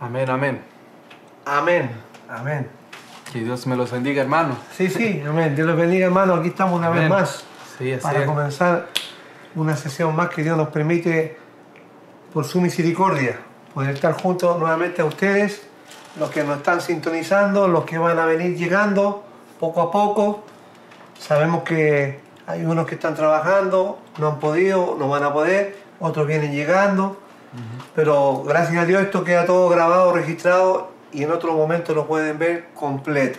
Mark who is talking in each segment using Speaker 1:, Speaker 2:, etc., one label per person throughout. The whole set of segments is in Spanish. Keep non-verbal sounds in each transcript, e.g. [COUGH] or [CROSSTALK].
Speaker 1: Amén, amén.
Speaker 2: Amén. Amén.
Speaker 1: Que Dios me los bendiga, hermano.
Speaker 2: Sí, sí, amén. Dios los bendiga, hermano. Aquí estamos una vez más
Speaker 1: Sí, así
Speaker 2: para
Speaker 1: es.
Speaker 2: comenzar una sesión más que Dios nos permite, por su misericordia, poder estar juntos nuevamente a ustedes, los que nos están sintonizando, los que van a venir llegando poco a poco. Sabemos que hay unos que están trabajando, no han podido, no van a poder, otros vienen llegando, pero gracias a Dios esto queda todo grabado, registrado y en otro momento lo pueden ver completo.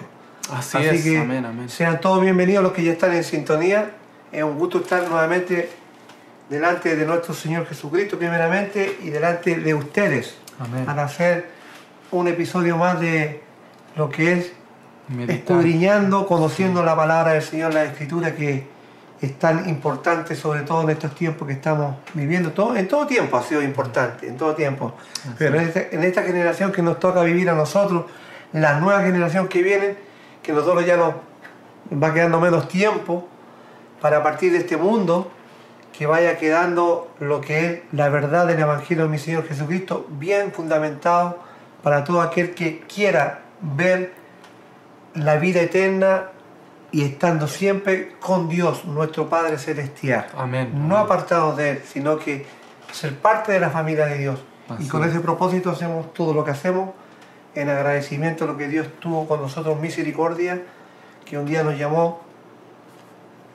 Speaker 1: Así,
Speaker 2: Así
Speaker 1: es.
Speaker 2: que
Speaker 1: amén, amén.
Speaker 2: sean todos bienvenidos los que ya están en sintonía. Es un gusto estar nuevamente delante de nuestro Señor Jesucristo primeramente y delante de ustedes
Speaker 1: Amén.
Speaker 2: para hacer un episodio más de lo que es
Speaker 1: Meditar.
Speaker 2: escudriñando, conociendo la palabra del Señor, la Escritura que es tan importante, sobre todo en estos tiempos que estamos viviendo. Todo, en todo tiempo ha sido importante, en todo tiempo. Pero en esta, en esta generación que nos toca vivir a nosotros, la nueva generación que viene, que nosotros ya nos va quedando menos tiempo para partir de este mundo, que vaya quedando lo que es la verdad del Evangelio de mi Señor Jesucristo bien fundamentado para todo aquel que quiera ver la vida eterna y estando siempre con Dios, nuestro Padre Celestial.
Speaker 1: Amén.
Speaker 2: No
Speaker 1: amén.
Speaker 2: apartados de Él, sino que ser parte de la familia de Dios.
Speaker 1: Así
Speaker 2: y con
Speaker 1: es.
Speaker 2: ese propósito hacemos todo lo que hacemos en agradecimiento a lo que Dios tuvo con nosotros, misericordia, que un día nos llamó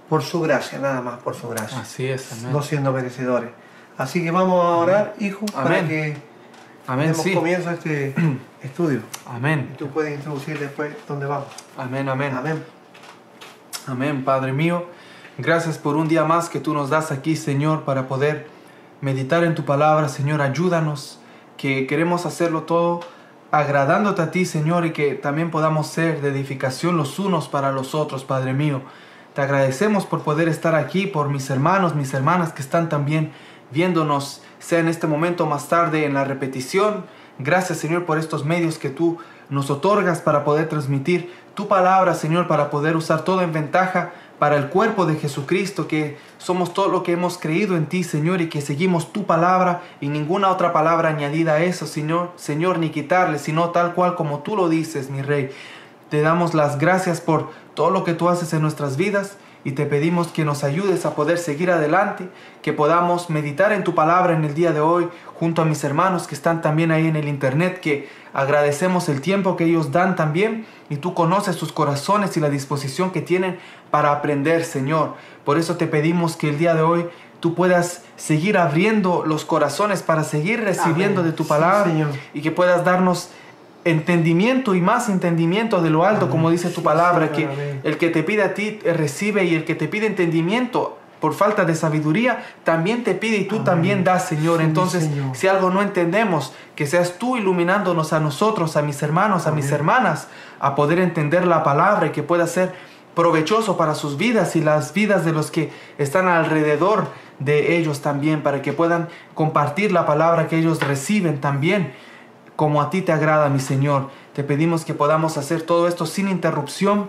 Speaker 2: por su gracia, nada más por su gracia,
Speaker 1: Así es. Amén.
Speaker 2: no siendo merecedores. Así que vamos a orar, hijo, para
Speaker 1: Amén.
Speaker 2: que
Speaker 1: Amén,
Speaker 2: demos
Speaker 1: sí.
Speaker 2: comienzo a este [CLEARS THROAT] estudio.
Speaker 1: Amén.
Speaker 2: Y tú puedes introducir después dónde vamos.
Speaker 1: Amén, amén.
Speaker 2: Amén.
Speaker 1: Amén, Padre mío. Gracias por un día más que tú nos das aquí, Señor, para poder meditar en tu palabra, Señor. Ayúdanos, que queremos hacerlo todo agradándote a ti, Señor, y que también podamos ser de edificación los unos para los otros, Padre mío. Te agradecemos por poder estar aquí, por mis hermanos, mis hermanas que están también viéndonos, sea en este momento más tarde en la repetición. Gracias, Señor, por estos medios que tú nos otorgas para poder transmitir tu palabra, Señor, para poder usar todo en ventaja para el cuerpo de Jesucristo, que somos todo lo que hemos creído en ti, Señor, y que seguimos tu palabra y ninguna otra palabra añadida a eso, Señor, Señor, ni quitarle, sino tal cual como tú lo dices, mi Rey. Te damos las gracias por todo lo que tú haces en nuestras vidas y te pedimos que nos ayudes a poder seguir adelante, que podamos meditar en tu palabra en el día de hoy junto a mis hermanos que están también ahí en el internet, que agradecemos el tiempo que ellos dan también y tú conoces sus corazones y la disposición que tienen para aprender, Señor. Por eso te pedimos que el día de hoy tú puedas seguir abriendo los corazones para seguir recibiendo
Speaker 2: Amén.
Speaker 1: de tu
Speaker 2: Sí,
Speaker 1: palabra
Speaker 2: Señor.
Speaker 1: y que puedas darnos entendimiento y más entendimiento de lo alto,
Speaker 2: Amén.
Speaker 1: como dice tu palabra, que el que te pide a ti eh, recibe y el que te pide entendimiento por falta de sabiduría también te pide y tú
Speaker 2: Amén.
Speaker 1: también das, Señor.
Speaker 2: Sí,
Speaker 1: Entonces,
Speaker 2: Señor.
Speaker 1: si algo no entendemos, que seas tú iluminándonos a nosotros, a mis hermanos, a mis hermanas, a poder entender la palabra y que pueda ser provechoso para sus vidas y las vidas de los que están alrededor de ellos también, para que puedan compartir la palabra que ellos reciben también como a ti te agrada, mi Señor. Te pedimos que podamos hacer todo esto sin interrupción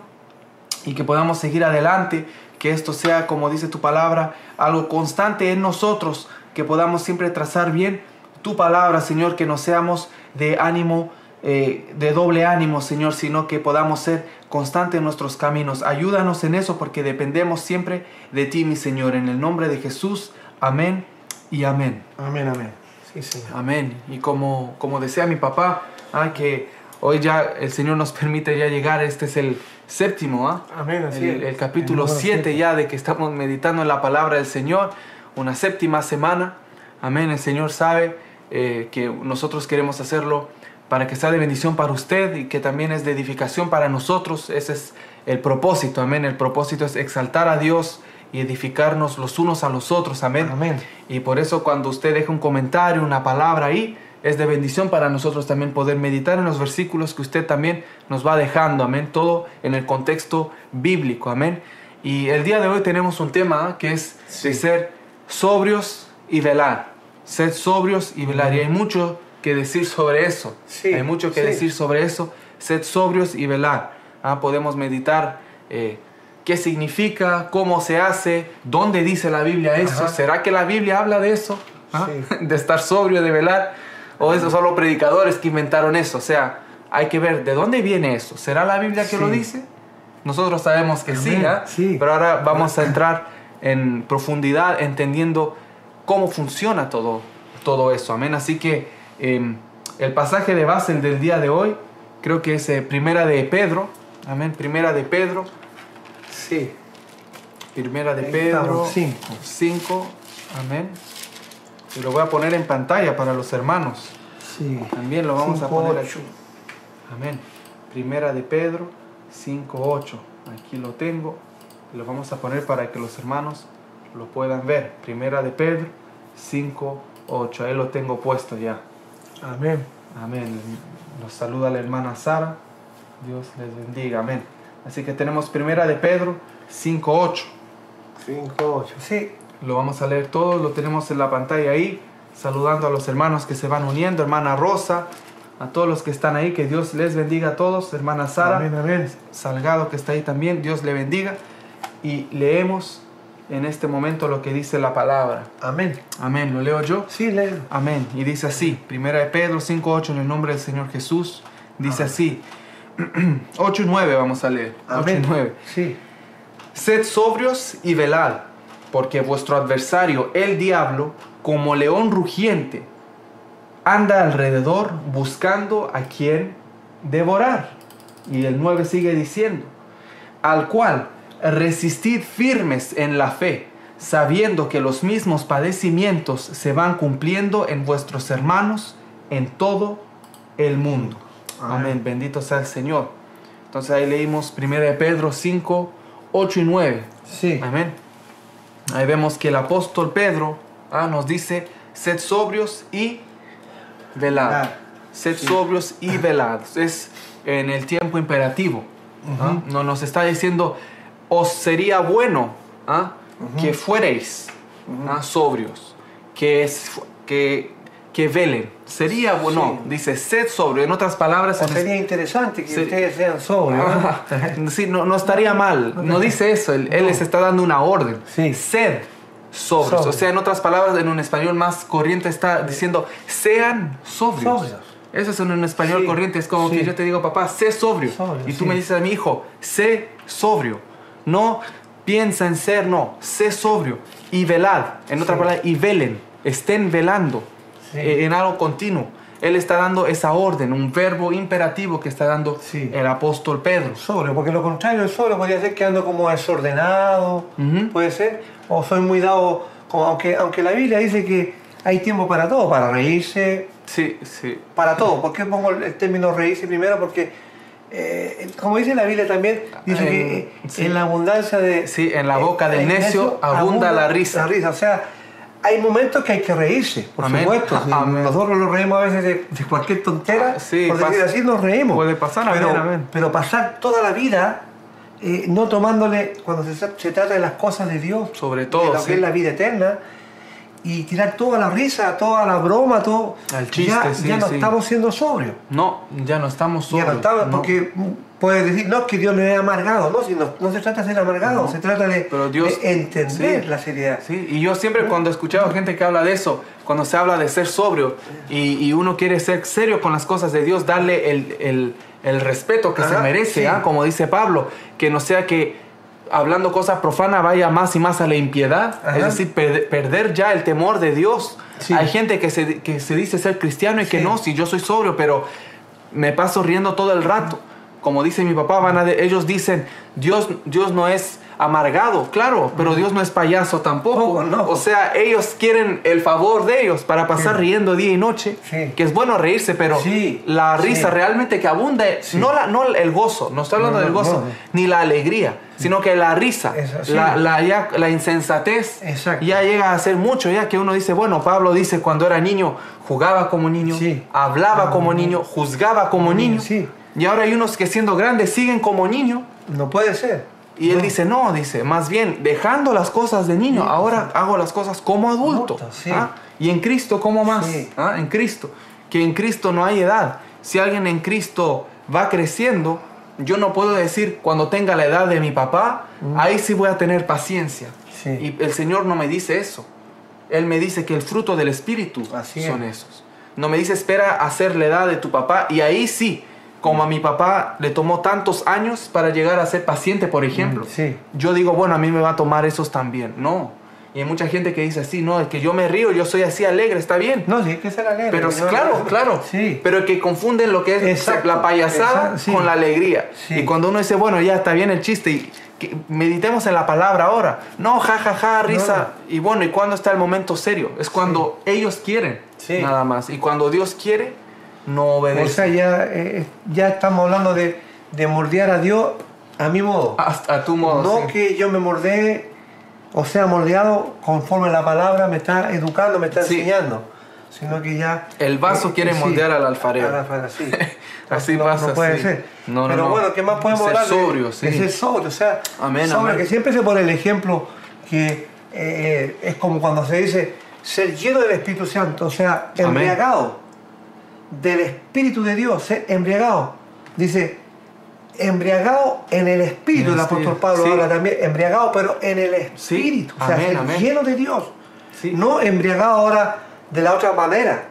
Speaker 1: y que podamos seguir adelante, que esto sea, como dice tu palabra, algo constante en nosotros, que podamos siempre trazar bien tu palabra, Señor, que no seamos de ánimo, eh, de doble ánimo, Señor, sino que podamos ser constantes en nuestros caminos. Ayúdanos en eso porque dependemos siempre de ti, mi Señor. En el nombre de Jesús, amén y amén.
Speaker 2: Amén, amén. Sí, Señor.
Speaker 1: Amén. Y como, como decía mi papá, ah, que hoy ya el Señor nos permite ya llegar, este es el séptimo, ¿ah?
Speaker 2: Amén, así
Speaker 1: el, capítulo
Speaker 2: El número
Speaker 1: 7
Speaker 2: siete.
Speaker 1: ya de que estamos meditando en la palabra del Señor, una séptima semana. Amén. El Señor sabe eh, que nosotros queremos hacerlo para que sea de bendición para usted y que también es de edificación para nosotros. Ese es el propósito. Amén. El propósito es exaltar a Dios y edificarnos los unos a los otros. Amén.
Speaker 2: Amén.
Speaker 1: Y por eso cuando usted deja un comentario, una palabra ahí, es de bendición para nosotros también poder meditar en los versículos que usted también nos va dejando. Amén. Todo en el contexto bíblico. Amén. Y el día de hoy tenemos un tema ¿ah? que es de ser sobrios y velar. Ser sobrios y velar. Y hay mucho que decir sobre eso.
Speaker 2: Sí,
Speaker 1: hay mucho que
Speaker 2: sí.
Speaker 1: decir sobre eso. Ser sobrios y velar. Ah, Podemos meditar eh, qué significa, cómo se hace, dónde dice la Biblia eso.
Speaker 2: Ajá.
Speaker 1: ¿Será que la Biblia habla de eso? ¿Ah?
Speaker 2: Sí. [LAUGHS]
Speaker 1: De estar sobrio, de velar. O esos son los predicadores que inventaron eso. O sea, hay que ver de dónde viene eso. ¿Será la Biblia que lo dice? Nosotros sabemos que sí, ¿ah?
Speaker 2: sí.
Speaker 1: pero ahora vamos a entrar en profundidad entendiendo cómo funciona todo, todo eso. Amén. Así que eh, el pasaje de base del día de hoy creo que es eh, Primera de Pedro. Amén. Primera de Pedro.
Speaker 2: Sí.
Speaker 1: Primera de Pedro
Speaker 2: estamos, cinco.
Speaker 1: 5. Amén. Y lo voy a poner en pantalla para los hermanos.
Speaker 2: Sí.
Speaker 1: También lo vamos a poner aquí. Amén. Primera de Pedro 5.8. Aquí lo tengo. Lo vamos a poner para que los hermanos lo puedan ver. Primera de Pedro 5.8. Ahí lo tengo puesto ya.
Speaker 2: Amén.
Speaker 1: Amén. Nos saluda la hermana Sara. Dios les bendiga. Amén. Así que tenemos Primera de Pedro 5.8.
Speaker 2: 5, 8. Sí.
Speaker 1: Lo vamos a leer todo, lo tenemos en la pantalla ahí, saludando a los hermanos que se van uniendo, hermana Rosa, a todos los que están ahí, que Dios les bendiga a todos, hermana Sara,
Speaker 2: Amén, amén.
Speaker 1: Salgado que está ahí también, Dios le bendiga. Y leemos en este momento lo que dice la palabra.
Speaker 2: Amén.
Speaker 1: Amén, lo leo yo.
Speaker 2: Sí, léelo.
Speaker 1: Amén. Y dice así, primera de Pedro 5.8 en el nombre del Señor Jesús, dice así, [CLEARS THROAT] 8 y 9 vamos a leer, 8 y
Speaker 2: Amén.
Speaker 1: 9.
Speaker 2: Sí.
Speaker 1: Sed sobrios y velad, porque vuestro adversario, el diablo, como león rugiente, anda alrededor buscando a quien devorar. Y el 9 sigue diciendo, al cual resistid firmes en la fe, sabiendo que los mismos padecimientos se van cumpliendo en vuestros hermanos en todo el mundo. Amén.
Speaker 2: Amén.
Speaker 1: Bendito sea el Señor. Entonces ahí leímos 1 de Pedro 5, 8 y 9.
Speaker 2: Sí.
Speaker 1: Amén. Ahí vemos que el apóstol Pedro ah, nos dice, sed sobrios y velad. Sed
Speaker 2: Sí.
Speaker 1: sobrios y [LAUGHS] velad. Es en el tiempo imperativo. ¿ah? No nos está diciendo, os sería bueno ¿ah? que fuereis ¿ah? sobrios, que, es, que, que velen. Sería bueno,
Speaker 2: Sí.
Speaker 1: dice, sed sobrio. En otras palabras,
Speaker 2: O sería interesante que ustedes sean sobrios. ¿no?
Speaker 1: Sí, no, no estaría mal. No dice eso. Él, él les está dando una orden.
Speaker 2: Sí.
Speaker 1: Sed sobrios. O sea, en otras palabras, en un español más corriente está diciendo sean sobrios.
Speaker 2: Sobrios.
Speaker 1: Eso es en un español
Speaker 2: Sí.
Speaker 1: corriente. Es como que yo te digo, papá, sé sobrio.
Speaker 2: Sobrio,
Speaker 1: y tú me dices a mi hijo, sé sobrio. No piensa en ser, no. Sé sobrio. Y velad. En otra palabra, y velen. Estén velando
Speaker 2: Sí.
Speaker 1: eh, en algo continuo. Él está dando esa orden, un verbo imperativo que está dando
Speaker 2: Sí.
Speaker 1: el apóstol Pedro.
Speaker 2: Sobrio, porque lo contrario del sobrio podría ser que ando como desordenado,
Speaker 1: Ujú.
Speaker 2: puede ser, o soy muy dado, como, aunque, aunque la Biblia dice que hay tiempo para todo, para reírse,
Speaker 1: Sí, sí.
Speaker 2: para todo. ¿Por qué pongo el término reírse primero? Porque, eh, como dice la Biblia también, dice
Speaker 1: En-
Speaker 2: que eh,
Speaker 1: sí.
Speaker 2: en la abundancia de...
Speaker 1: Sí, en la boca del
Speaker 2: el
Speaker 1: necio abunda la risa.
Speaker 2: La risa, o sea, hay momentos que hay que reírse, por
Speaker 1: Amén.
Speaker 2: supuesto. [LAUGHS]
Speaker 1: Amén.
Speaker 2: Nosotros nos reímos a veces de, de cualquier tontera,
Speaker 1: Ah, sí,
Speaker 2: por decir así, nos reímos.
Speaker 1: puede pasar,
Speaker 2: pero,
Speaker 1: amén,
Speaker 2: pero pasar toda la vida eh, no tomándole, cuando se, se trata de las cosas de Dios,
Speaker 1: Sobre todo,
Speaker 2: de lo
Speaker 1: sí.
Speaker 2: que es la vida eterna, y tirar toda la risa, toda la broma, todo.
Speaker 1: Al chiste,
Speaker 2: ya, ya no estamos siendo sobrios.
Speaker 1: No, ya no estamos
Speaker 2: Ya
Speaker 1: solos.
Speaker 2: no estamos,
Speaker 1: no.
Speaker 2: porque puedes decir, no, es que Dios no es amargado, no, si no, no se trata de ser amargado,
Speaker 1: No.
Speaker 2: se trata de,
Speaker 1: Pero Dios-
Speaker 2: de entender
Speaker 1: sí.
Speaker 2: la seriedad.
Speaker 1: Sí, y yo siempre cuando he escuchado gente que habla de eso, cuando se habla de ser sobrio y, y uno quiere ser serio con las cosas de Dios, darle el, el- el respeto que se
Speaker 2: Ajá,
Speaker 1: merece,
Speaker 2: sí.
Speaker 1: ¿ah? como dice Pablo, que no sea que hablando cosas profanas vaya más y más a la impiedad,
Speaker 2: Ajá.
Speaker 1: es decir, per- perder ya el temor de Dios.
Speaker 2: Sí.
Speaker 1: Hay gente que se, que se dice ser cristiano y que no, si yo soy sobrio, pero me paso riendo todo el rato. Como dice mi papá, van a de- ellos dicen, Dios, Dios no es amargado, claro, pero Dios no es payaso tampoco.
Speaker 2: Tampoco, no.
Speaker 1: O sea, ellos quieren el favor de ellos para pasar
Speaker 2: Sí.
Speaker 1: riendo día y noche,
Speaker 2: Sí.
Speaker 1: que es bueno reírse, pero
Speaker 2: Sí,
Speaker 1: la risa realmente que abunde,
Speaker 2: Sí.
Speaker 1: no, la, no el gozo, no estoy hablando
Speaker 2: No,
Speaker 1: del gozo, ni la alegría, sino que la risa, la, la, ya- la insensatez,
Speaker 2: Exacto.
Speaker 1: ya llega a ser mucho, ya que uno dice, bueno, Pablo dice cuando era niño, jugaba como niño, hablaba
Speaker 2: Ah,
Speaker 1: como niño, juzgaba como niño. Y ahora hay unos que siendo grandes siguen como niño,
Speaker 2: No puede ser.
Speaker 1: y él
Speaker 2: No.
Speaker 1: dice, no, dice, más bien, dejando las cosas de niño, ahora hago las cosas como adulto.
Speaker 2: Adulto, sí.
Speaker 1: ¿ah? Y en Cristo, ¿cómo más? ¿Ah? En Cristo. Que en Cristo no hay edad. Si alguien en Cristo va creciendo, yo no puedo decir, cuando tenga la edad de mi papá, ahí sí voy a tener paciencia. Y el Señor no me dice eso. Él me dice que el fruto del Espíritu
Speaker 2: Así
Speaker 1: son
Speaker 2: es.
Speaker 1: esos. No me dice espera a ser la edad de tu papá y ahí sí, como a mi papá le tomó tantos años para llegar a ser paciente, por ejemplo.
Speaker 2: Mm, sí.
Speaker 1: Yo digo, bueno, a mí me va a tomar esos también. No. Y hay mucha gente que dice así, no, es que yo me río, yo soy así alegre, está bien.
Speaker 2: No, sí, hay que ser alegre.
Speaker 1: Pero
Speaker 2: no,
Speaker 1: claro,
Speaker 2: no,
Speaker 1: claro.
Speaker 2: Sí.
Speaker 1: Pero que confunden lo que es
Speaker 2: Exacto,
Speaker 1: la payasada
Speaker 2: exacto, sí.
Speaker 1: con la alegría.
Speaker 2: Sí.
Speaker 1: Y cuando uno dice, bueno, ya está bien el chiste y que meditemos en la palabra ahora. No, ja, ja, ja, risa. Y bueno, ¿y cuándo está el momento serio? Es cuando ellos quieren, nada más. Y cuando Dios quiere, no
Speaker 2: O
Speaker 1: obedece.
Speaker 2: sea, ya, eh, ya estamos hablando de, de mordear a Dios a mi modo.
Speaker 1: Hasta a tu modo.
Speaker 2: no
Speaker 1: sí.
Speaker 2: que yo me mordé, o sea, moldeado conforme la palabra me está educando, me está
Speaker 1: Sí.
Speaker 2: enseñando, sino que ya...
Speaker 1: El vaso
Speaker 2: eh,
Speaker 1: quiere
Speaker 2: sí,
Speaker 1: moldear al alfarero.
Speaker 2: al alfarero, sí. [LAUGHS]
Speaker 1: Así
Speaker 2: no,
Speaker 1: pasa,
Speaker 2: No puede
Speaker 1: sí.
Speaker 2: ser.
Speaker 1: No, no,
Speaker 2: Pero
Speaker 1: no.
Speaker 2: bueno, ¿qué más podemos
Speaker 1: Ser
Speaker 2: hablar? de-
Speaker 1: sobrio, sí.
Speaker 2: de ser sobrio, o sea,
Speaker 1: Amén,
Speaker 2: sobrio,
Speaker 1: amén.
Speaker 2: que siempre se pone el ejemplo que eh, es como cuando se dice ser lleno del Espíritu Santo, o sea, embriagado del Espíritu de Dios, ser embriagado. Dice, embriagado en el Espíritu, el apóstol Pablo
Speaker 1: sí.
Speaker 2: habla también, embriagado, pero en el Espíritu, o sea,
Speaker 1: Amén,
Speaker 2: ser
Speaker 1: amén.
Speaker 2: lleno de Dios.
Speaker 1: Sí.
Speaker 2: No embriagado ahora de la otra manera,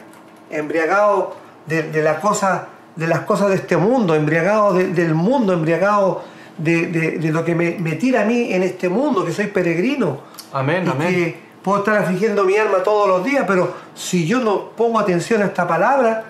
Speaker 2: embriagado de, de la cosa, de las cosas de este mundo, embriagado de- del mundo, embriagado de, de- de lo que me, me tira a mí en este mundo, que soy peregrino.
Speaker 1: Amén,
Speaker 2: y
Speaker 1: amén.
Speaker 2: que puedo estar afligiendo mi alma todos los días, pero si yo no pongo atención a esta palabra,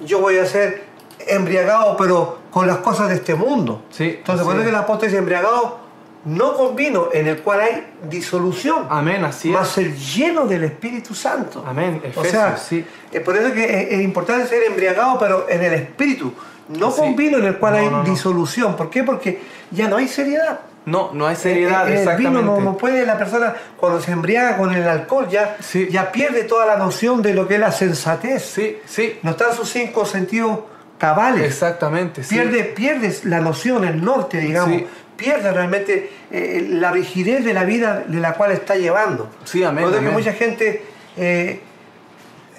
Speaker 2: yo voy a ser embriagado, pero con las cosas de este mundo.
Speaker 1: Sí,
Speaker 2: Entonces, cuando
Speaker 1: es.
Speaker 2: el apóstol dice embriagado, no con vino, en el cual hay disolución
Speaker 1: Amén, así
Speaker 2: más
Speaker 1: es.
Speaker 2: ser lleno del Espíritu Santo.
Speaker 1: Amén,
Speaker 2: O
Speaker 1: Efesios,
Speaker 2: sea,
Speaker 1: sí.
Speaker 2: es por eso que es, es importante ser embriagado, pero en el Espíritu, no
Speaker 1: Sí.
Speaker 2: con vino en el cual
Speaker 1: No,
Speaker 2: hay
Speaker 1: no, no.
Speaker 2: disolución. ¿Por qué? Porque ya no hay seriedad.
Speaker 1: No, no hay seriedad,
Speaker 2: En el
Speaker 1: exactamente.
Speaker 2: vino no, no puede la persona, cuando se embriaga con el alcohol, ya,
Speaker 1: Sí.
Speaker 2: ya pierde toda la noción de lo que es la sensatez.
Speaker 1: Sí, sí,
Speaker 2: No están sus cinco sentidos cabales.
Speaker 1: exactamente. sí.
Speaker 2: Pierde, pierdes la noción, el norte, digamos.
Speaker 1: Sí.
Speaker 2: Pierde realmente eh, la rigidez de la vida de la cual está llevando.
Speaker 1: Sí, amén,
Speaker 2: Por eso que
Speaker 1: amén.
Speaker 2: mucha gente eh,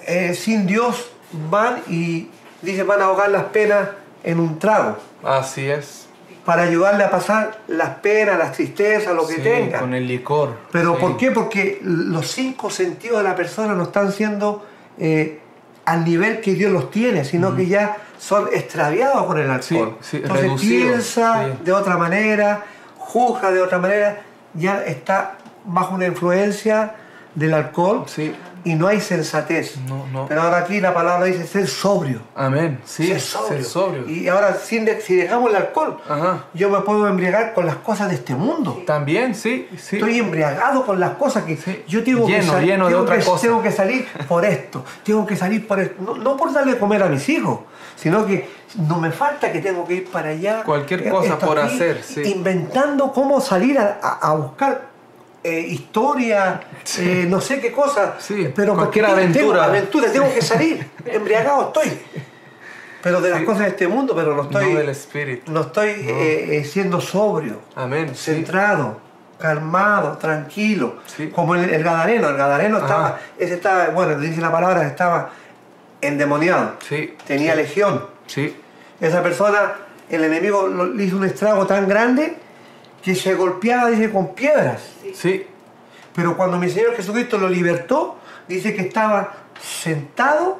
Speaker 2: eh, sin Dios van y dicen van a ahogar las penas en un trago
Speaker 1: Así es.
Speaker 2: Para ayudarle a pasar las penas, las tristezas, lo que
Speaker 1: Sí,
Speaker 2: tenga.
Speaker 1: Con el licor.
Speaker 2: Pero
Speaker 1: sí.
Speaker 2: ¿por qué? Porque los cinco sentidos de la persona no están siendo eh, al nivel que Dios los tiene, sino que ya son extraviados con el alcohol.
Speaker 1: Sí,
Speaker 2: Entonces piensa de otra manera, juzga de otra manera, ya está bajo una influencia del alcohol
Speaker 1: Sí.
Speaker 2: Y no hay sensatez.
Speaker 1: No, no.
Speaker 2: Pero ahora aquí la palabra dice ser sobrio.
Speaker 1: Amén. Sí,
Speaker 2: ser sobrio.
Speaker 1: ser sobrio.
Speaker 2: Y ahora si dejamos el alcohol,
Speaker 1: Ajá.
Speaker 2: yo me puedo embriagar con las cosas de este mundo.
Speaker 1: También, sí, sí.
Speaker 2: Estoy embriagado con las cosas que
Speaker 1: Sí.
Speaker 2: yo tengo que
Speaker 1: Lleno,
Speaker 2: sal-
Speaker 1: lleno de otra
Speaker 2: que-
Speaker 1: cosa.
Speaker 2: Tengo que salir por esto, tengo que salir por esto. No, no por darle de comer a mis hijos, sino que no me falta que tengo que ir para allá.
Speaker 1: Cualquier cosa por hacer, sí.
Speaker 2: Inventando cómo salir a, a- a buscar eh, historia,
Speaker 1: Sí.
Speaker 2: eh, no sé qué cosa.
Speaker 1: Sí,
Speaker 2: pero
Speaker 1: cualquier aventura.
Speaker 2: Tengo, aventura, tengo que salir. [LAUGHS] embriagado estoy. Pero de las
Speaker 1: Sí.
Speaker 2: cosas de este mundo, pero no estoy,
Speaker 1: No del espíritu.
Speaker 2: no estoy eh, eh, siendo sobrio
Speaker 1: Amén.
Speaker 2: Centrado, calmado, tranquilo, como el, el Gadareno. El Gadareno
Speaker 1: Ajá.
Speaker 2: estaba, ese estaba, bueno, dice la palabra, estaba endemoniado,
Speaker 1: Sí.
Speaker 2: tenía legión.
Speaker 1: Sí.
Speaker 2: Esa persona, el enemigo le hizo un estrago tan grande que se golpeaba, dice, con piedras.
Speaker 1: Sí.
Speaker 2: Pero cuando mi Señor Jesucristo lo libertó, dice que estaba sentado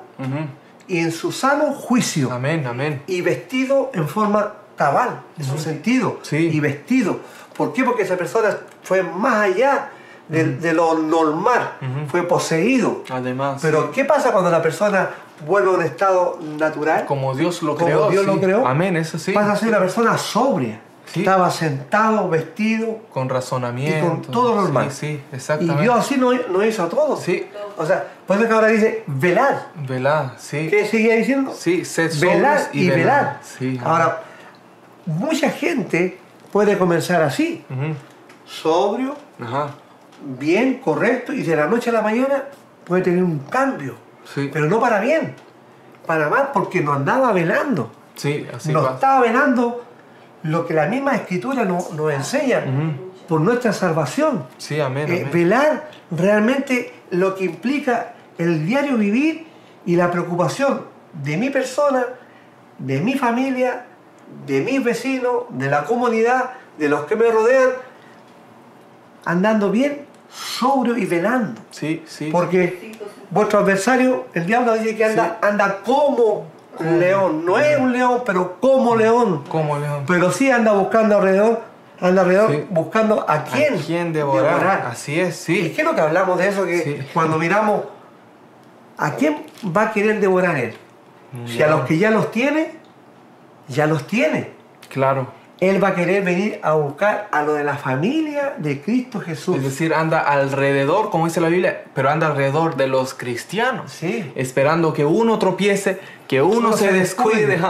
Speaker 2: y en su sano juicio
Speaker 1: Amén, amén.
Speaker 2: y vestido en forma cabal, en su sentido,
Speaker 1: Sí.
Speaker 2: y vestido. ¿Por qué? Porque esa persona fue más allá de, de lo normal, fue poseído.
Speaker 1: Además.
Speaker 2: Pero ¿qué pasa cuando la persona vuelve a un estado natural?
Speaker 1: como Dios lo
Speaker 2: Como
Speaker 1: creó.
Speaker 2: Dios
Speaker 1: sí.
Speaker 2: lo creó,
Speaker 1: Amén, eso sí.
Speaker 2: Pasa a ser una persona sobria.
Speaker 1: Sí.
Speaker 2: Estaba sentado, vestido,
Speaker 1: Con razonamiento.
Speaker 2: Y con todo normal.
Speaker 1: Sí, sí,
Speaker 2: y
Speaker 1: exactamente.
Speaker 2: Dios así no, no hizo a todos.
Speaker 1: Sí.
Speaker 2: O sea, por eso que ahora dice velar.
Speaker 1: Velá, sí.
Speaker 2: ¿Qué seguía diciendo?
Speaker 1: Sí, sed
Speaker 2: velar
Speaker 1: sobrios
Speaker 2: y,
Speaker 1: y
Speaker 2: velar.
Speaker 1: velar. Sí.
Speaker 2: Ahora, mucha gente puede comenzar así, sobrio,
Speaker 1: Ajá.
Speaker 2: bien, correcto, y de la noche a la mañana puede tener un cambio,
Speaker 1: Sí.
Speaker 2: pero no para bien, para mal, porque no andaba velando,
Speaker 1: Sí, así
Speaker 2: no estaba velando lo que la misma escritura nos, nos enseña por nuestra salvación.
Speaker 1: Sí, amén,
Speaker 2: Eh,
Speaker 1: amén.
Speaker 2: velar realmente lo que implica el diario vivir y la preocupación de mi persona, de mi familia, de mis vecinos, de la comunidad, de los que me rodean, andando bien sobrio y velando.
Speaker 1: Sí, sí.
Speaker 2: Porque vuestro adversario, el diablo dice que anda, anda como león. No es un león, pero como león.
Speaker 1: Como león.
Speaker 2: Pero sí anda buscando alrededor, anda alrededor
Speaker 1: Sí.
Speaker 2: buscando a quién,
Speaker 1: ¿A quién devorar? Así es,
Speaker 2: ¿Y
Speaker 1: sí.
Speaker 2: es lo que hablamos de eso? Que
Speaker 1: Sí.
Speaker 2: cuando miramos, ¿a quién va a querer devorar él? Si a los que ya los tiene, ya los tiene.
Speaker 1: Claro.
Speaker 2: Él va a querer venir a buscar a lo de la familia de Cristo Jesús.
Speaker 1: Es decir, anda alrededor, como dice la Biblia, pero anda alrededor de los cristianos.
Speaker 2: Sí.
Speaker 1: Esperando que uno tropiece, que uno
Speaker 2: Uno
Speaker 1: se
Speaker 2: se
Speaker 1: descuide,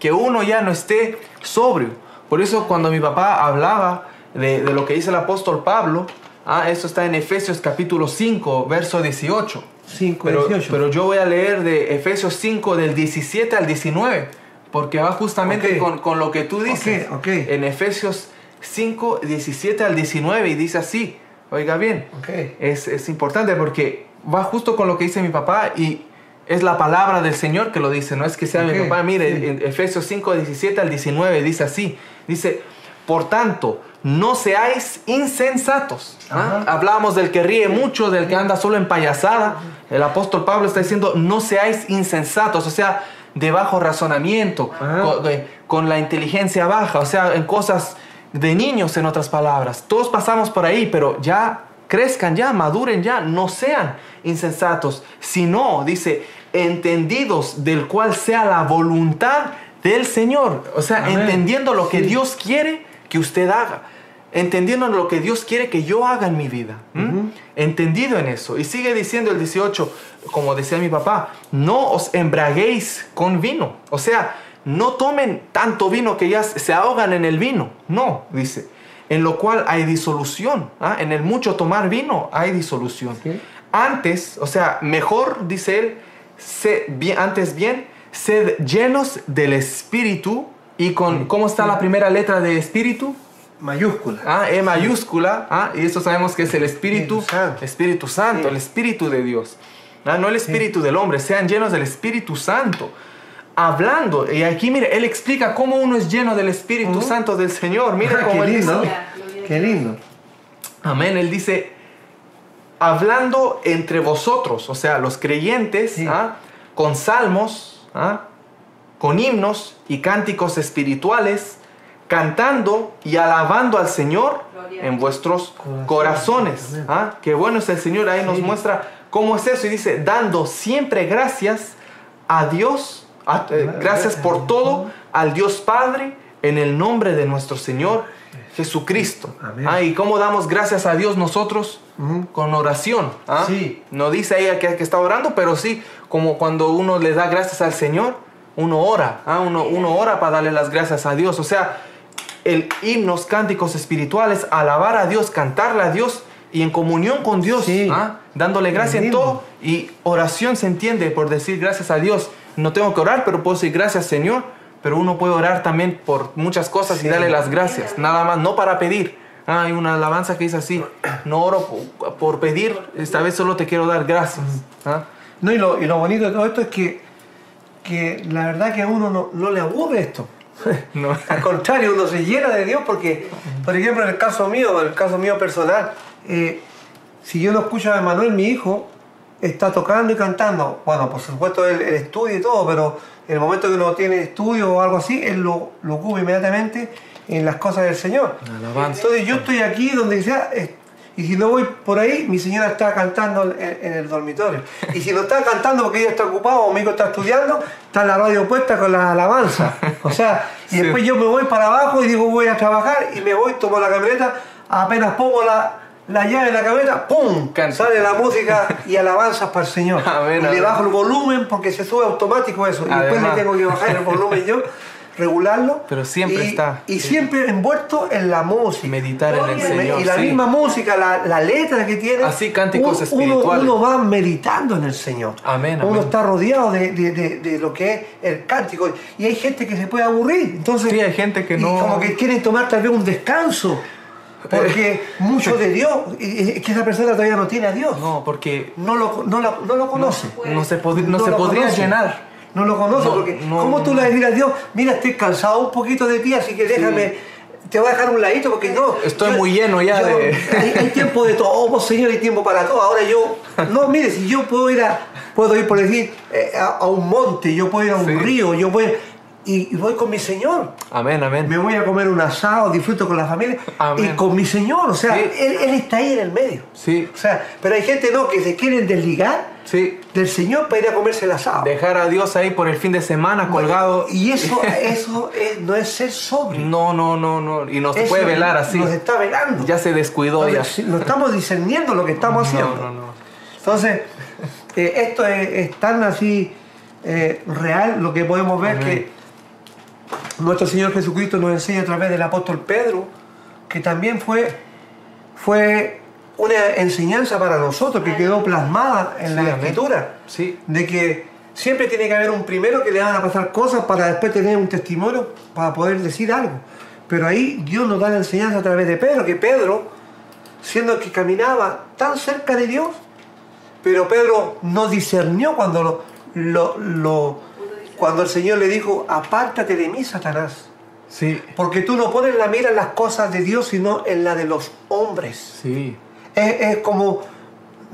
Speaker 1: que uno ya no esté sobrio. Por eso cuando mi papá hablaba de, de lo que dice el apóstol Pablo, ah, eso está en Efesios capítulo 5, verso 18.
Speaker 2: 5,
Speaker 1: Pero,
Speaker 2: 18.
Speaker 1: pero yo voy a leer de Efesios 5 del 17 al 19, porque va justamente con, con lo que tú dices.
Speaker 2: Ok, ok.
Speaker 1: En Efesios 5, 17 al 19 y dice así, oiga bien, es, es importante porque va justo con lo que dice mi papá y es la palabra del Señor que lo dice, no es que sea mi papá. Mire,
Speaker 2: sí.
Speaker 1: en Efesios 5, 17 al 19 dice así, dice, por tanto, no seáis insensatos. ¿ah?
Speaker 2: Ajá.
Speaker 1: Hablábamos del que ríe mucho, del que anda solo en payasada. El apóstol Pablo está diciendo, no seáis insensatos, o sea, de bajo razonamiento,
Speaker 2: Ajá.
Speaker 1: con, eh, con la inteligencia baja, o sea, en cosas de niños, en otras palabras. Todos pasamos por ahí, pero ya crezcan ya, maduren ya, no sean insensatos, sino, dice, entendidos del cual sea la voluntad del Señor. O sea,
Speaker 2: Amén.
Speaker 1: entendiendo lo que
Speaker 2: Sí.
Speaker 1: Dios quiere que usted haga. Entendiendo lo que Dios quiere que yo haga en mi vida. Entendido en eso. Y sigue diciendo el 18, como decía mi papá, no os embraguéis con vino. O sea, no tomen tanto vino que ya se ahogan en el vino. No, dice. En lo cual hay disolución. ¿ah? En el mucho tomar vino hay disolución.
Speaker 2: Sí.
Speaker 1: Antes, o sea, mejor, dice él, se- bien- antes bien, sed llenos del Espíritu. ¿Y con cómo está la primera letra de Espíritu?
Speaker 2: Mayúscula.
Speaker 1: Ah, E mayúscula, ah, y eso sabemos que es el Espíritu,
Speaker 2: Espíritu Santo.
Speaker 1: Espíritu Santo,
Speaker 2: Sí.
Speaker 1: el Espíritu de Dios. Ah, no el Espíritu del hombre, sean llenos del Espíritu Santo. Hablando, y aquí mire, él explica cómo uno es lleno del Espíritu
Speaker 2: Ujú.
Speaker 1: Santo del Señor. Mire
Speaker 2: Ah,
Speaker 1: cómo
Speaker 2: qué
Speaker 1: él
Speaker 2: lindo.
Speaker 1: dice.
Speaker 2: Qué lindo.
Speaker 1: Amén, él dice, hablando entre vosotros, o sea, los creyentes,
Speaker 2: Sí.
Speaker 1: ¿ah? con salmos, ¿ah? con himnos y cánticos espirituales, cantando y alabando al Señor en vuestros
Speaker 2: Corazones.
Speaker 1: ¿ah? Qué bueno es el Señor, ahí nos muestra cómo es eso y dice, dando siempre gracias a Dios, a- eh, gracias por todo al Dios Padre en el nombre de nuestro Señor Jesucristo. Ah, ¿Y cómo damos gracias a Dios nosotros? Con oración. ¿ah?
Speaker 2: Sí.
Speaker 1: No dice ella que, que está orando, pero sí, como cuando uno le da gracias al Señor, uno ora. ¿ah? Uno, uno ora para darle las gracias a Dios. O sea, el himnos, cánticos espirituales, alabar a Dios, cantarle a Dios y en comunión con Dios,
Speaker 2: Sí.
Speaker 1: ¿ah? dándole gracia en todo. Y oración se entiende por decir gracias a Dios. No tengo que orar, pero puedo decir gracias Señor. Pero uno puede orar también por muchas cosas
Speaker 2: Sí.
Speaker 1: y darle las gracias. Nada más, no para pedir. Ah, hay una alabanza que dice así, no oro por, por pedir, esta vez solo te quiero dar gracias. ¿Ah?
Speaker 2: No, y lo, y lo bonito de todo esto es que, que la verdad que a uno no, no le aburre esto. [LAUGHS]
Speaker 1: No.
Speaker 2: Al contrario, uno se llena de Dios porque, por ejemplo, en el caso mío, en el caso mío personal, eh, si yo no escucho a Manuel, mi hijo, está tocando y cantando. Bueno, por supuesto, el, el estudio y todo, pero en el momento que uno tiene estudio o algo así, él lo, lo ocupa inmediatamente en las cosas del Señor.
Speaker 1: Alabanza.
Speaker 2: Entonces yo estoy aquí donde sea, y si no voy por ahí, mi señora está cantando en, en el dormitorio. Y si no está cantando porque ella está ocupado o mi hijo está estudiando, está la radio puesta con la alabanza. O sea, y
Speaker 1: Sí.
Speaker 2: después yo me voy para abajo y digo voy a trabajar y me voy, tomo la camioneta, apenas pongo la, la llave en la camioneta, ¡pum!
Speaker 1: Canta.
Speaker 2: Sale la música y alabanzas para el Señor. [LAUGHS]
Speaker 1: Amén,
Speaker 2: y le bajo el volumen porque se sube automático eso. Y después le tengo que bajar el volumen yo, [LAUGHS] regularlo.
Speaker 1: Pero siempre
Speaker 2: y,
Speaker 1: está.
Speaker 2: Y siempre envuelto en la música.
Speaker 1: Meditar en el Señor.
Speaker 2: Y la
Speaker 1: sí.
Speaker 2: misma música, la, la letra que tiene.
Speaker 1: Así, cánticos
Speaker 2: uno-
Speaker 1: espirituales.
Speaker 2: Uno, va meditando en el Señor.
Speaker 1: Amén,
Speaker 2: Uno está rodeado de, de- de- de lo que es el cántico. Y hay gente que se puede aburrir. Entonces,
Speaker 1: Sí, hay gente que
Speaker 2: y
Speaker 1: no-
Speaker 2: como que quieren tomar tal vez un descanso. Porque mucho de Dios, y- y- es que esa persona todavía no tiene a Dios.
Speaker 1: No, porque
Speaker 2: No lo, no la- no lo conoce.
Speaker 1: no se, pod- no se
Speaker 2: lo
Speaker 1: podría
Speaker 2: conoce.
Speaker 1: llenar.
Speaker 2: No lo conoce,
Speaker 1: No,
Speaker 2: porque
Speaker 1: no,
Speaker 2: ¿cómo tú le vas a decir a Dios, mira, estoy cansado un poquito de ti, así que déjame te voy a dejar un ladito porque no.
Speaker 1: Estoy muy lleno ya
Speaker 2: yo-
Speaker 1: de-
Speaker 2: Hay, hay tiempo de todo, Señor, hay tiempo para todo. Ahora yo, no, mire, si yo puedo ir a, puedo ir por decir, eh, a, a un monte, yo puedo ir a un
Speaker 1: Sí.
Speaker 2: río, yo voy, y, y voy con mi Señor.
Speaker 1: Amén, amén.
Speaker 2: Me voy a comer un asado, disfruto con la familia
Speaker 1: Amén.
Speaker 2: y con mi Señor. O sea,
Speaker 1: Sí.
Speaker 2: él, él está ahí en el medio.
Speaker 1: Sí,
Speaker 2: O sea, pero hay gente no que se quieren desligar
Speaker 1: sí.
Speaker 2: del Señor para ir a comerse el asado.
Speaker 1: Dejar a Dios ahí por el fin de semana colgado.
Speaker 2: Y eso, [LAUGHS] eso es- no es ser sobrio.
Speaker 1: No, no, no, no. Y nos
Speaker 2: Eso
Speaker 1: puede velar así.
Speaker 2: Nos está velando.
Speaker 1: Ya se descuidó ya.
Speaker 2: Nos, nos estamos discerniendo lo que estamos haciendo.
Speaker 1: No, no, no.
Speaker 2: Entonces, eh, esto es, es tan así eh, real lo que podemos ver
Speaker 1: Amén.
Speaker 2: que nuestro Señor Jesucristo nos enseña a través del apóstol Pedro, que también fue, fue una enseñanza para nosotros que quedó plasmada en
Speaker 1: Sí,
Speaker 2: la escritura,
Speaker 1: Sí,
Speaker 2: de que siempre tiene que haber un primero que le van a pasar cosas para después tener un testimonio para poder decir algo. Pero ahí Dios nos da la enseñanza a través de Pedro, que Pedro, siendo que caminaba tan cerca de Dios, pero Pedro no discernió cuando, lo, lo- lo- cuando el Señor le dijo, apártate de mí, Satanás,
Speaker 1: sí,
Speaker 2: porque tú no pones la mira en las cosas de Dios, sino en la de los hombres.
Speaker 1: sí.
Speaker 2: Es, es como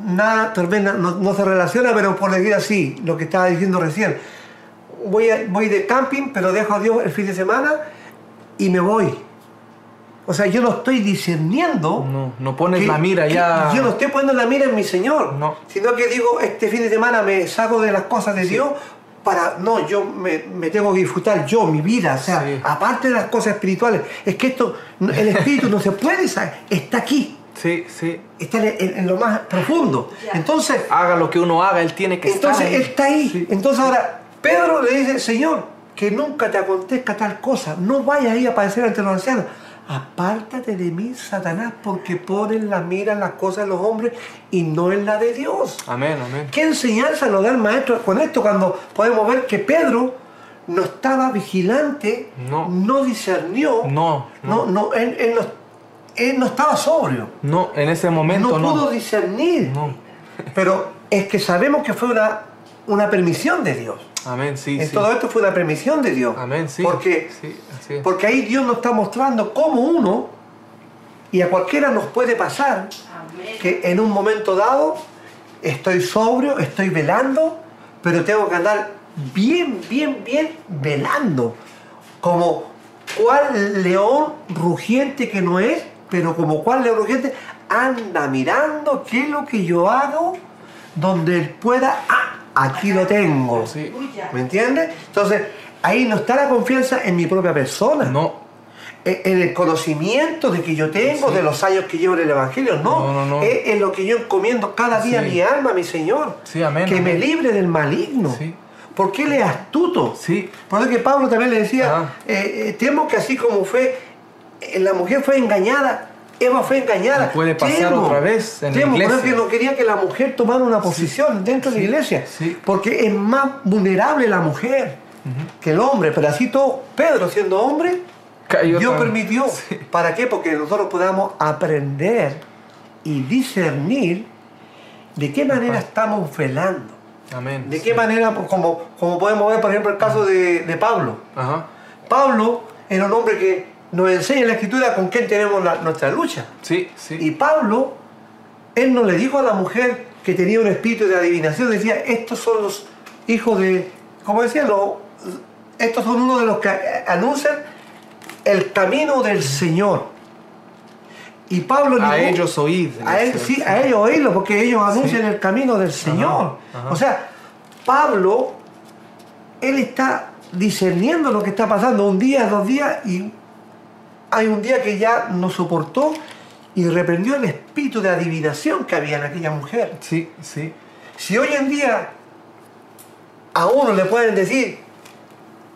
Speaker 2: nada, tal vez no, no se relaciona, pero por decir así, lo que estaba diciendo recién. Voy, a- voy de camping, pero dejo a Dios el fin de semana y me voy. O sea, yo no estoy discerniendo.
Speaker 1: No, no pones
Speaker 2: que-
Speaker 1: la mira ya.
Speaker 2: Yo no estoy poniendo la mira en mi Señor.
Speaker 1: No.
Speaker 2: Sino que digo, este fin de semana me saco de las cosas de Dios para. No, yo me, me tengo que disfrutar yo, mi vida. O sea,
Speaker 1: Sí.
Speaker 2: aparte de las cosas espirituales. Es que esto, el espíritu no se puede saber. Está aquí
Speaker 1: Sí, sí.
Speaker 2: está en, en- en lo más profundo. Entonces,
Speaker 1: Haga lo que uno haga, él tiene que
Speaker 2: entonces
Speaker 1: estar.
Speaker 2: él
Speaker 1: ahí.
Speaker 2: está ahí.
Speaker 1: Sí.
Speaker 2: Entonces ahora, Pedro le dice, Señor, que nunca te acontezca tal cosa. No vayas ahí a aparecer ante los ancianos. Apártate de mí, Satanás, porque ponen la mira en las cosas de los hombres y no en la de Dios.
Speaker 1: Amén, amén.
Speaker 2: ¿Qué enseñanza nos da el maestro con esto cuando podemos ver que Pedro no estaba vigilante,
Speaker 1: No.
Speaker 2: discernió,
Speaker 1: No,
Speaker 2: no,
Speaker 1: no.
Speaker 2: no, él, él no, él no estaba sobrio?
Speaker 1: No, en ese momento
Speaker 2: no pudo
Speaker 1: no.
Speaker 2: discernir.
Speaker 1: No.
Speaker 2: Pero es que sabemos que fue una, una permisión de Dios.
Speaker 1: Amén, sí,
Speaker 2: en
Speaker 1: sí.
Speaker 2: todo esto fue una permisión de Dios.
Speaker 1: Amén, sí.
Speaker 2: Porque,
Speaker 1: Sí, así es.
Speaker 2: porque ahí Dios nos está mostrando cómo uno, y a cualquiera nos puede pasar, que en un momento dado estoy sobrio, estoy velando, pero tengo que andar bien, bien, bien velando. Como cual león rugiente que no es, pero como cual león rugiente anda mirando qué es lo que yo hago, donde él pueda, ah, aquí lo tengo.
Speaker 1: Sí.
Speaker 2: ¿Me entiendes? Entonces, ahí no está la confianza en mi propia persona
Speaker 1: No,
Speaker 2: en en el conocimiento de que yo tengo,
Speaker 1: Sí.
Speaker 2: de los años que llevo en el Evangelio, no.
Speaker 1: No, no, no.
Speaker 2: Es en lo que yo encomiendo cada día
Speaker 1: Sí.
Speaker 2: mi alma, mi Señor.
Speaker 1: Sí, amén,
Speaker 2: Que me libre del maligno.
Speaker 1: Sí.
Speaker 2: Porque Él es astuto.
Speaker 1: sí.
Speaker 2: Por eso que Pablo también le decía,
Speaker 1: Ah.
Speaker 2: eh, eh, temo que así como fue, eh, la mujer fue engañada, Eva fue engañada.
Speaker 1: Y puede pasar
Speaker 2: Temo,
Speaker 1: otra vez en
Speaker 2: temo,
Speaker 1: iglesia.
Speaker 2: no quería que la mujer tomara una posición dentro de la iglesia. Porque es más vulnerable la mujer que el hombre. Pero así todo, Pedro siendo hombre,
Speaker 1: Cayó
Speaker 2: Dios
Speaker 1: tan-
Speaker 2: permitió. [LAUGHS] ¿Para qué? Porque nosotros podamos aprender y discernir de qué manera estamos velando.
Speaker 1: Amén.
Speaker 2: De qué
Speaker 1: sí.
Speaker 2: manera, pues, como, como podemos ver, por ejemplo, el caso de, de Pablo.
Speaker 1: Ajá.
Speaker 2: Pablo era un hombre que nos enseña en la escritura con quién tenemos la- nuestra lucha.
Speaker 1: Sí, sí.
Speaker 2: Y Pablo, él no le dijo a la mujer que tenía un espíritu de adivinación, decía, estos son los hijos de, como decía, los- estos son uno de los que anuncian el camino del Señor. Y Pablo
Speaker 1: a
Speaker 2: ningún-
Speaker 1: ellos oíd.
Speaker 2: a él, sí, a ellos oírlo, porque ellos anuncian el camino del Señor.
Speaker 1: ajá.
Speaker 2: O sea, Pablo, él está discerniendo lo que está pasando un día, dos días, y hay un día que ya no soportó y reprendió el espíritu de adivinación que había en aquella mujer.
Speaker 1: Sí, sí.
Speaker 2: Si hoy en día a uno le pueden decir,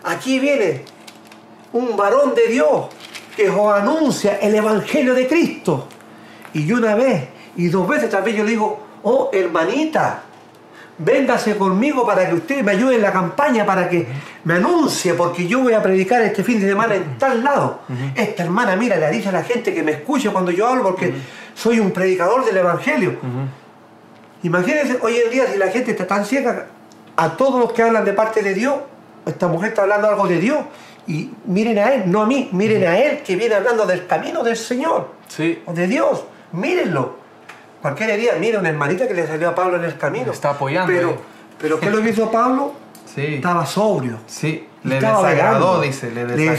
Speaker 2: aquí viene un varón de Dios que os anuncia el Evangelio de Cristo. Y una vez y dos veces también yo le digo, oh hermanita, véngase conmigo para que usted me ayude en la campaña, para que me anuncie, porque yo voy a predicar este fin de semana en tal lado. Esta hermana, mira, le dice a la gente que me escuche cuando yo hablo, porque soy un predicador del Evangelio. Imagínense hoy en día si la gente está tan ciega a todos los que hablan de parte de Dios, esta mujer está hablando algo de Dios. Y miren a él, no a mí, miren a él que viene hablando del camino del Señor,
Speaker 1: Sí.
Speaker 2: o de Dios. Mírenlo. Cualquier día, mira una hermanita que le salió a Pablo en el camino.
Speaker 1: Está apoyando,
Speaker 2: Pero,
Speaker 1: eh.
Speaker 2: pero ¿qué lo que hizo Pablo? [LAUGHS]
Speaker 1: Sí.
Speaker 2: Estaba sobrio.
Speaker 1: Sí. Le desagradó,
Speaker 2: velando.
Speaker 1: dice. Le
Speaker 2: Le
Speaker 1: desagradó.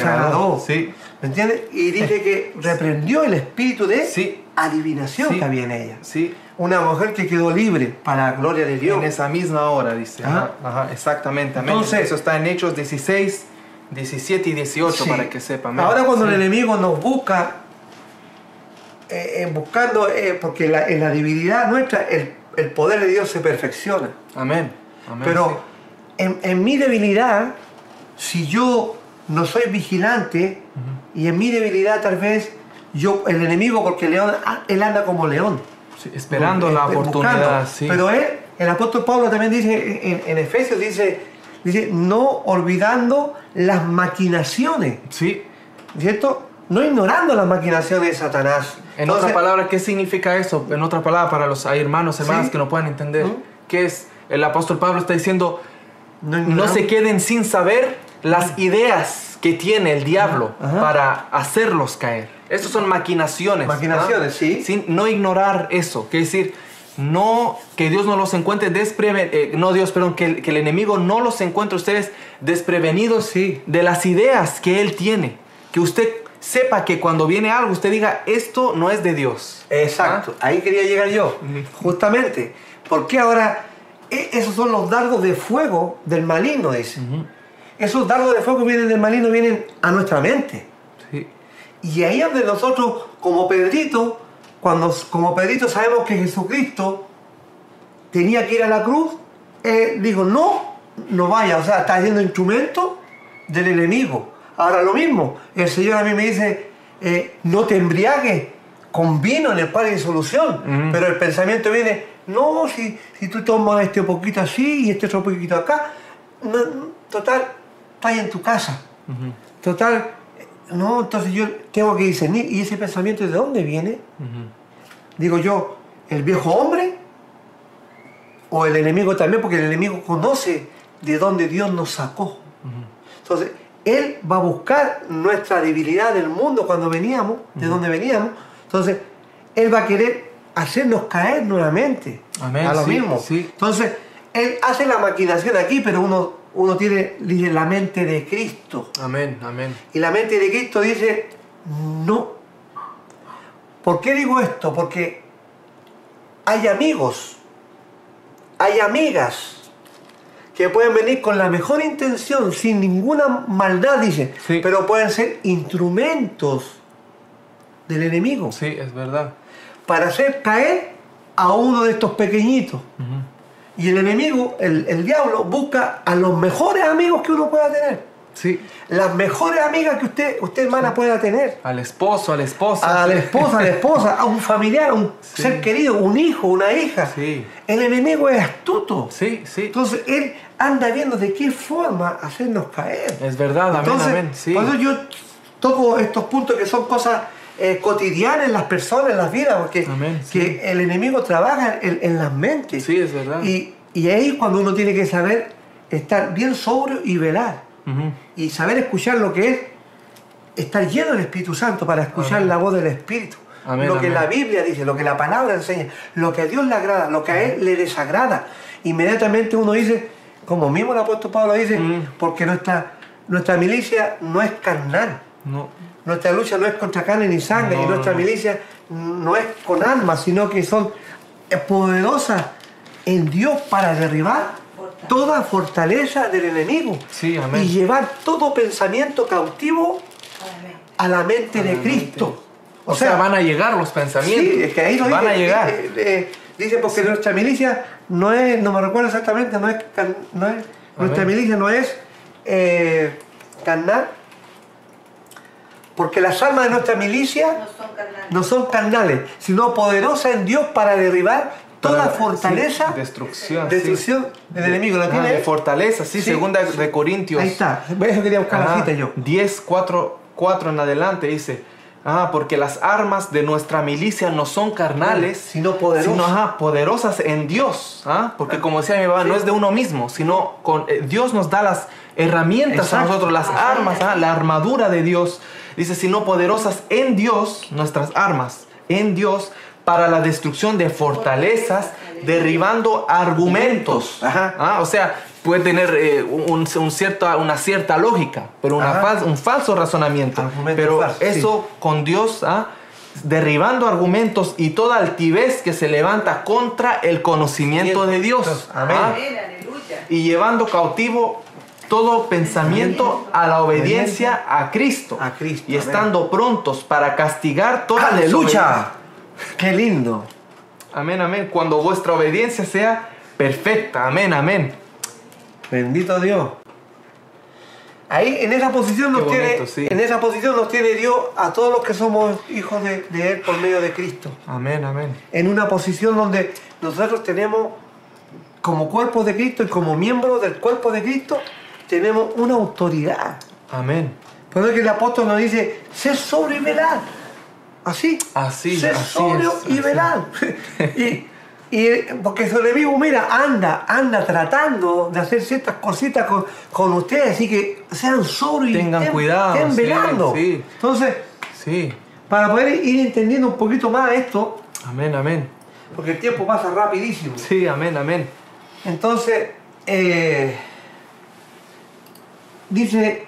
Speaker 2: desagradó.
Speaker 1: Sí.
Speaker 2: ¿Me entiendes? Y dice que reprendió el espíritu de
Speaker 1: Sí.
Speaker 2: adivinación
Speaker 1: Sí.
Speaker 2: que había en ella.
Speaker 1: Sí.
Speaker 2: Una mujer que quedó libre para la gloria de Dios.
Speaker 1: En esa misma hora, dice.
Speaker 2: Ajá.
Speaker 1: Ajá, exactamente. Amén.
Speaker 2: Entonces-
Speaker 1: Eso está en Hechos 16, 17 y 18
Speaker 2: Sí.
Speaker 1: para que sepan.
Speaker 2: Ahora cuando el enemigo nos busca, eh, eh, buscando, eh, porque la- en la divinidad nuestra el, el poder de Dios se perfecciona.
Speaker 1: Amén. Amén.
Speaker 2: Pero en, en mi debilidad, si yo no soy vigilante, y en mi debilidad tal vez yo, el enemigo, porque león, ah, él anda como león.
Speaker 1: sí. Esperando la
Speaker 2: eh,
Speaker 1: oportunidad. Sí.
Speaker 2: Pero él, el apóstol Pablo también dice en, en Efesios, dice, dice, no olvidando las maquinaciones,
Speaker 1: sí.
Speaker 2: ¿cierto? No ignorando las maquinaciones de Satanás.
Speaker 1: En
Speaker 2: Entonces,
Speaker 1: otra palabra, ¿qué significa eso? En otra palabra, para los hermanos, hermanas
Speaker 2: Sí.
Speaker 1: que no puedan entender,
Speaker 2: Ujú.
Speaker 1: ¿qué es? El apóstol Pablo está diciendo,
Speaker 2: no,
Speaker 1: no se queden sin saber las ideas que tiene el diablo
Speaker 2: Ajá.
Speaker 1: para hacerlos caer. Estas son maquinaciones.
Speaker 2: Maquinaciones,
Speaker 1: ¿ah?
Speaker 2: sí.
Speaker 1: Sin, no ignorar eso. Que decir, no que Dios no los encuentre desprevenidos, no Dios, perdón, que el, que el enemigo no los encuentre ustedes desprevenidos
Speaker 2: Sí.
Speaker 1: de las ideas que él tiene. Que usted sepa que cuando viene algo, usted diga, esto no es de Dios.
Speaker 2: Exacto, ahí quería llegar yo, justamente. Porque ahora e- esos son los dardos de fuego del maligno, dice. Esos dardos de fuego que vienen del maligno vienen a nuestra mente.
Speaker 1: Sí.
Speaker 2: Y ahí es donde nosotros, como Pedrito, cuando como Pedrito sabemos que Jesucristo tenía que ir a la cruz, él dijo, no, no vaya, o sea, está siendo instrumento del enemigo. Ahora lo mismo, el Señor a mí me dice, eh, no te embriagues con vino en el cual hay solución, pero el pensamiento viene, no, si, si tú tomas este poquito así y este otro poquito acá, no, total, estás en tu casa. Total, no, entonces yo tengo que discernir. ¿Y ese pensamiento de dónde viene? Digo yo, ¿el viejo hombre? ¿O el enemigo también? Porque el enemigo conoce de dónde Dios nos sacó. Entonces, él va a buscar nuestra debilidad del mundo cuando veníamos, de dónde veníamos. Entonces, él va a querer hacernos caer nuevamente
Speaker 1: Amén,
Speaker 2: a lo
Speaker 1: sí,
Speaker 2: mismo.
Speaker 1: sí.
Speaker 2: Entonces, él hace la maquinación aquí, pero uno, uno tiene la mente de Cristo.
Speaker 1: Amén, amén.
Speaker 2: Y la mente de Cristo dice, no. ¿Por qué digo esto? Porque hay amigos, hay amigas que pueden venir con la mejor intención, sin ninguna maldad, dice,
Speaker 1: Sí.
Speaker 2: pero pueden ser instrumentos del enemigo
Speaker 1: Sí, es verdad.
Speaker 2: para hacer caer a uno de estos pequeñitos. Y el enemigo, el, el diablo, busca a los mejores amigos que uno pueda tener.
Speaker 1: Sí.
Speaker 2: Las mejores amigas que usted, usted hermana, pueda tener.
Speaker 1: Al esposo, a la esposa.
Speaker 2: A la
Speaker 1: sí.
Speaker 2: esposa, a la esposa, a un familiar, a un [LAUGHS]
Speaker 1: Sí.
Speaker 2: ser querido, un hijo, una hija.
Speaker 1: Sí.
Speaker 2: El enemigo es astuto.
Speaker 1: Sí, sí.
Speaker 2: Entonces él anda viendo de qué forma hacernos caer.
Speaker 1: Es verdad, amén,
Speaker 2: Entonces,
Speaker 1: amén. Sí.
Speaker 2: por eso yo toco estos puntos que son cosas eh, cotidianas en las personas, en las vidas, porque
Speaker 1: Amén, sí.
Speaker 2: que el enemigo trabaja en, en las mentes.
Speaker 1: Sí, es verdad.
Speaker 2: Y, y ahí es cuando uno tiene que saber estar bien sobrio y velar. Y saber escuchar lo que es estar lleno del Espíritu Santo para escuchar
Speaker 1: Amén.
Speaker 2: la voz del Espíritu.
Speaker 1: Amén,
Speaker 2: lo que la Biblia dice, lo que la palabra enseña, lo que a Dios le agrada, lo que a Él le desagrada. Inmediatamente uno dice, como mismo el apóstol Pablo dice,
Speaker 1: Mm.
Speaker 2: porque nuestra, nuestra milicia no es carnal.
Speaker 1: No.
Speaker 2: Nuestra lucha no es contra carne ni sangre,
Speaker 1: No,
Speaker 2: y nuestra
Speaker 1: no.
Speaker 2: milicia no es con armas, sino que son eh, poderosas en Dios para derribar. Toda fortaleza del enemigo
Speaker 1: Sí, amén.
Speaker 2: y llevar todo pensamiento cautivo a la mente
Speaker 1: A la
Speaker 2: de
Speaker 1: mente.
Speaker 2: Cristo.
Speaker 1: O, sea, van a llegar los pensamientos.
Speaker 2: sí, es que ahí lo
Speaker 1: Van
Speaker 2: dice,
Speaker 1: a llegar.
Speaker 2: eh, eh, dice porque nuestra milicia no es, no me recuerdo exactamente, no es, no es nuestra milicia no es eh, carnal, porque las almas de nuestra milicia
Speaker 3: No son carnales.
Speaker 2: no son carnales, sino poderosas en Dios para derribar toda fortaleza,
Speaker 1: sí, destrucción. sí.
Speaker 2: destrucción del enemigo. ¿La
Speaker 1: Ah,
Speaker 2: tiene
Speaker 1: de fortaleza, sí,
Speaker 2: Sí.
Speaker 1: segunda de Corintios.
Speaker 2: Ahí está, eso quería buscar la
Speaker 1: Ajá,
Speaker 2: cita yo.
Speaker 1: 10, 4, 4 en adelante dice, ah, porque las armas de nuestra milicia no son carnales,
Speaker 2: Sino poderosas.
Speaker 1: sino ajá, poderosas en Dios, ¿ah? porque como decía mi papá, no es de uno mismo, sino con eh, Dios nos da las, herramientas a
Speaker 2: Exacto.
Speaker 1: nosotros, las armas, ¿ah? la armadura de Dios. Dice, sino poderosas en Dios, nuestras armas, en Dios, para la destrucción de fortalezas, derribando argumentos.
Speaker 2: Ajá.
Speaker 1: Ah, O sea, puede tener eh, un, un cierta, una cierta lógica, pero una
Speaker 2: Ajá.
Speaker 1: fal- un falso razonamiento.
Speaker 2: Argumento
Speaker 1: pero
Speaker 2: falso,
Speaker 1: eso con Dios, ¿ah? derribando argumentos y toda altivez que se levanta contra el conocimiento de Dios.
Speaker 2: Amén.
Speaker 1: ¿ah?
Speaker 3: Amén,
Speaker 1: y llevando cautivo todo pensamiento a la obediencia a Cristo.
Speaker 2: A Cristo,
Speaker 1: Y estando prontos para castigar toda
Speaker 2: ¡Aleluya! ¡Qué lindo!
Speaker 1: Amén, amén. Cuando vuestra obediencia sea perfecta. Amén, amén.
Speaker 2: Bendito Dios. Ahí en esa posición nos tiene,
Speaker 1: sí.
Speaker 2: en esa posición nos tiene Dios a todos los que somos hijos de, de Él por medio de Cristo.
Speaker 1: Amén, amén.
Speaker 2: En una posición donde nosotros tenemos, como cuerpo de Cristo y como miembros del cuerpo de Cristo, tenemos una autoridad.
Speaker 1: Amén.
Speaker 2: Por eso que el apóstol nos dice, sé y velad. Así.
Speaker 1: Así,
Speaker 2: sé
Speaker 1: así
Speaker 2: sobrio
Speaker 1: es,
Speaker 2: y velad. y, y porque enemigo, mira, anda, anda tratando de hacer ciertas cositas con, con ustedes, así que sean sobrios y
Speaker 1: Tengan
Speaker 2: estén-
Speaker 1: cuidado,
Speaker 2: estén
Speaker 1: sí,
Speaker 2: velando.
Speaker 1: sí.
Speaker 2: Entonces,
Speaker 1: Sí.
Speaker 2: para poder ir entendiendo un poquito más esto,
Speaker 1: Amén, amén.
Speaker 2: porque el tiempo pasa rapidísimo.
Speaker 1: Sí, amén, amén.
Speaker 2: Entonces, eh, dice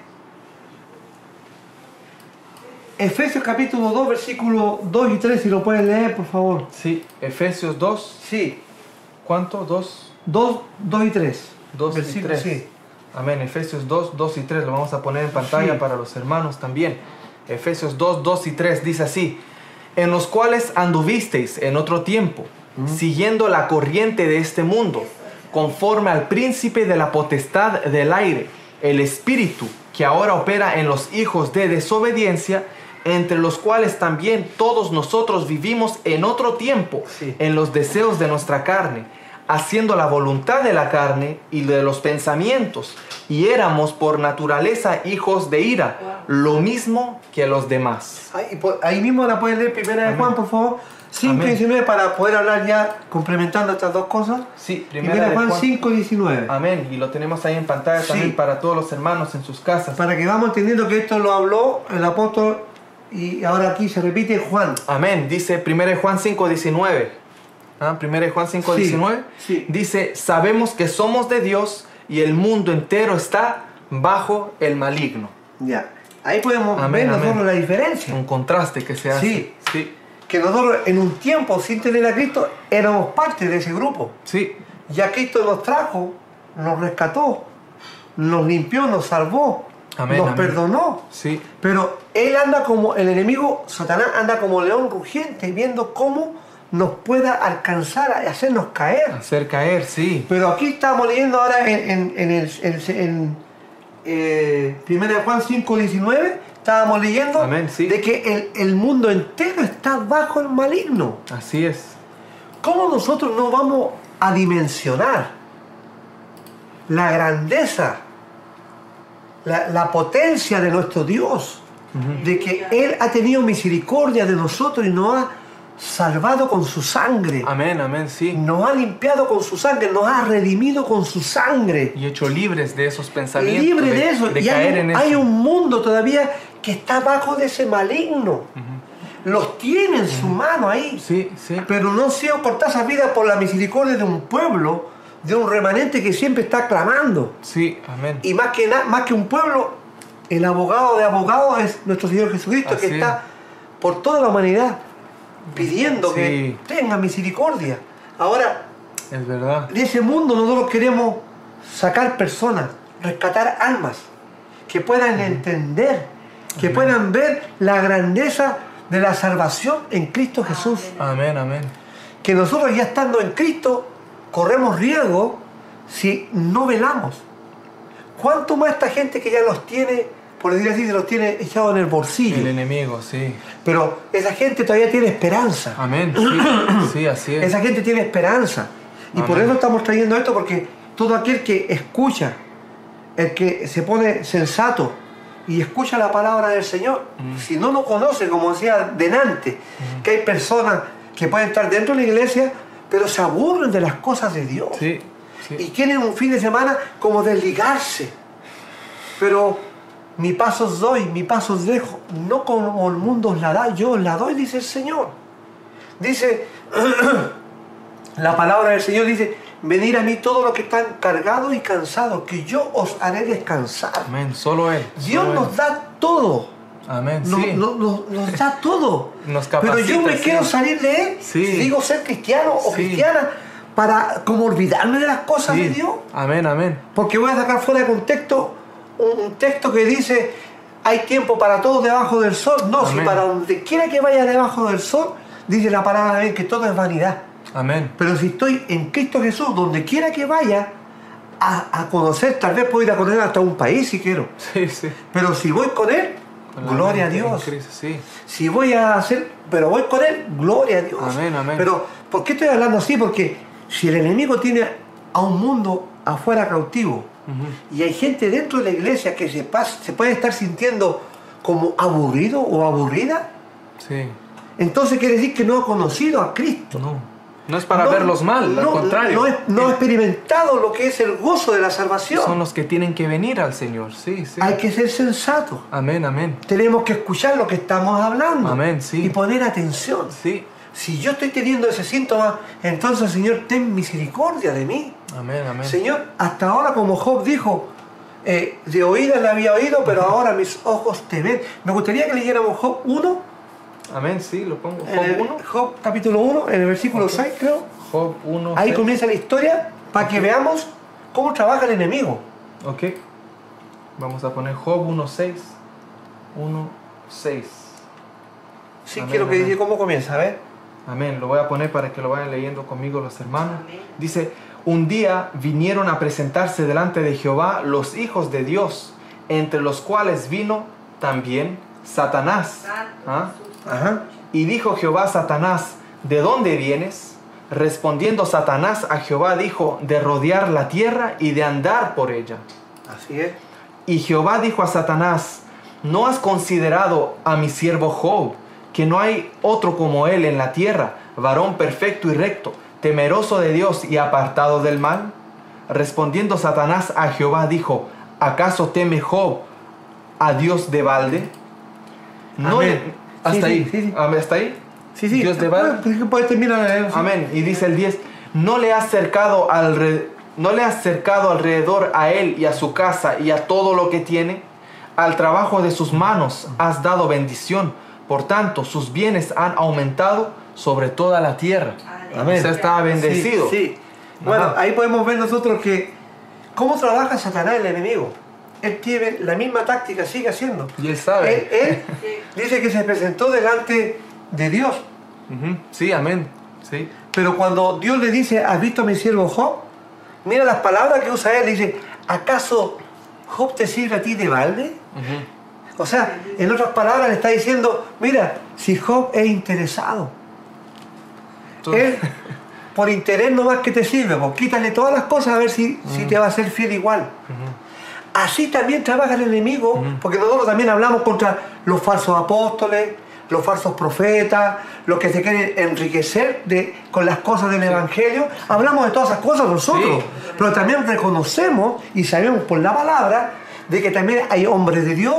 Speaker 2: Efesios capítulo 2, versículos 2 y 3, si lo pueden leer, por favor.
Speaker 1: Sí, Efesios 2.
Speaker 2: Sí,
Speaker 1: ¿Cuánto? 2.
Speaker 2: 2, 2 y 3.
Speaker 1: 2 y
Speaker 2: Versículos,
Speaker 1: 3.
Speaker 2: sí.
Speaker 1: Amén. Efesios 2, 2 y 3. Lo vamos a poner en pantalla
Speaker 2: Sí.
Speaker 1: para los hermanos también. Efesios 2, 2 y 3 dice así. En los cuales anduvisteis en otro tiempo, siguiendo la corriente de este mundo, conforme al príncipe de la potestad del aire, el espíritu que ahora opera en los hijos de desobediencia, entre los cuales también todos nosotros vivimos en otro tiempo,
Speaker 2: Sí.
Speaker 1: en los deseos de nuestra carne, haciendo la voluntad de la carne y de los pensamientos, y éramos por naturaleza hijos de ira, lo mismo que los demás.
Speaker 2: Ahí, ahí mismo la pueden leer primera de. Juan, por favor. 5
Speaker 1: Amén.
Speaker 2: y 19 para poder hablar ya complementando estas dos cosas.
Speaker 1: Sí,
Speaker 2: Primera de Juan 5 y 19.
Speaker 1: Amén. Y lo tenemos ahí en pantalla
Speaker 2: Sí.
Speaker 1: también para todos los hermanos en sus casas.
Speaker 2: Para que vamos entendiendo que esto lo habló el apóstol y ahora aquí se repite Juan.
Speaker 1: Amén. Dice 1 Juan 5, 19. ¿Ah? 1 Juan 5,
Speaker 2: Sí,
Speaker 1: 19.
Speaker 2: sí.
Speaker 1: Dice, sabemos que somos de Dios y el mundo entero está bajo el maligno.
Speaker 2: Ya. Ahí podemos
Speaker 1: Amén,
Speaker 2: ver
Speaker 1: amén.
Speaker 2: nosotros la diferencia.
Speaker 1: Un contraste que se hace.
Speaker 2: Sí.
Speaker 1: Sí.
Speaker 2: Que nosotros en un tiempo sin tener a Cristo éramos parte de ese grupo.
Speaker 1: Sí.
Speaker 2: Ya Cristo nos trajo, nos rescató, nos limpió, nos salvó,
Speaker 1: Amén,
Speaker 2: nos
Speaker 1: amén.
Speaker 2: perdonó.
Speaker 1: Sí.
Speaker 2: Pero Él anda como, el enemigo, Satanás, anda como león rugiente, viendo cómo nos pueda alcanzar a hacernos caer.
Speaker 1: Hacer caer, sí.
Speaker 2: Pero aquí estamos leyendo ahora en, en, en el en, en, eh, 1 Juan 5, 19, estábamos leyendo
Speaker 1: Amén, sí.
Speaker 2: de que el, el mundo entero está bajo el maligno.
Speaker 1: Así es.
Speaker 2: ¿Cómo nosotros no vamos a dimensionar la grandeza, la, la potencia de nuestro Dios? De que Él ha tenido misericordia de nosotros y nos ha salvado con su sangre.
Speaker 1: Amén, amén, sí.
Speaker 2: Nos ha limpiado con su sangre, nos ha redimido con su sangre.
Speaker 1: Y hecho libres de esos pensamientos.
Speaker 2: Libre de, eso.
Speaker 1: De
Speaker 2: y
Speaker 1: caer
Speaker 2: hay,
Speaker 1: en eso.
Speaker 2: hay un mundo todavía que está bajo de ese maligno. Los tiene en su mano ahí.
Speaker 1: Sí, sí.
Speaker 2: Pero no sido cortadas esa vida por la misericordia de un pueblo, de un remanente que siempre está clamando.
Speaker 1: Sí, amén.
Speaker 2: Y más que, na- más que un pueblo, el abogado de abogados es nuestro Señor Jesucristo
Speaker 1: Así
Speaker 2: que está por toda la humanidad pidiendo
Speaker 1: Sí.
Speaker 2: que tenga misericordia. Ahora,
Speaker 1: Es verdad.
Speaker 2: de ese mundo nosotros queremos sacar personas, rescatar almas, que puedan entender, que puedan ver la grandeza de la salvación en Cristo Jesús.
Speaker 1: Amén, amén.
Speaker 2: Que nosotros ya estando en Cristo corremos riesgo si no velamos. ¿Cuánto más esta gente que ya los tiene, por decir así, se los tiene echados en el bolsillo?
Speaker 1: El enemigo, sí.
Speaker 2: Pero esa gente todavía tiene esperanza.
Speaker 1: Amén. Sí, [CLEARS THROAT] sí así es.
Speaker 2: Esa gente tiene esperanza. Y por eso estamos trayendo esto, porque todo aquel que escucha, el que se pone sensato y escucha la palabra del Señor,
Speaker 1: Mm.
Speaker 2: si no lo conoce, como decía delante, que hay personas que pueden estar dentro de la iglesia, pero se aburren de las cosas de Dios.
Speaker 1: Sí, sí.
Speaker 2: Y quieren un fin de semana como desligarse. pero mi paso os doy, mi paso os dejo, no como el mundo os la da, yo os la doy, dice el Señor. Dice, [CLEARS THROAT] la palabra del Señor dice, venir a mí todos los que están cargados y cansados, que yo os haré descansar.
Speaker 1: Amén. Solo Él.
Speaker 2: Dios
Speaker 1: solo
Speaker 2: nos
Speaker 1: Él.
Speaker 2: da todo.
Speaker 1: Amén. [LAUGHS]
Speaker 2: Nos,
Speaker 1: sí.
Speaker 2: nos- nos- nos da todo. Pero yo me
Speaker 1: sí.
Speaker 2: quiero salir de él.
Speaker 1: Sí.
Speaker 2: Si digo ser cristiano o cristiana para como olvidarme de las cosas de Dios.
Speaker 1: Amén, amén.
Speaker 2: Porque voy a sacar fuera de contexto un, texto que dice hay tiempo para todo debajo del sol. No, si para donde quiera que vaya debajo del sol, dice la palabra de Dios que todo es vanidad.
Speaker 1: Amén.
Speaker 2: Pero si estoy en Cristo Jesús, donde quiera que vaya a, a conocer, tal vez puedo ir a conocer hasta un país si quiero.
Speaker 1: Sí, sí.
Speaker 2: Pero si voy con Él, gloria a Dios.
Speaker 1: Cristo, Sí.
Speaker 2: Si voy a hacer, pero voy con Él, gloria a Dios.
Speaker 1: Amén, amén.
Speaker 2: Pero, ¿por qué estoy hablando así? Porque si el enemigo tiene a un mundo afuera cautivo y hay gente dentro de la iglesia que se, pas- se puede estar sintiendo como aburrido o aburrida,
Speaker 1: Sí.
Speaker 2: entonces quiere decir que no ha conocido a Cristo.
Speaker 1: No. No es para
Speaker 2: No-
Speaker 1: verlos mal,
Speaker 2: no,
Speaker 1: al contrario.
Speaker 2: No, es- no ha experimentado lo que es el gozo de la salvación.
Speaker 1: Son los que tienen que venir al Señor. Sí, sí.
Speaker 2: Hay que ser sensato.
Speaker 1: Amén, amén.
Speaker 2: Tenemos que escuchar lo que estamos hablando.
Speaker 1: Amén, sí.
Speaker 2: Y poner atención.
Speaker 1: Sí.
Speaker 2: Si yo estoy teniendo ese síntoma, entonces Señor, ten misericordia de mí.
Speaker 1: Amén, amén.
Speaker 2: Señor, hasta ahora como Job dijo, eh, de oídas la había oído, pero ahora mis ojos te ven. Me gustaría que leyéramos Job 1,
Speaker 1: Amén, sí, lo pongo. Job
Speaker 2: el-
Speaker 1: 1.
Speaker 2: Job capítulo 1, en el versículo
Speaker 1: Ok.
Speaker 2: 6 creo.
Speaker 1: Job 1.
Speaker 2: Ahí
Speaker 1: seis.
Speaker 2: comienza la historia para que veamos cómo trabaja el enemigo.
Speaker 1: Ok. Vamos a poner Job 1.6. 1.6.
Speaker 2: Sí,
Speaker 1: Amén,
Speaker 2: quiero que
Speaker 1: amén.
Speaker 2: diga cómo comienza, a ver.
Speaker 1: Amén. Lo voy a poner para que lo vayan leyendo conmigo los hermanos.
Speaker 3: Amén.
Speaker 1: Dice, un día vinieron a presentarse delante de Jehová los hijos de Dios, entre los cuales vino también Satanás.
Speaker 3: Santo
Speaker 1: ¿Ah?
Speaker 2: Ajá.
Speaker 1: Y dijo Jehová a Satanás, ¿de dónde vienes? Respondiendo Satanás a Jehová dijo, de rodear la tierra y de andar por ella.
Speaker 2: Así es.
Speaker 1: Y Jehová dijo a Satanás, ¿no has considerado a mi siervo Job, que no hay otro como él en la tierra, varón perfecto y recto, temeroso de Dios y apartado del mal? Respondiendo Satanás a Jehová dijo, ¿acaso teme Job a Dios de balde? No
Speaker 2: Amén.
Speaker 1: Hasta
Speaker 2: Sí,
Speaker 1: ahí.
Speaker 2: sí, sí.
Speaker 1: Amén, ¿Hasta ahí?
Speaker 2: Sí, sí.
Speaker 1: Dios balde.
Speaker 2: Pues, terminar de leer, sí.
Speaker 1: Amén. Y dice el 10, no le has cercado alre- no le has cercado alrededor a él y a su casa y a todo lo que tiene. Al trabajo de sus manos has dado bendición. Por tanto, sus bienes han aumentado sobre toda la tierra.
Speaker 2: Amén.
Speaker 1: O sea, estaba bendecido.
Speaker 2: Sí, sí. Bueno, ahí podemos ver nosotros que cómo trabaja Satanás el enemigo. Él tiene la misma táctica, sigue haciendo.
Speaker 1: Y él sabe.
Speaker 2: Él, él dice que se presentó delante de Dios.
Speaker 1: Sí, amén. Sí.
Speaker 2: Pero cuando Dios le dice, ¿has visto a mi siervo Job? Mira las palabras que usa él. Dice, ¿acaso Job te sirve a ti de balde? O sea, en otras palabras le está diciendo, mira, si Job es interesado,
Speaker 1: Tú-
Speaker 2: él por interés no más que te sirve, pues quítale todas las cosas a ver si, si te va a ser fiel igual. Así también trabaja el enemigo, porque nosotros también hablamos contra los falsos apóstoles, los falsos profetas, los que se quieren enriquecer de, con las cosas del Evangelio. Hablamos de todas esas cosas nosotros,
Speaker 1: Sí.
Speaker 2: pero también reconocemos y sabemos por la palabra de que también hay hombres de Dios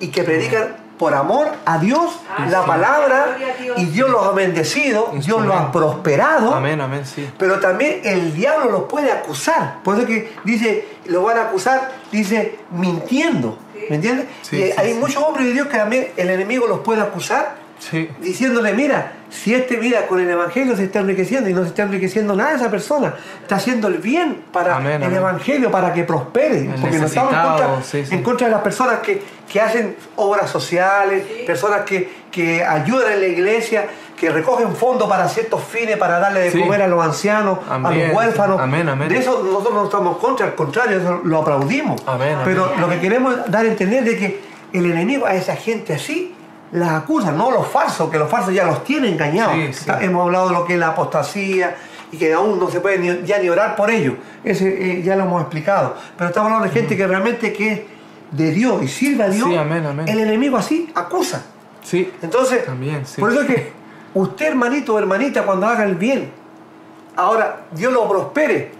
Speaker 2: y que predican por amor a Dios la palabra
Speaker 3: Dios.
Speaker 2: y Dios los ha bendecido, Dios los ha prosperado.
Speaker 1: Amén, amén, sí.
Speaker 2: Pero también el diablo los puede acusar. Por eso que dice, lo van a acusar, dice, mintiendo. ¿Me entiendes?
Speaker 1: Sí,
Speaker 2: y
Speaker 1: sí,
Speaker 2: hay
Speaker 1: sí.
Speaker 2: muchos hombres de Dios que también el enemigo los puede acusar,
Speaker 1: Sí.
Speaker 2: diciéndole, mira, si este mira con el evangelio se está enriqueciendo y no se está enriqueciendo nada esa persona, está haciendo el bien para
Speaker 1: Amén,
Speaker 2: el
Speaker 1: amén.
Speaker 2: evangelio, para que prospere.
Speaker 1: El
Speaker 2: Porque no estamos en contra,
Speaker 1: sí, sí.
Speaker 2: en contra de las personas que, que hacen obras sociales,
Speaker 3: Sí.
Speaker 2: personas que, que ayudan en la iglesia, que recogen fondos para ciertos fines, para darle de
Speaker 1: Sí.
Speaker 2: comer a los ancianos, a los huérfanos.
Speaker 1: Amén, amén.
Speaker 2: De eso nosotros no estamos contra, al contrario, eso lo aplaudimos.
Speaker 1: Amén,
Speaker 2: Pero
Speaker 1: amén.
Speaker 2: lo que queremos dar a entender es que el enemigo a esa gente así las acusa, no los falsos, que los falsos ya los tiene engañados.
Speaker 1: Sí, sí.
Speaker 2: Está- Hemos hablado de lo que es la apostasía y que aún no se puede ni- ya ni orar por ello. Ese eh, ya lo hemos explicado. Pero estamos hablando de gente que realmente que es de Dios y sirve a Dios.
Speaker 1: Sí, amén, amén.
Speaker 2: El enemigo así acusa.
Speaker 1: Sí.
Speaker 2: Entonces,
Speaker 1: También,
Speaker 2: por eso es que usted, hermanito o hermanita, cuando haga el bien, ahora Dios lo prospere.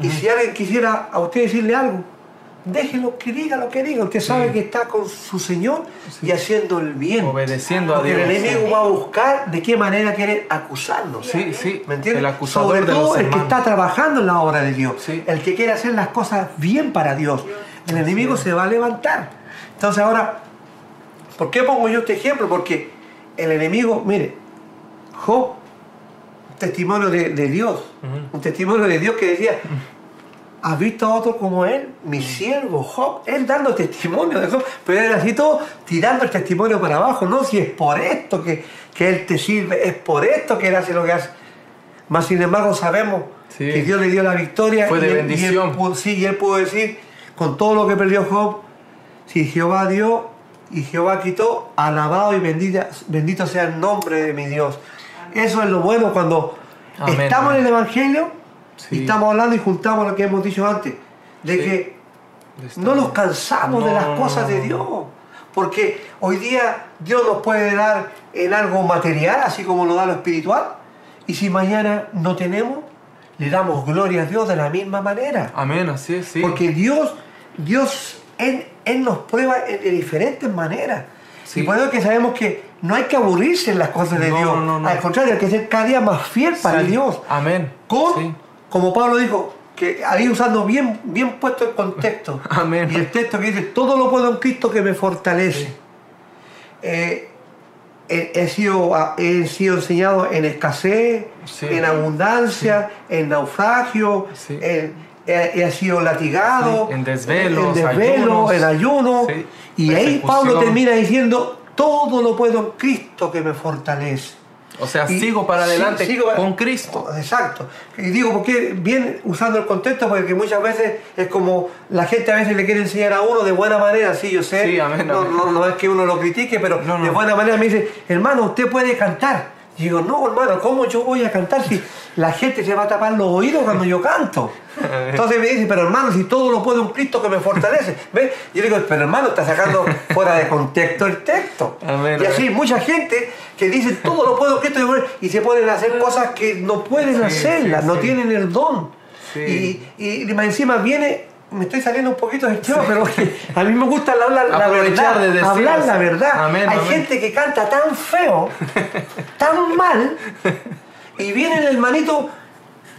Speaker 2: Y si alguien quisiera a usted decirle algo, déjelo que diga lo que diga. Usted sabe que está con su Señor y haciendo el bien.
Speaker 1: Obedeciendo a Dios.
Speaker 2: el enemigo va a buscar de qué manera quiere acusarnos.
Speaker 1: Sí, sí.
Speaker 2: ¿Me entiendes?
Speaker 1: El acusador
Speaker 2: Sobre
Speaker 1: de
Speaker 2: todo
Speaker 1: los
Speaker 2: el que está trabajando en la obra de Dios. El que quiere hacer las cosas bien para Dios. El enemigo se va a levantar. Entonces ahora, ¿por qué pongo yo este ejemplo? Porque el enemigo, mire, Job, un testimonio de, de Dios, un testimonio de Dios que decía, ¿has visto a otro como él? Mi siervo Job, él dando testimonio de Job, pero él así todo tirando el testimonio para abajo, no, si es por esto que, que él te sirve, es por esto que él hace lo que hace. Más sin embargo sabemos
Speaker 1: Sí.
Speaker 2: que Dios le dio la victoria
Speaker 1: Fue de
Speaker 2: y él-
Speaker 1: bendición.
Speaker 2: Y él, pudo- sí, y él pudo decir, con todo lo que perdió Job, si Jehová dio y Jehová quitó, alabado y bendita- bendito sea el nombre de mi Dios. Eso es lo bueno cuando
Speaker 1: Amén,
Speaker 2: estamos en el Evangelio y estamos hablando y juntamos lo que hemos dicho antes, de
Speaker 1: Sí.
Speaker 2: que no nos cansamos de las cosas de. Dios. Porque hoy día Dios nos puede dar en algo material, así como nos da lo espiritual. Y si mañana no tenemos, le damos gloria a Dios de la misma manera.
Speaker 1: Amén, así es, sí.
Speaker 2: Porque Dios, Dios, Él, Él nos prueba de diferentes maneras.
Speaker 1: Sí.
Speaker 2: Y por eso que sabemos que no hay que aburrirse en las cosas de
Speaker 1: No,
Speaker 2: Dios.
Speaker 1: no, no.
Speaker 2: Al contrario, hay que ser cada día más fiel para
Speaker 1: Sí.
Speaker 2: Dios.
Speaker 1: Amén.
Speaker 2: Con,
Speaker 1: Sí.
Speaker 2: Como Pablo dijo, que ahí usando bien, bien puesto el contexto. [LAUGHS]
Speaker 1: Amén.
Speaker 2: Y el texto que dice, todo lo puedo en Cristo que me fortalece. Eh, he, he sido, he sido enseñado en escasez,
Speaker 1: Sí.
Speaker 2: en abundancia, en naufragio, en- he, he sido latigado,
Speaker 1: en desvelos,
Speaker 2: en, desvelo, en ayuno. Y ahí Pablo termina diciendo, todo lo puedo en Cristo que me fortalece.
Speaker 1: O sea,
Speaker 2: Y-
Speaker 1: sigo para adelante
Speaker 2: sigo para-
Speaker 1: con Cristo.
Speaker 2: Exacto. Y digo, porque bien usando el contexto, porque muchas veces es como la gente a veces le quiere enseñar a uno de buena manera, sí, yo sé.
Speaker 1: Sí, amén,
Speaker 2: no,
Speaker 1: amén.
Speaker 2: no, no es que uno lo critique, pero
Speaker 1: no.
Speaker 2: de buena manera me dice, hermano, usted puede cantar. Y digo, no, hermano, ¿cómo yo voy a cantar si la gente se va a tapar los oídos cuando yo canto? Entonces me dice, pero hermano, si todo lo puedo un Cristo que me fortalece. ¿Ves? Yo digo, pero hermano, está sacando fuera de contexto el texto. Y así mucha gente que dice, todo lo puedo en Cristo y se ponen a hacer cosas que no pueden
Speaker 1: Sí,
Speaker 2: hacerlas,
Speaker 1: sí,
Speaker 2: no
Speaker 1: sí.
Speaker 2: tienen el don. Y, y más encima viene, me estoy saliendo un poquito del tema, pero que a mí me gusta hablar la verdad,
Speaker 1: de decir,
Speaker 2: hablar la verdad.
Speaker 1: Amén,
Speaker 2: Hay
Speaker 1: amén.
Speaker 2: gente que canta tan feo, tan mal, y viene el hermanito,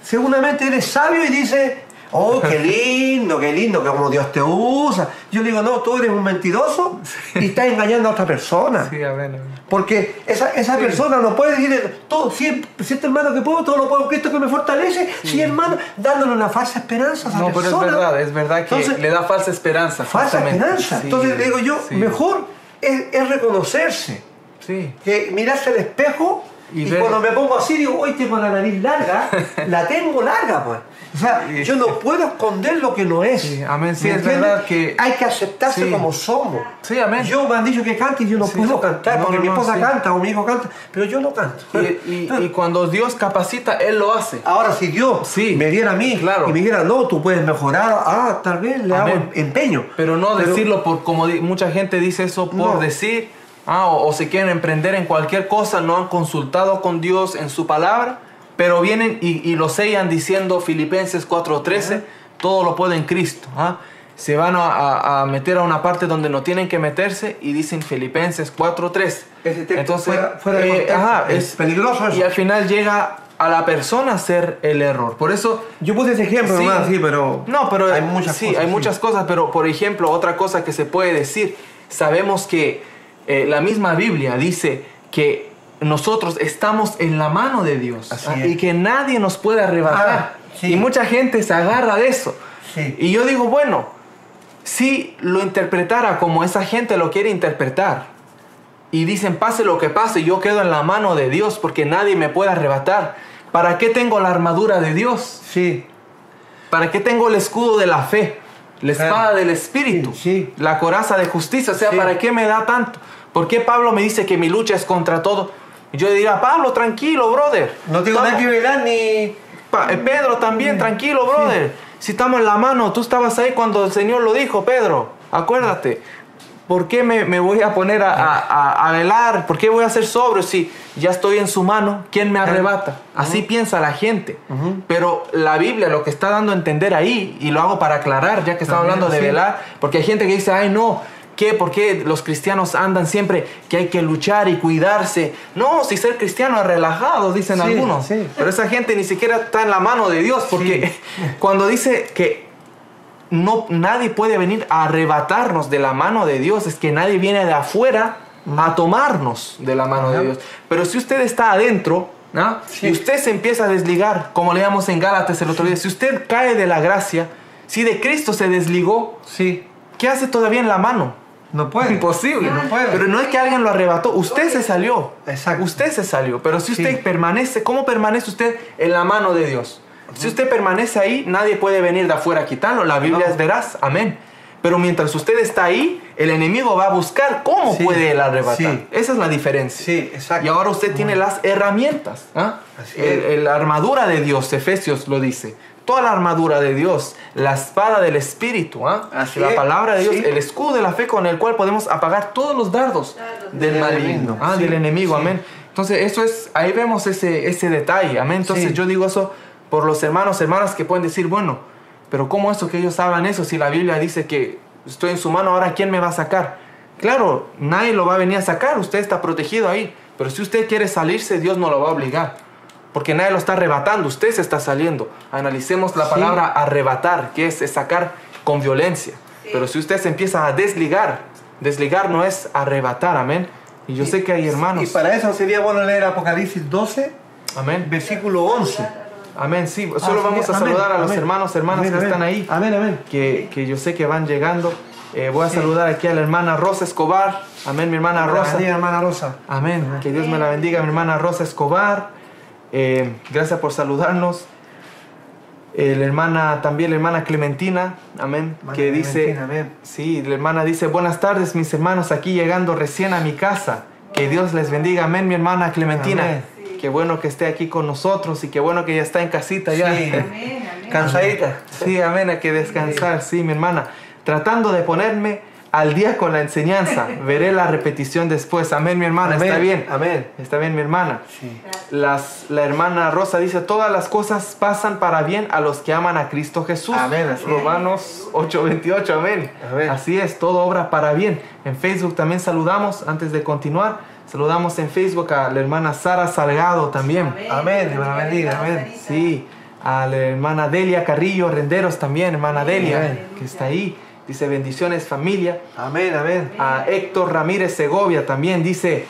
Speaker 2: seguramente él es sabio y dice, oh, qué lindo, qué lindo, que como Dios te usa. Yo le digo, no, tú eres un mentiroso y estás engañando a otra persona.
Speaker 1: Sí, amén.
Speaker 2: Porque esa, esa persona no puede decir todo, si, si este hermano que puedo, todo lo puedo Cristo que me fortalece, si hermano, dándole una falsa esperanza a esa
Speaker 1: No, pero es
Speaker 2: persona.
Speaker 1: verdad, es verdad que
Speaker 2: Entonces,
Speaker 1: le da falsa esperanza.
Speaker 2: falsa
Speaker 1: justamente.
Speaker 2: esperanza.
Speaker 1: Sí,
Speaker 2: Entonces le digo yo,
Speaker 1: sí,
Speaker 2: mejor es, es reconocerse,
Speaker 1: Sí,
Speaker 2: que mirarse al espejo y,
Speaker 1: Y
Speaker 2: cuando me pongo así digo, hoy tengo la nariz larga, [LAUGHS] la tengo larga pues. O sea, yo no puedo esconder lo que no es.
Speaker 1: Sí, amén. Sí,
Speaker 2: ¿Me
Speaker 1: es verdad que-
Speaker 2: Hay que aceptarse
Speaker 1: Sí.
Speaker 2: como somos.
Speaker 1: Sí, amén.
Speaker 2: Yo me han dicho que cante y yo no
Speaker 1: Sí.
Speaker 2: puedo cantar
Speaker 1: No,
Speaker 2: porque
Speaker 1: no,
Speaker 2: mi esposa canta o mi hijo canta, pero yo no canto.
Speaker 1: Y, y- y cuando Dios capacita, Él lo hace.
Speaker 2: Ahora, si Dios
Speaker 1: Sí.
Speaker 2: me diera a mí
Speaker 1: Claro.
Speaker 2: y me dijera, no, tú puedes mejorar, ah, tal vez le hago
Speaker 1: Amén.
Speaker 2: empeño.
Speaker 1: Pero no decirlo por, como mucha gente dice eso por decir, ah, o, o se quieren emprender en cualquier cosa, no han consultado con Dios en su palabra, pero vienen y, y lo sellan diciendo Filipenses 4:13, todo lo puede en Cristo. ¿ah? Se van a, meter a una parte donde no tienen que meterse y dicen Filipenses 4:13.
Speaker 2: Ese texto
Speaker 1: Entonces,
Speaker 2: fuera- fuera de
Speaker 1: eh, ajá,
Speaker 2: Es
Speaker 1: es
Speaker 2: peligroso eso.
Speaker 1: Y al final llega a la persona a hacer el error. Por eso
Speaker 2: Yo puse ese ejemplo
Speaker 1: Sí.
Speaker 2: nomás, sí, pero.
Speaker 1: no, pero
Speaker 2: hay muchas
Speaker 1: sí,
Speaker 2: cosas.
Speaker 1: hay
Speaker 2: sí.
Speaker 1: muchas cosas, pero por ejemplo, otra cosa que se puede decir, sabemos que eh, la misma Biblia dice que nosotros estamos en la mano de Dios
Speaker 2: Así
Speaker 1: ¿ah? y que nadie nos puede arrebatar.
Speaker 2: Ah, sí.
Speaker 1: Y mucha gente se agarra de eso.
Speaker 2: Sí.
Speaker 1: Y yo digo, bueno, si lo interpretara como esa gente lo quiere interpretar y dicen, pase lo que pase, yo quedo en la mano de Dios porque nadie me puede arrebatar. ¿Para qué tengo la armadura de Dios?
Speaker 2: Sí,
Speaker 1: ¿Para qué tengo el escudo de la fe? La
Speaker 2: Claro.
Speaker 1: espada del Espíritu.
Speaker 2: Sí.
Speaker 1: La coraza de justicia. O sea. ¿para qué me da tanto? ¿Por qué Pablo me dice que mi lucha es contra todo? Yo diría, Pablo, tranquilo, brother.
Speaker 2: no tengo nada que ver ni.
Speaker 1: Pa- eh, Pedro también, tranquilo, brother. Si estamos en la mano, tú estabas ahí cuando el Señor lo dijo, Pedro. Acuérdate. ¿por qué me, me voy a poner a, a- a velar? ¿Por qué voy a ser sobrio si ya estoy en su mano? ¿Quién me arrebata? Así piensa la gente. Pero la Biblia lo que está dando a entender ahí, y lo hago para aclarar, ya que
Speaker 2: También,
Speaker 1: hablando de
Speaker 2: sí.
Speaker 1: velar, porque hay gente que dice, ay no, ¿qué? ¿Por qué los cristianos andan siempre que hay que luchar y cuidarse? No, si ser cristiano es relajado, dicen
Speaker 2: Sí,
Speaker 1: algunos.
Speaker 2: sí.
Speaker 1: Pero esa gente ni siquiera está en la mano de Dios, porque [LAUGHS] cuando dice que no, nadie puede venir a arrebatarnos de la mano de Dios, es que nadie viene de afuera a tomarnos de la mano de. Dios. Pero si usted está adentro, ¿no?
Speaker 2: Sí.
Speaker 1: y usted se empieza a desligar, como leíamos en Gálatas el otro día, si usted cae de la gracia, si de Cristo se desligó,
Speaker 2: Sí,
Speaker 1: ¿qué hace todavía en la mano?
Speaker 2: No puede.
Speaker 1: Imposible.
Speaker 2: No puede.
Speaker 1: Pero no es que alguien lo arrebató, usted se salió.
Speaker 2: Exacto.
Speaker 1: Usted se salió. Pero si usted
Speaker 2: Sí.
Speaker 1: permanece, ¿cómo permanece usted en la mano de Dios? Si usted permanece ahí, nadie puede venir de afuera a quitarlo. La Biblia
Speaker 2: No.
Speaker 1: es veraz. Amén. Pero mientras usted está ahí, el enemigo va a buscar cómo
Speaker 2: Sí.
Speaker 1: puede él arrebatar.
Speaker 2: Sí.
Speaker 1: Esa es la diferencia.
Speaker 2: Sí, exacto.
Speaker 1: Y ahora usted tiene las herramientas. ¿ah?
Speaker 2: Así
Speaker 1: El-
Speaker 2: es.
Speaker 1: el- la armadura de Dios, Efesios lo dice. Toda la armadura de Dios, la espada del Espíritu, ¿ah?
Speaker 2: Así
Speaker 1: la
Speaker 2: es.
Speaker 1: palabra de Dios,
Speaker 2: Sí.
Speaker 1: el escudo de la fe con el cual podemos apagar todos los dardos del maligno, ah,
Speaker 2: Sí,
Speaker 1: del enemigo,
Speaker 2: sí.
Speaker 1: amén. Entonces, eso es, ahí vemos ese, ese detalle, amén. Entonces,
Speaker 2: Sí.
Speaker 1: yo digo eso por los hermanos, hermanas que pueden decir, bueno, pero ¿cómo eso que ellos hablan eso si la Biblia dice que estoy en su mano, ahora quién me va a sacar? Claro, nadie lo va a venir a sacar, usted está protegido ahí, pero si usted quiere salirse, Dios no lo va a obligar. Porque nadie lo está arrebatando, usted se está saliendo. Analicemos la
Speaker 2: Sí.
Speaker 1: palabra arrebatar, que es, es sacar con violencia. Pero si usted se empieza a desligar, desligar no es arrebatar, amén. Y yo sé que hay hermanos.
Speaker 2: Y para eso sería bueno leer Apocalipsis 12,
Speaker 1: Amén.
Speaker 2: versículo 11.
Speaker 1: Amén, sí.
Speaker 2: Ah,
Speaker 1: Solo
Speaker 2: sí,
Speaker 1: vamos a
Speaker 2: amén,
Speaker 1: saludar a los
Speaker 2: amén.
Speaker 1: hermanos, hermanas
Speaker 2: Amén,
Speaker 1: que
Speaker 2: amén.
Speaker 1: están ahí,
Speaker 2: Amén, amén.
Speaker 1: que, que yo sé que van llegando. Eh, voy a saludar aquí a la hermana Rosa Escobar. Amén, mi hermana Rosa.
Speaker 2: Bendiga, hermana Rosa.
Speaker 1: Amén. Que Dios me la bendiga, mi hermana Rosa Escobar. Eh, gracias por saludarnos. Eh, la hermana, también la hermana Clementina, amén,
Speaker 2: Hermana
Speaker 1: que dice,
Speaker 2: Clementina, amén.
Speaker 1: sí, la hermana dice, buenas tardes mis hermanos, aquí llegando recién a mi casa. Que Dios les bendiga, amén, mi hermana Clementina.
Speaker 2: Amén.
Speaker 1: Qué bueno que esté aquí con nosotros y qué bueno que ya está en casita ya.
Speaker 2: Sí. [LAUGHS]
Speaker 3: Amén, amén.
Speaker 2: Cansadita.
Speaker 1: Sí, amén, hay que descansar, sí, mi hermana. Tratando de ponerme al día con la enseñanza. [LAUGHS] Veré la repetición después. Amén, mi hermana,
Speaker 2: Amén.
Speaker 1: está bien.
Speaker 2: Amén.
Speaker 1: Está bien, mi hermana.
Speaker 2: Sí.
Speaker 1: Las, la hermana Rosa dice, todas las cosas pasan para bien a los que aman a Cristo Jesús.
Speaker 2: Amén, así.
Speaker 1: Romanos 8:28, amén.
Speaker 2: Amén.
Speaker 1: Así es, todo obra para bien. En Facebook también saludamos, antes de continuar, saludamos en Facebook a la hermana Sara Salgado también.
Speaker 2: Amén, bendiga, amén.
Speaker 1: Sí, a la hermana Delia Carrillo Renderos también, hermana Delia,
Speaker 2: Amén.
Speaker 1: que está ahí. Dice bendiciones familia.
Speaker 2: Amén, amén.
Speaker 1: A Héctor Ramírez Segovia también dice,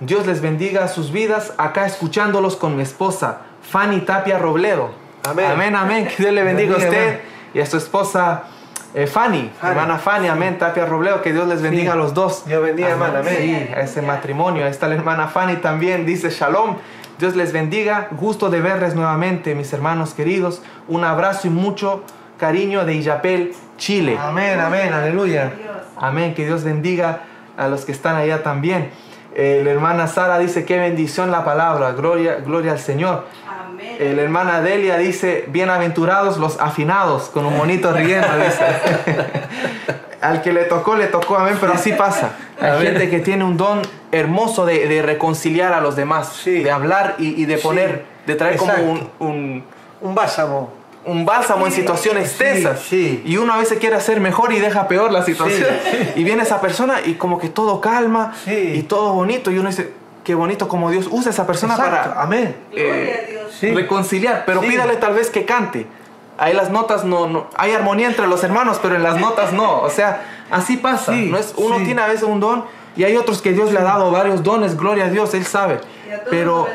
Speaker 1: Dios les bendiga sus vidas, acá escuchándolos con mi esposa, Fanny Tapia Robledo.
Speaker 2: Amén.
Speaker 1: Amén, amén. Que Dios le bendiga a usted
Speaker 2: amén.
Speaker 1: y a su esposa eh, Fanny,
Speaker 2: Fanny.
Speaker 1: hermana Fanny, amén, Tapia Robledo, que Dios les bendiga a los dos.
Speaker 2: Dios bendiga, hermana, amén.
Speaker 1: Sí, a ese matrimonio. Ahí está la hermana Fanny también, dice Shalom. Dios les bendiga, gusto de verles nuevamente, mis hermanos queridos. Un abrazo y mucho cariño de Illapel, Chile.
Speaker 2: Amén, amén, aleluya.
Speaker 1: Amén, que Dios bendiga a los que están allá también. Eh, la hermana Sara dice, qué bendición la palabra, gloria, gloria al Señor.
Speaker 3: Amén.
Speaker 1: Eh, la hermana Delia dice, bienaventurados los afinados, con un monito riendo, dice. [LAUGHS] Al que le tocó, le tocó, amén, pero así pasa. Hay
Speaker 2: Amén.
Speaker 1: gente que tiene un don hermoso de, de reconciliar a los demás,
Speaker 2: Sí.
Speaker 1: de hablar y, y de
Speaker 2: Sí.
Speaker 1: poner, de traer como un,
Speaker 2: Exacto.
Speaker 1: un,
Speaker 2: Un bálsamo.
Speaker 1: Un bálsamo en situaciones
Speaker 2: Sí,
Speaker 1: tensas.
Speaker 2: sí.
Speaker 1: Y uno a veces quiere hacer mejor y deja peor la situación. Y viene esa persona y como que todo calma
Speaker 2: Sí.
Speaker 1: y todo bonito. Y uno dice, qué bonito como Dios usa a esa persona
Speaker 2: Exacto,
Speaker 1: para
Speaker 2: amén.
Speaker 3: Gloria
Speaker 1: eh,
Speaker 3: a Dios.
Speaker 2: Sí.
Speaker 1: reconciliar. Pero
Speaker 2: Sí.
Speaker 1: pídale tal vez que cante. Ahí las notas no, no- Hay armonía entre los hermanos, pero en las notas no. O sea, así pasa.
Speaker 2: Sí,
Speaker 1: no es, uno
Speaker 2: sí.
Speaker 1: tiene a veces un don y hay otros que Dios le ha dado varios dones. Gloria a Dios, Él sabe. Pero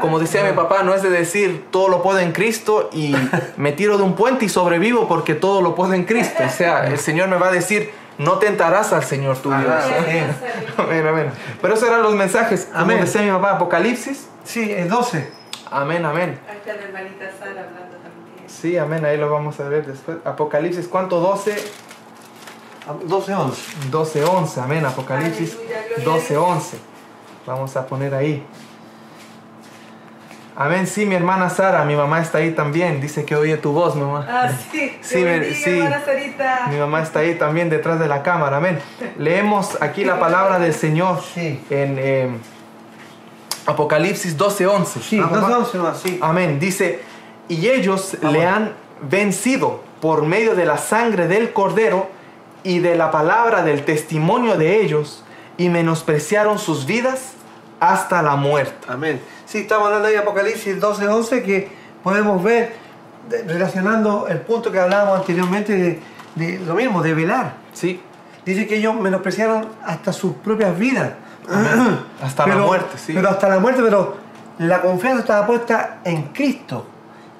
Speaker 1: como decía mi papá, no es de decir todo lo puedo en Cristo y [LAUGHS] me tiro de un puente y sobrevivo porque todo lo puedo en Cristo. O sea, el Señor me va a decir, no tentarás al Señor tu Dios.
Speaker 3: Amén.
Speaker 1: Amén, amén. Pero esos eran los mensajes. Como
Speaker 2: Amén.
Speaker 1: decía mi papá, Apocalipsis.
Speaker 2: Sí, es 12.
Speaker 1: Amén, amén.
Speaker 3: Ahí está la hermanita Sara hablando también.
Speaker 1: Sí, amén. Ahí lo vamos a ver después. Apocalipsis, ¿cuánto? 12,
Speaker 2: 12, 11.
Speaker 1: 12, 11. Amén. Apocalipsis
Speaker 3: Aleluya, gloria a
Speaker 1: 12, 11. Vamos a poner ahí. Amén. Sí, mi hermana Sara, mi mamá está ahí también. Dice que oye tu voz, mamá.
Speaker 3: Ah, sí. [LAUGHS]
Speaker 1: Sí,
Speaker 3: bendiga,
Speaker 1: sí.
Speaker 3: hermana Sarita.
Speaker 1: Mi mamá está ahí también detrás de la cámara. Amén. Leemos aquí la palabra del Señor
Speaker 2: Sí.
Speaker 1: en eh, Apocalipsis 12:11.
Speaker 2: Sí,
Speaker 1: Ah,
Speaker 2: no
Speaker 1: mamá.
Speaker 2: son sino así.
Speaker 1: Amén. Dice, y ellos
Speaker 2: Ah,
Speaker 1: le han vencido por medio de la sangre del cordero y de la palabra del testimonio de ellos y menospreciaron sus vidas hasta la muerte.
Speaker 2: Amén. Sí, estamos hablando de Apocalipsis 12, 11, que podemos ver, relacionando el punto que hablábamos anteriormente de, de lo mismo, de velar.
Speaker 1: Sí,
Speaker 2: Dice que ellos menospreciaron hasta sus propias vidas. [CLEARS THROAT]
Speaker 1: hasta la muerte, sí.
Speaker 2: Pero hasta la muerte, pero la confianza estaba puesta en Cristo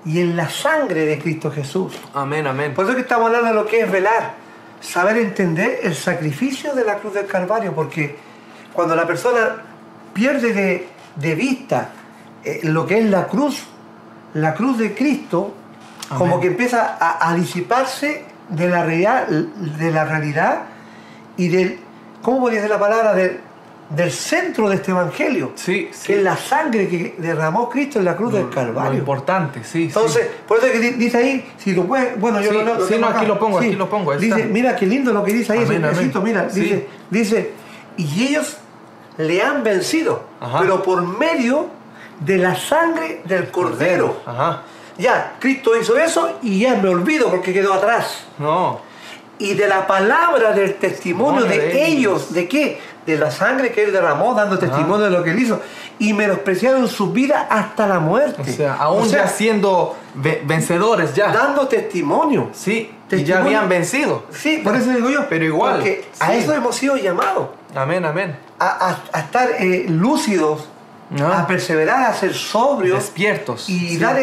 Speaker 2: y en la sangre de Cristo Jesús.
Speaker 1: Amén, amén.
Speaker 2: Por eso que estamos hablando de lo que es velar, saber entender el sacrificio de la cruz del Calvario, porque cuando la persona pierde de, de vista eh, lo que es la cruz, la cruz de Cristo,
Speaker 1: Amén.
Speaker 2: como que empieza a, a disiparse de la, realidad, de la realidad y del, ¿cómo podría decir la palabra? Del, del centro de este evangelio,
Speaker 1: Sí, sí.
Speaker 2: que es la sangre que derramó Cristo en la cruz del
Speaker 1: Lo
Speaker 2: Calvario.
Speaker 1: importante, sí.
Speaker 2: Entonces, por eso es que di- dice ahí, si lo puedes, bueno, yo
Speaker 1: Sí,
Speaker 2: lo, lo
Speaker 1: sí,
Speaker 2: tengo
Speaker 1: no, aquí lo pongo, aquí lo pongo,
Speaker 2: Dice, mira qué lindo lo que dice ahí, ese
Speaker 1: Amén, amén.
Speaker 2: pedacito, mira,
Speaker 1: Sí.
Speaker 2: dice, dice, y ellos le han vencido,
Speaker 1: Ajá.
Speaker 2: pero por medio de la sangre del cordero.
Speaker 1: Ajá.
Speaker 2: Ya, Cristo hizo eso y ya me olvido porque quedó atrás.
Speaker 1: No.
Speaker 2: Y de la palabra del testimonio
Speaker 1: Testimonio
Speaker 2: de,
Speaker 1: de
Speaker 2: ellos.
Speaker 1: ellos.
Speaker 2: ¿de qué? De la sangre que él derramó, dando testimonio de lo que él hizo. Y menospreciaron su vida hasta la muerte.
Speaker 1: O sea, aún
Speaker 2: O sea,
Speaker 1: ya siendo ve- vencedores ya.
Speaker 2: dando testimonio.
Speaker 1: Sí, y ya
Speaker 2: Testimonio.
Speaker 1: habían vencido.
Speaker 2: Sí, por eso digo yo.
Speaker 1: Pero igual,
Speaker 2: Porque a eso hemos sido llamados.
Speaker 1: Amén, amén.
Speaker 2: A, a- a estar eh, lúcidos,
Speaker 1: Ah.
Speaker 2: a perseverar, a ser sobrios
Speaker 1: Despiertos.
Speaker 2: y
Speaker 1: Sí.
Speaker 2: dar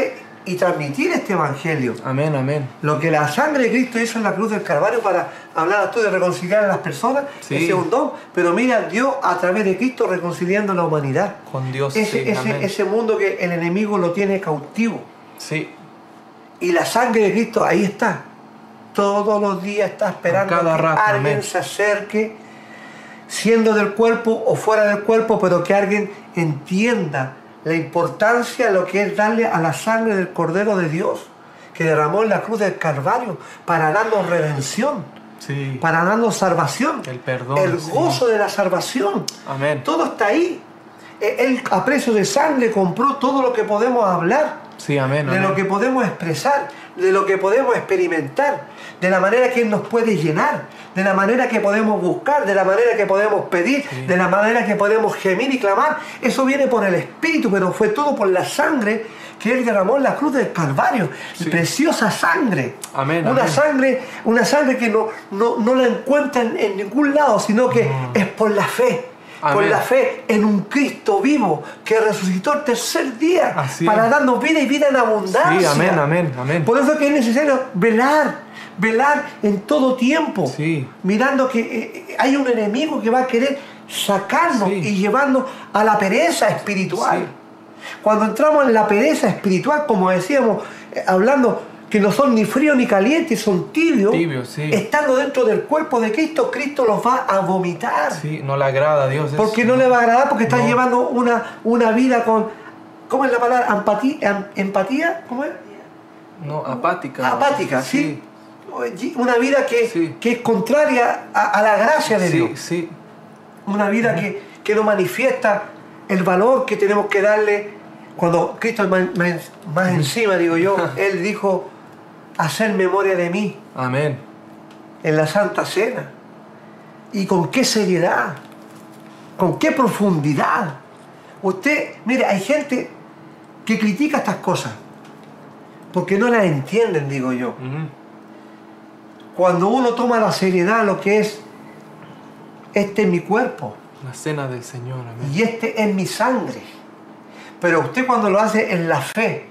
Speaker 2: y transmitir este evangelio.
Speaker 1: Amén, amén.
Speaker 2: Lo que la sangre de Cristo hizo en la cruz del Calvario para hablar tú de reconciliar a las personas,
Speaker 1: Sí.
Speaker 2: ese es un don. Pero mira, Dios a través de Cristo reconciliando a la humanidad.
Speaker 1: Con Dios,
Speaker 2: Ese,
Speaker 1: sí,
Speaker 2: ese,
Speaker 1: amén.
Speaker 2: ese mundo que el enemigo lo tiene cautivo.
Speaker 1: Sí,
Speaker 2: Y la sangre de Cristo ahí está. Todos los días está esperando
Speaker 1: A cada
Speaker 2: que
Speaker 1: rato,
Speaker 2: alguien
Speaker 1: amén.
Speaker 2: se acerque, siendo del cuerpo o fuera del cuerpo, pero que alguien entienda la importancia de lo que es darle a la sangre del Cordero de Dios, que derramó en la cruz del Calvario, para darnos redención,
Speaker 1: sí.
Speaker 2: para darnos salvación,
Speaker 1: El perdón,
Speaker 2: el
Speaker 1: sí.
Speaker 2: gozo de la salvación.
Speaker 1: Amén.
Speaker 2: Todo está ahí. Eh, Él a precio de sangre compró todo lo que podemos hablar
Speaker 1: Sí, amén.
Speaker 2: de
Speaker 1: amén.
Speaker 2: lo que podemos expresar, de lo que podemos experimentar, de la manera que Él nos puede llenar, de la manera que podemos buscar, de la manera que podemos pedir, de la manera que podemos gemir y clamar. Eso viene por el Espíritu, pero fue todo por la sangre que Él derramó en la cruz del Calvario.
Speaker 1: Sí.
Speaker 2: Preciosa sangre.
Speaker 1: Amén,
Speaker 2: Una
Speaker 1: amén.
Speaker 2: sangre, una sangre que no, no, no la encuentran en ningún lado, sino que es por la fe. Por la fe en un Cristo vivo que resucitó el tercer día
Speaker 1: Así
Speaker 2: para
Speaker 1: es.
Speaker 2: darnos vida y vida en abundancia.
Speaker 1: Sí, amén, amén, amén.
Speaker 2: Por eso es que es necesario velar, velar en todo tiempo,
Speaker 1: Sí.
Speaker 2: mirando que eh, hay un enemigo que va a querer sacarnos
Speaker 1: Sí.
Speaker 2: y llevarnos a la pereza espiritual.
Speaker 1: Sí.
Speaker 2: Cuando entramos en la pereza espiritual, como decíamos, eh, hablando que no son ni fríos ni calientes, son tibios,
Speaker 1: sí.
Speaker 2: estando dentro del cuerpo de Cristo, Cristo los va a vomitar.
Speaker 1: Sí, no le agrada a Dios. eso.
Speaker 2: Porque no le va a agradar porque está
Speaker 1: No.
Speaker 2: llevando una, una vida con, ¿cómo es la palabra? Empatía, empatía ¿cómo es?
Speaker 1: No, apática.
Speaker 2: Apática, ¿sí? Una vida que,
Speaker 1: Sí.
Speaker 2: que es contraria a, a la gracia de
Speaker 1: Sí,
Speaker 2: Dios.
Speaker 1: sí.
Speaker 2: Una vida que, que no manifiesta el valor que tenemos que darle. Cuando Cristo más, más- más encima, digo yo, [LAUGHS] Él dijo, hacer memoria de mí
Speaker 1: Amén.
Speaker 2: en la Santa Cena. ¿Y con qué seriedad? ¿Con qué profundidad? Usted, mire, hay gente que critica estas cosas porque no las entienden, digo yo. Cuando uno toma la seriedad lo que es, este es mi cuerpo
Speaker 1: La cena del Señor. Amén.
Speaker 2: y este es mi sangre. Pero usted cuando lo hace en la fe,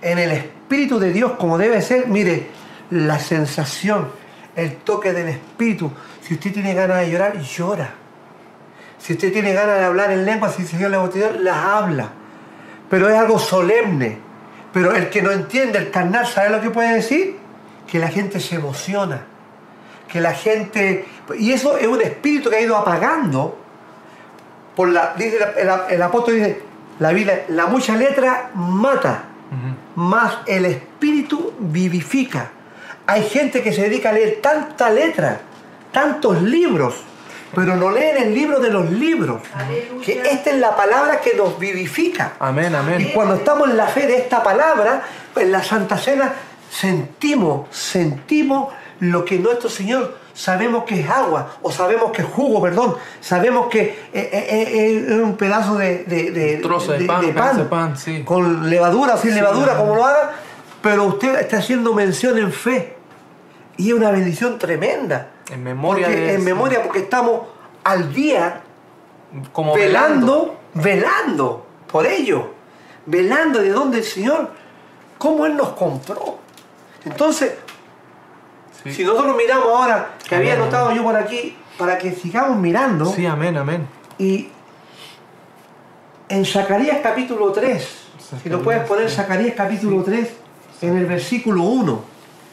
Speaker 2: en el Espíritu de Dios como debe ser, mire, la sensación, el toque del Espíritu. Si usted tiene ganas de llorar, llora. Si usted tiene ganas de hablar en lengua, si el Señor le bautizó, la habla. Pero es algo solemne. Pero el que no entiende el carnal, ¿sabe lo que puede decir? Que la gente se emociona. Que la gente... Y eso es un espíritu que ha ido apagando por la, dice la- el, el apóstol dice, La Biblia, la mucha letra mata, más el espíritu vivifica. Hay gente que se dedica a leer tanta letra, tantos libros, pero no leen el libro de los libros.
Speaker 3: Aleluya.
Speaker 2: Que esta es la palabra que nos vivifica.
Speaker 1: Amén,
Speaker 2: Y
Speaker 1: amén.
Speaker 2: cuando estamos en la fe de esta palabra, en la Santa Cena, sentimos, sentimos lo que nuestro Señor sabemos que es agua, o sabemos que es jugo, perdón, sabemos que eh, eh, eh, es un pedazo de, de- de-
Speaker 1: Un trozo de pan, sí.
Speaker 2: con levadura, sin
Speaker 1: Sí,
Speaker 2: levadura, como lo haga, pero usted está haciendo mención en fe. Y es una bendición tremenda.
Speaker 1: En memoria
Speaker 2: Porque-
Speaker 1: de
Speaker 2: en memoria, porque estamos al día
Speaker 1: Como
Speaker 2: velando, velando por ello, velando de dónde el Señor, cómo Él nos compró. Entonces,
Speaker 1: Sí.
Speaker 2: si nosotros miramos ahora, que había
Speaker 1: Amén,
Speaker 2: anotado yo por aquí, para que sigamos mirando,
Speaker 1: Sí, amén, amén.
Speaker 2: y en Zacarías capítulo 3, si lo puedes poner,
Speaker 1: sí.
Speaker 2: Zacarías capítulo 3, en el versículo 1,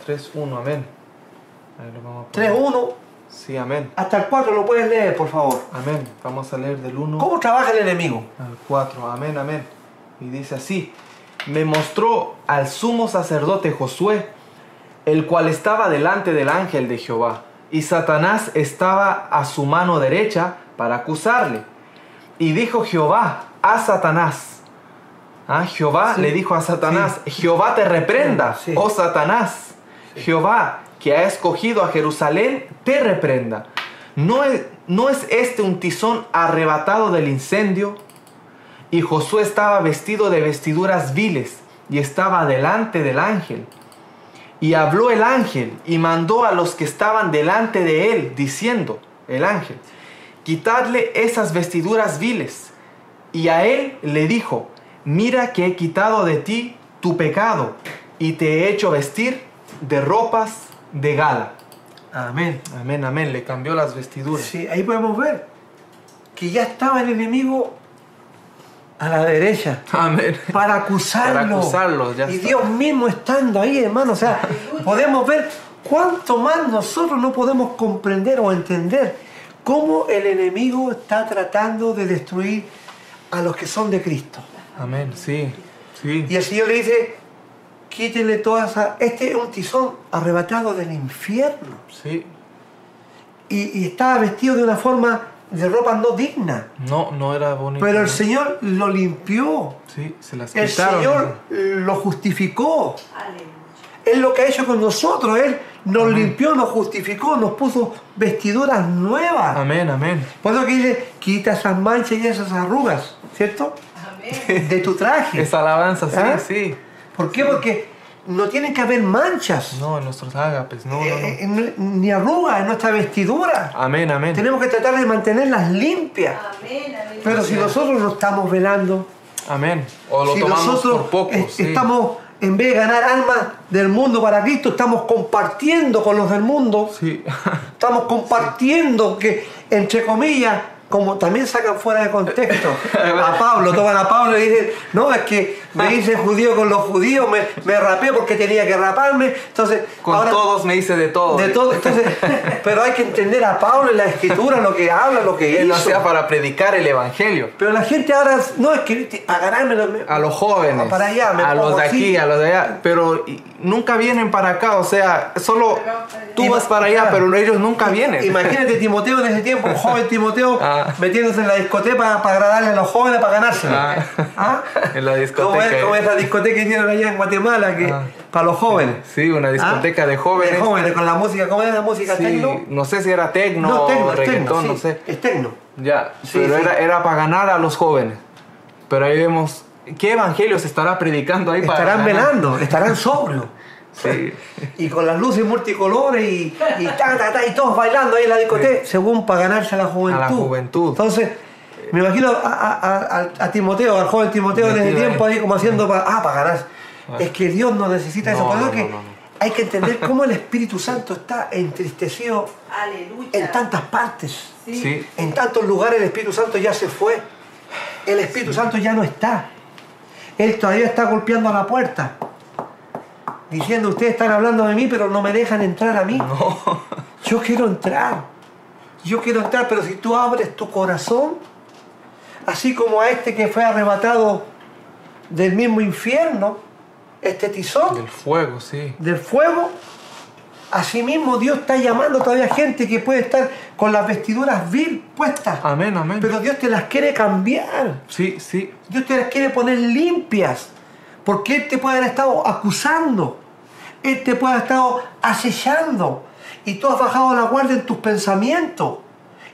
Speaker 1: 3-1, amén. Ahí lo vamos a poner.
Speaker 2: 3.1
Speaker 1: Sí, amén.
Speaker 2: hasta el 4, lo puedes leer, por favor.
Speaker 1: Amén. Vamos a leer del 1
Speaker 2: ¿Cómo trabaja el enemigo?
Speaker 1: al 4. Amén, amén. Y dice así: Me mostró al sumo sacerdote Josué, el cual estaba delante del ángel de Jehová, y Satanás estaba a su mano derecha para acusarle. Y dijo Jehová a Satanás. Ah, Jehová
Speaker 2: Sí,
Speaker 1: le dijo a Satanás, Jehová te reprenda,
Speaker 2: Sí.
Speaker 1: oh Satanás. Jehová, que ha escogido a Jerusalén, te reprenda. ¿No es, ¿No es este un tizón arrebatado del incendio? Y Josué estaba vestido de vestiduras viles y estaba delante del ángel. Y habló el ángel y mandó a los que estaban delante de él, diciendo, el ángel, quitadle esas vestiduras viles. Y a él le dijo, mira que he quitado de ti tu pecado y te he hecho vestir de ropas de gala.
Speaker 2: Amén.
Speaker 1: Amén, amén, le cambió las vestiduras.
Speaker 2: Sí, ahí podemos ver que ya estaba el enemigo a la derecha
Speaker 1: Amén.
Speaker 2: para acusarlo.
Speaker 1: Para acusarlo, ya
Speaker 2: y
Speaker 1: está.
Speaker 2: Dios mismo estando ahí, hermano. O sea, podemos ver cuánto más nosotros no podemos comprender o entender cómo el enemigo está tratando de destruir a los que son de Cristo.
Speaker 1: Amén, sí, sí.
Speaker 2: Y el Señor le dice, quítele toda esa... Este es un tizón arrebatado del infierno.
Speaker 1: Sí,
Speaker 2: Y, y estaba vestido de una forma de ropa no digna.
Speaker 1: no, no era bonito.
Speaker 2: Pero el Señor lo limpió.
Speaker 1: Sí, se las
Speaker 2: El
Speaker 1: quitaron.
Speaker 2: Señor lo justificó.
Speaker 3: Aleluya.
Speaker 2: Es lo que ha hecho con nosotros. Él nos limpió, nos justificó, nos puso vestiduras nuevas.
Speaker 1: Amén, amén.
Speaker 2: Por eso que dice, quita esas manchas y esas arrugas, ¿cierto?
Speaker 3: Amén.
Speaker 2: De tu traje. [LAUGHS]
Speaker 1: Esa alabanza, sí,
Speaker 2: ¿Ah?
Speaker 1: sí.
Speaker 2: ¿Por qué? Porque no tienen que haber manchas,
Speaker 1: No, en nuestros ágapes, no, no, no.
Speaker 2: eh, eh, ni arrugas en nuestra vestidura.
Speaker 1: Amén, amén.
Speaker 2: Tenemos que tratar de mantenerlas limpias.
Speaker 3: Amén. Amén.
Speaker 2: Pero si nosotros no estamos velando,
Speaker 1: Amén. O lo
Speaker 2: si
Speaker 1: tomamos
Speaker 2: nosotros
Speaker 1: por poco.
Speaker 2: eh,
Speaker 1: sí.
Speaker 2: estamos, en vez de ganar almas del mundo para Cristo, estamos compartiendo con los del mundo,
Speaker 1: Sí. [LAUGHS]
Speaker 2: estamos compartiendo que, entre comillas, como también sacan fuera de contexto [LAUGHS] a Pablo, toman a Pablo y dicen, no, es que me hice judío con los judíos, me, me rapé porque tenía que raparme, entonces
Speaker 1: Con
Speaker 2: ahora-
Speaker 1: todos me hice de todo.
Speaker 2: de todo, entonces, [LAUGHS] pero hay que entender a Pablo en la escritura, lo que habla, lo que
Speaker 1: Él lo
Speaker 2: hizo.
Speaker 1: hacía para predicar el evangelio.
Speaker 2: Pero la gente ahora, no, es que para ganármelo, me-
Speaker 1: A los jóvenes.
Speaker 2: Para allá, me
Speaker 1: a los de aquí,
Speaker 2: así.
Speaker 1: a los de allá. Pero y- nunca vienen para acá. O sea, solo tú
Speaker 2: Ima-
Speaker 1: vas para allá, pero ellos nunca vienen.
Speaker 2: Imagínate Timoteo en ese tiempo, un [LAUGHS] joven Timoteo,
Speaker 1: Ah. [LAUGHS]
Speaker 2: metiéndose en la discoteca para, para agradarle a los jóvenes para ganárselo.
Speaker 1: Ah.
Speaker 2: ¿Ah? [LAUGHS]
Speaker 1: En la
Speaker 2: ¿Cómo
Speaker 1: discoteca.
Speaker 2: es, cómo es la discoteca que hicieron allá en Guatemala que,
Speaker 1: Ah.
Speaker 2: para los jóvenes?
Speaker 1: Sí, una discoteca
Speaker 2: ¿Ah?
Speaker 1: de jóvenes.
Speaker 2: De jóvenes, con la música, ¿cómo es la música?
Speaker 1: Sí,
Speaker 2: ¿Tecno?
Speaker 1: no sé si era tecno
Speaker 2: No,
Speaker 1: o
Speaker 2: tecno, es
Speaker 1: reggaetón,
Speaker 2: tecno,
Speaker 1: no
Speaker 2: sí,
Speaker 1: sé.
Speaker 2: es tecno.
Speaker 1: Ya,
Speaker 2: Sí,
Speaker 1: pero. Era, era para ganar a los jóvenes. Pero ahí vemos, ¿qué evangelio se estará predicando ahí para
Speaker 2: Estarán
Speaker 1: ganar?
Speaker 2: velando, estarán sobrios.
Speaker 1: Sí.
Speaker 2: Y con las luces multicolores y, y, ta, ta, ta, y todos bailando ahí en la discoteca, según para ganarse a la juventud.
Speaker 1: A la juventud.
Speaker 2: Entonces, me imagino a, a- a- a Timoteo, al joven Timoteo en ese
Speaker 1: Metido
Speaker 2: tiempo
Speaker 1: ahí.
Speaker 2: como haciendo para, ah, para ganar.
Speaker 1: Ah.
Speaker 2: Es que Dios no necesita eso.
Speaker 1: No,
Speaker 2: Por
Speaker 1: no,
Speaker 2: que
Speaker 1: no, no, no.
Speaker 2: hay que entender [LAUGHS] cómo el Espíritu Santo está entristecido
Speaker 3: Aleluya.
Speaker 2: en tantas partes.
Speaker 3: Sí.
Speaker 2: En tantos lugares el Espíritu Santo ya se fue. El Espíritu Santo ya no está. Él todavía está golpeando a la puerta. Diciendo, ustedes están hablando de mí, pero no me dejan entrar a mí.
Speaker 1: No. [LAUGHS]
Speaker 2: Yo quiero entrar. Yo quiero entrar, pero si tú abres tu corazón, así como a este que fue arrebatado del mismo infierno, este tizón,
Speaker 1: Del fuego, sí.
Speaker 2: del fuego, asimismo Dios está llamando todavía gente que puede estar con las vestiduras vil puestas,
Speaker 1: Amén, amén.
Speaker 2: pero Dios te las quiere cambiar.
Speaker 1: sí, sí.
Speaker 2: Dios te las quiere poner limpias. Porque Él te puede haber estado acusando. Él te puede haber estado acechando. Y tú has bajado la guardia en tus pensamientos.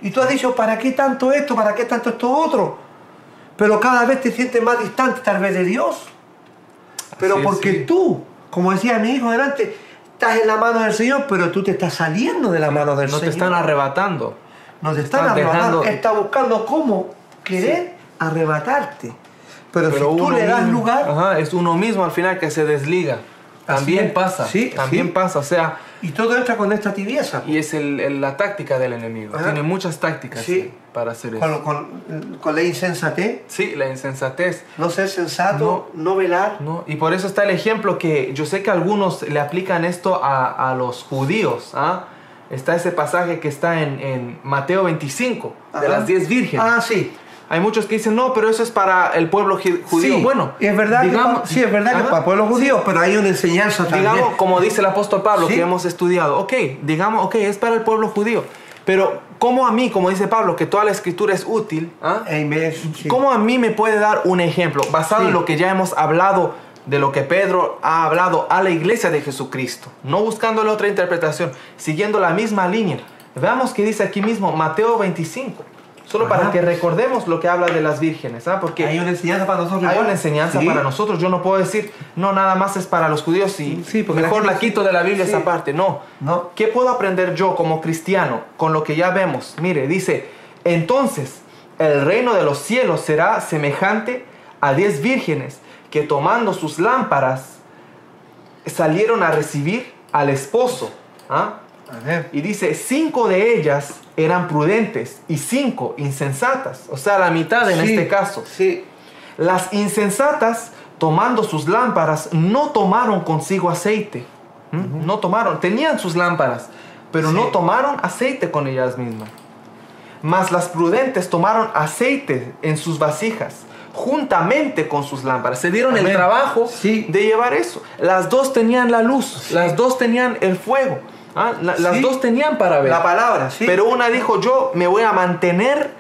Speaker 2: Y tú has dicho, ¿para qué tanto esto? ¿Para qué tanto esto otro? Pero cada vez te sientes más distante tal vez de Dios. Pero porque
Speaker 1: sí.
Speaker 2: tú, como decía mi hijo delante, estás en la mano del Señor, pero tú te estás saliendo de la mano del
Speaker 1: No te
Speaker 2: Señor.
Speaker 1: están arrebatando.
Speaker 2: No te están arrebatando,
Speaker 1: dejando-
Speaker 2: está buscando cómo querer arrebatarte. Pero,
Speaker 1: Pero
Speaker 2: si tú le das
Speaker 1: mismo-
Speaker 2: lugar
Speaker 1: Ajá, es uno mismo al final que se desliga. También
Speaker 2: es.
Speaker 1: pasa.
Speaker 2: Sí,
Speaker 1: también
Speaker 2: sí.
Speaker 1: pasa. O sea,
Speaker 2: y todo entra con esta tibieza.
Speaker 1: y es el- el- la táctica del enemigo.
Speaker 2: Ajá.
Speaker 1: Tiene muchas tácticas
Speaker 2: Sí.
Speaker 1: sí, para hacer eso.
Speaker 2: Con, con- con la insensatez,
Speaker 1: Sí, la insensatez.
Speaker 2: no ser sensato, no, velar.
Speaker 1: ¿no? Y por eso está el ejemplo que yo sé que algunos le aplican esto a, a los judíos. ¿ah? Está ese pasaje que está en, en Mateo 25, de
Speaker 2: Ajá.
Speaker 1: las 10 vírgenes.
Speaker 2: Ah, sí.
Speaker 1: Hay muchos que dicen, no, pero eso es para el pueblo judío.
Speaker 2: Sí,
Speaker 1: Bueno,
Speaker 2: es verdad que
Speaker 1: digamos,
Speaker 2: pa- sí, es verdad que para el pueblo judío, pero hay una enseñanza también.
Speaker 1: digamos, como dice el apóstol Pablo, que hemos estudiado, ok, digamos, ok, es para el pueblo judío, pero ¿cómo a mí, como dice Pablo, que toda la escritura es útil, ¿ah? ¿cómo a mí me puede dar un ejemplo basado en lo que ya hemos hablado, de lo que Pedro ha hablado a la iglesia de Jesucristo? No buscándole otra interpretación, siguiendo la misma línea. Veamos que dice aquí mismo Mateo 25, solo para
Speaker 2: Ajá.
Speaker 1: que recordemos lo que habla de las vírgenes, ¿ah? Porque
Speaker 2: Hay una enseñanza para nosotros.
Speaker 1: hay una enseñanza
Speaker 2: Sí.
Speaker 1: para nosotros. Yo no puedo decir, no, nada más es para los judíos y
Speaker 2: Sí, porque la
Speaker 1: mejor la,
Speaker 2: gente-
Speaker 1: quito de la Biblia
Speaker 2: sí.
Speaker 1: esa parte. No.
Speaker 2: No.
Speaker 1: ¿Qué puedo aprender yo como cristiano con lo que ya vemos? Mire, dice, entonces el reino de los cielos será semejante a diez vírgenes que tomando sus lámparas salieron a recibir al esposo. ¿ah? Y dice, cinco de ellas eran prudentes y cinco insensatas. O sea, la mitad en
Speaker 2: Sí,
Speaker 1: este caso.
Speaker 2: Sí.
Speaker 1: Las insensatas, tomando sus lámparas, no tomaron consigo aceite. ¿Mm? No tomaron, tenían sus lámparas, pero no tomaron aceite con ellas mismas. Mas las prudentes tomaron aceite en sus vasijas, juntamente con sus lámparas. Se dieron el trabajo
Speaker 2: Sí.
Speaker 1: de llevar eso. Las dos tenían la luz, las dos tenían el fuego, ¿ah? La- las
Speaker 2: Sí.
Speaker 1: dos tenían para ver.
Speaker 2: La palabra, sí.
Speaker 1: Pero una dijo, yo me voy a mantener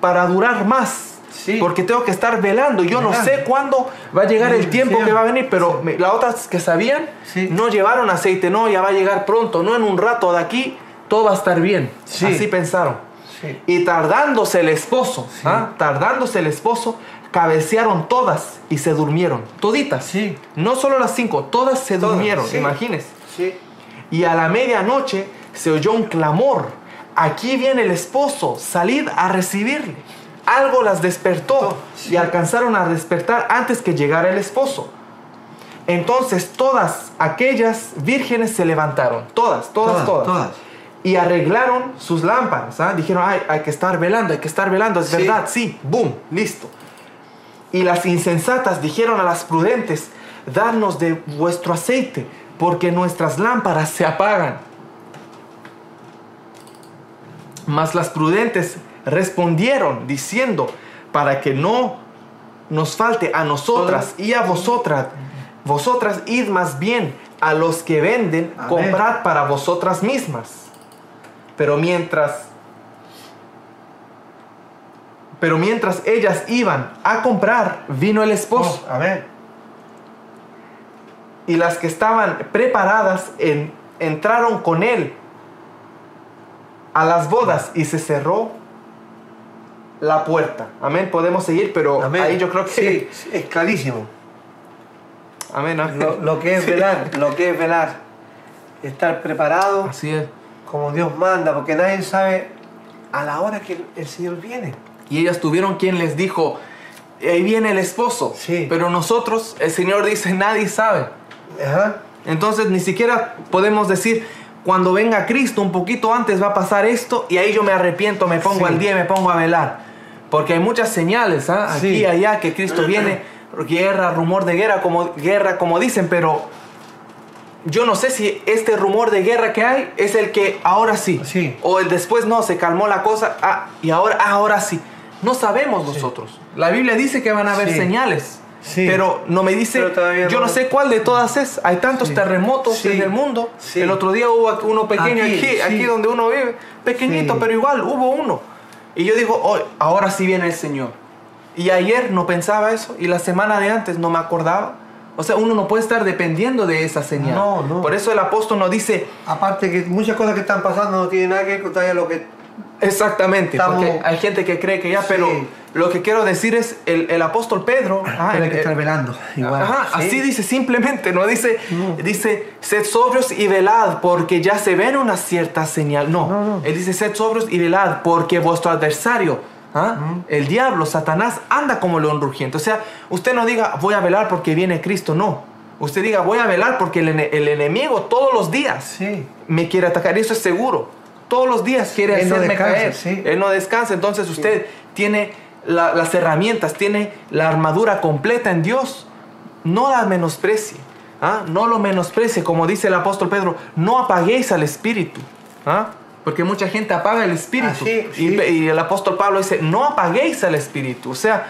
Speaker 1: para durar más.
Speaker 2: Sí.
Speaker 1: Porque tengo que estar velando. Yo no sé cuándo va a llegar el
Speaker 2: Sí,
Speaker 1: tiempo
Speaker 2: sí.
Speaker 1: que va a venir. Pero me- las otras que sabían
Speaker 2: Sí.
Speaker 1: no llevaron aceite. No, ya va a llegar pronto. No en un rato de aquí. Todo va a estar bien.
Speaker 2: Sí.
Speaker 1: Así pensaron.
Speaker 2: Sí.
Speaker 1: Y tardándose el esposo, ¿ah? tardándose el esposo, cabecearon todas y se durmieron. Toditas.
Speaker 2: Sí.
Speaker 1: No solo las cinco, todas se
Speaker 2: Todas,
Speaker 1: durmieron.
Speaker 2: sí.
Speaker 1: Imagínense. Y a la medianoche se oyó un clamor. Aquí viene el esposo, salid a recibirle. Algo las despertó y alcanzaron a despertar antes que llegara el esposo. Entonces todas aquellas vírgenes se levantaron, todas, todas,
Speaker 2: Todas,
Speaker 1: todas.
Speaker 2: todas.
Speaker 1: Y arreglaron sus lámparas. ¿ah? Dijeron, "Ay, hay que estar velando, hay que estar velando, es
Speaker 2: Sí.
Speaker 1: verdad, sí, boom, listo. Y las insensatas dijeron a las prudentes, darnos de vuestro aceite, porque nuestras lámparas se apagan. Mas las prudentes respondieron diciendo, para que no nos falte a nosotras y a vosotras, vosotras id más bien a los que venden,
Speaker 2: Amén.
Speaker 1: comprad para vosotras mismas. Pero mientras pero mientras ellas iban a comprar, vino el esposo.
Speaker 2: Oh, a ver.
Speaker 1: Y las que estaban preparadas en- entraron con él a las bodas y se cerró la puerta. Amén. Podemos seguir, pero
Speaker 2: Amén.
Speaker 1: ahí yo creo que...
Speaker 2: Sí, sí, es clarísimo.
Speaker 1: Amén. amén.
Speaker 2: Lo, lo que es
Speaker 1: Sí.
Speaker 2: velar, lo que es velar. Estar preparado
Speaker 1: Así es.
Speaker 2: como Dios manda, porque nadie sabe a la hora que el Señor viene.
Speaker 1: Y ellas tuvieron quien les dijo, ahí viene el esposo.
Speaker 2: Sí.
Speaker 1: Pero nosotros, el Señor dice, nadie sabe.
Speaker 2: Ajá.
Speaker 1: Entonces ni siquiera podemos decir, cuando venga Cristo un poquito antes va a pasar esto y ahí yo me arrepiento, me pongo
Speaker 2: Sí.
Speaker 1: al día y me pongo a velar. Porque hay muchas señales, ¿ah? aquí
Speaker 2: Sí.
Speaker 1: y allá, que Cristo [CLEARS THROAT] viene, guerra, rumor de guerra, como, guerra, como dicen, pero yo no sé si este rumor de guerra que hay es el que ahora sí,
Speaker 2: Sí.
Speaker 1: o el después no, se calmó la cosa, ah, y ahora, ah, ahora sí. No sabemos nosotros. La Biblia dice que van a haber señales.
Speaker 2: Sí.
Speaker 1: Pero no me dice, yo no
Speaker 2: no-
Speaker 1: sé cuál de todas es. Hay tantos
Speaker 2: Sí.
Speaker 1: terremotos
Speaker 2: Sí.
Speaker 1: en el mundo. El otro día hubo uno pequeño
Speaker 2: Aquí,
Speaker 1: aquí, donde uno vive. Pequeñito, pero igual hubo uno. Y yo digo, "Oh, ahora sí viene el Señor. Y ayer no pensaba eso. Y la semana de antes no me acordaba. O sea, uno no puede estar dependiendo de esa señal.
Speaker 2: No, no.
Speaker 1: Por eso el apóstol nos dice,
Speaker 2: Aparte que muchas cosas que están pasando no tienen nada que ver con lo que...
Speaker 1: Exactamente,
Speaker 2: Estamos-
Speaker 1: porque hay gente que cree que ya,
Speaker 2: Sí.
Speaker 1: pero lo que quiero decir es, el, el apóstol Pedro, ah,
Speaker 2: tiene
Speaker 1: el-
Speaker 2: que estar
Speaker 1: el-
Speaker 2: velando. Igual.
Speaker 1: ajá,
Speaker 2: Sí.
Speaker 1: así dice simplemente, no dice,
Speaker 2: No.
Speaker 1: dice, sed sobrios y velad, porque ya se ven una cierta señal. No,
Speaker 2: No, no.
Speaker 1: él dice, sed sobrios y velad, porque vuestro adversario, ah, el diablo, Satanás, anda como león rugiente. O sea, usted no diga, voy a velar porque viene Cristo, no. Usted diga, voy a velar porque el, el enemigo todos los días
Speaker 2: Sí.
Speaker 1: me quiere atacar, y eso es seguro. Todos los días quiere
Speaker 2: Él no
Speaker 1: hacerme
Speaker 2: descansa,
Speaker 1: caer.
Speaker 2: sí.
Speaker 1: Él no descansa, entonces usted tiene la- las herramientas, tiene la armadura completa en Dios. No la menosprecie, ¿ah? no lo menosprecie, como dice el apóstol Pedro, no apaguéis al espíritu. ¿ah? Porque mucha gente apaga el espíritu.
Speaker 2: Así,
Speaker 1: y,
Speaker 2: sí.
Speaker 1: y el apóstol Pablo dice, no apaguéis al espíritu. O sea,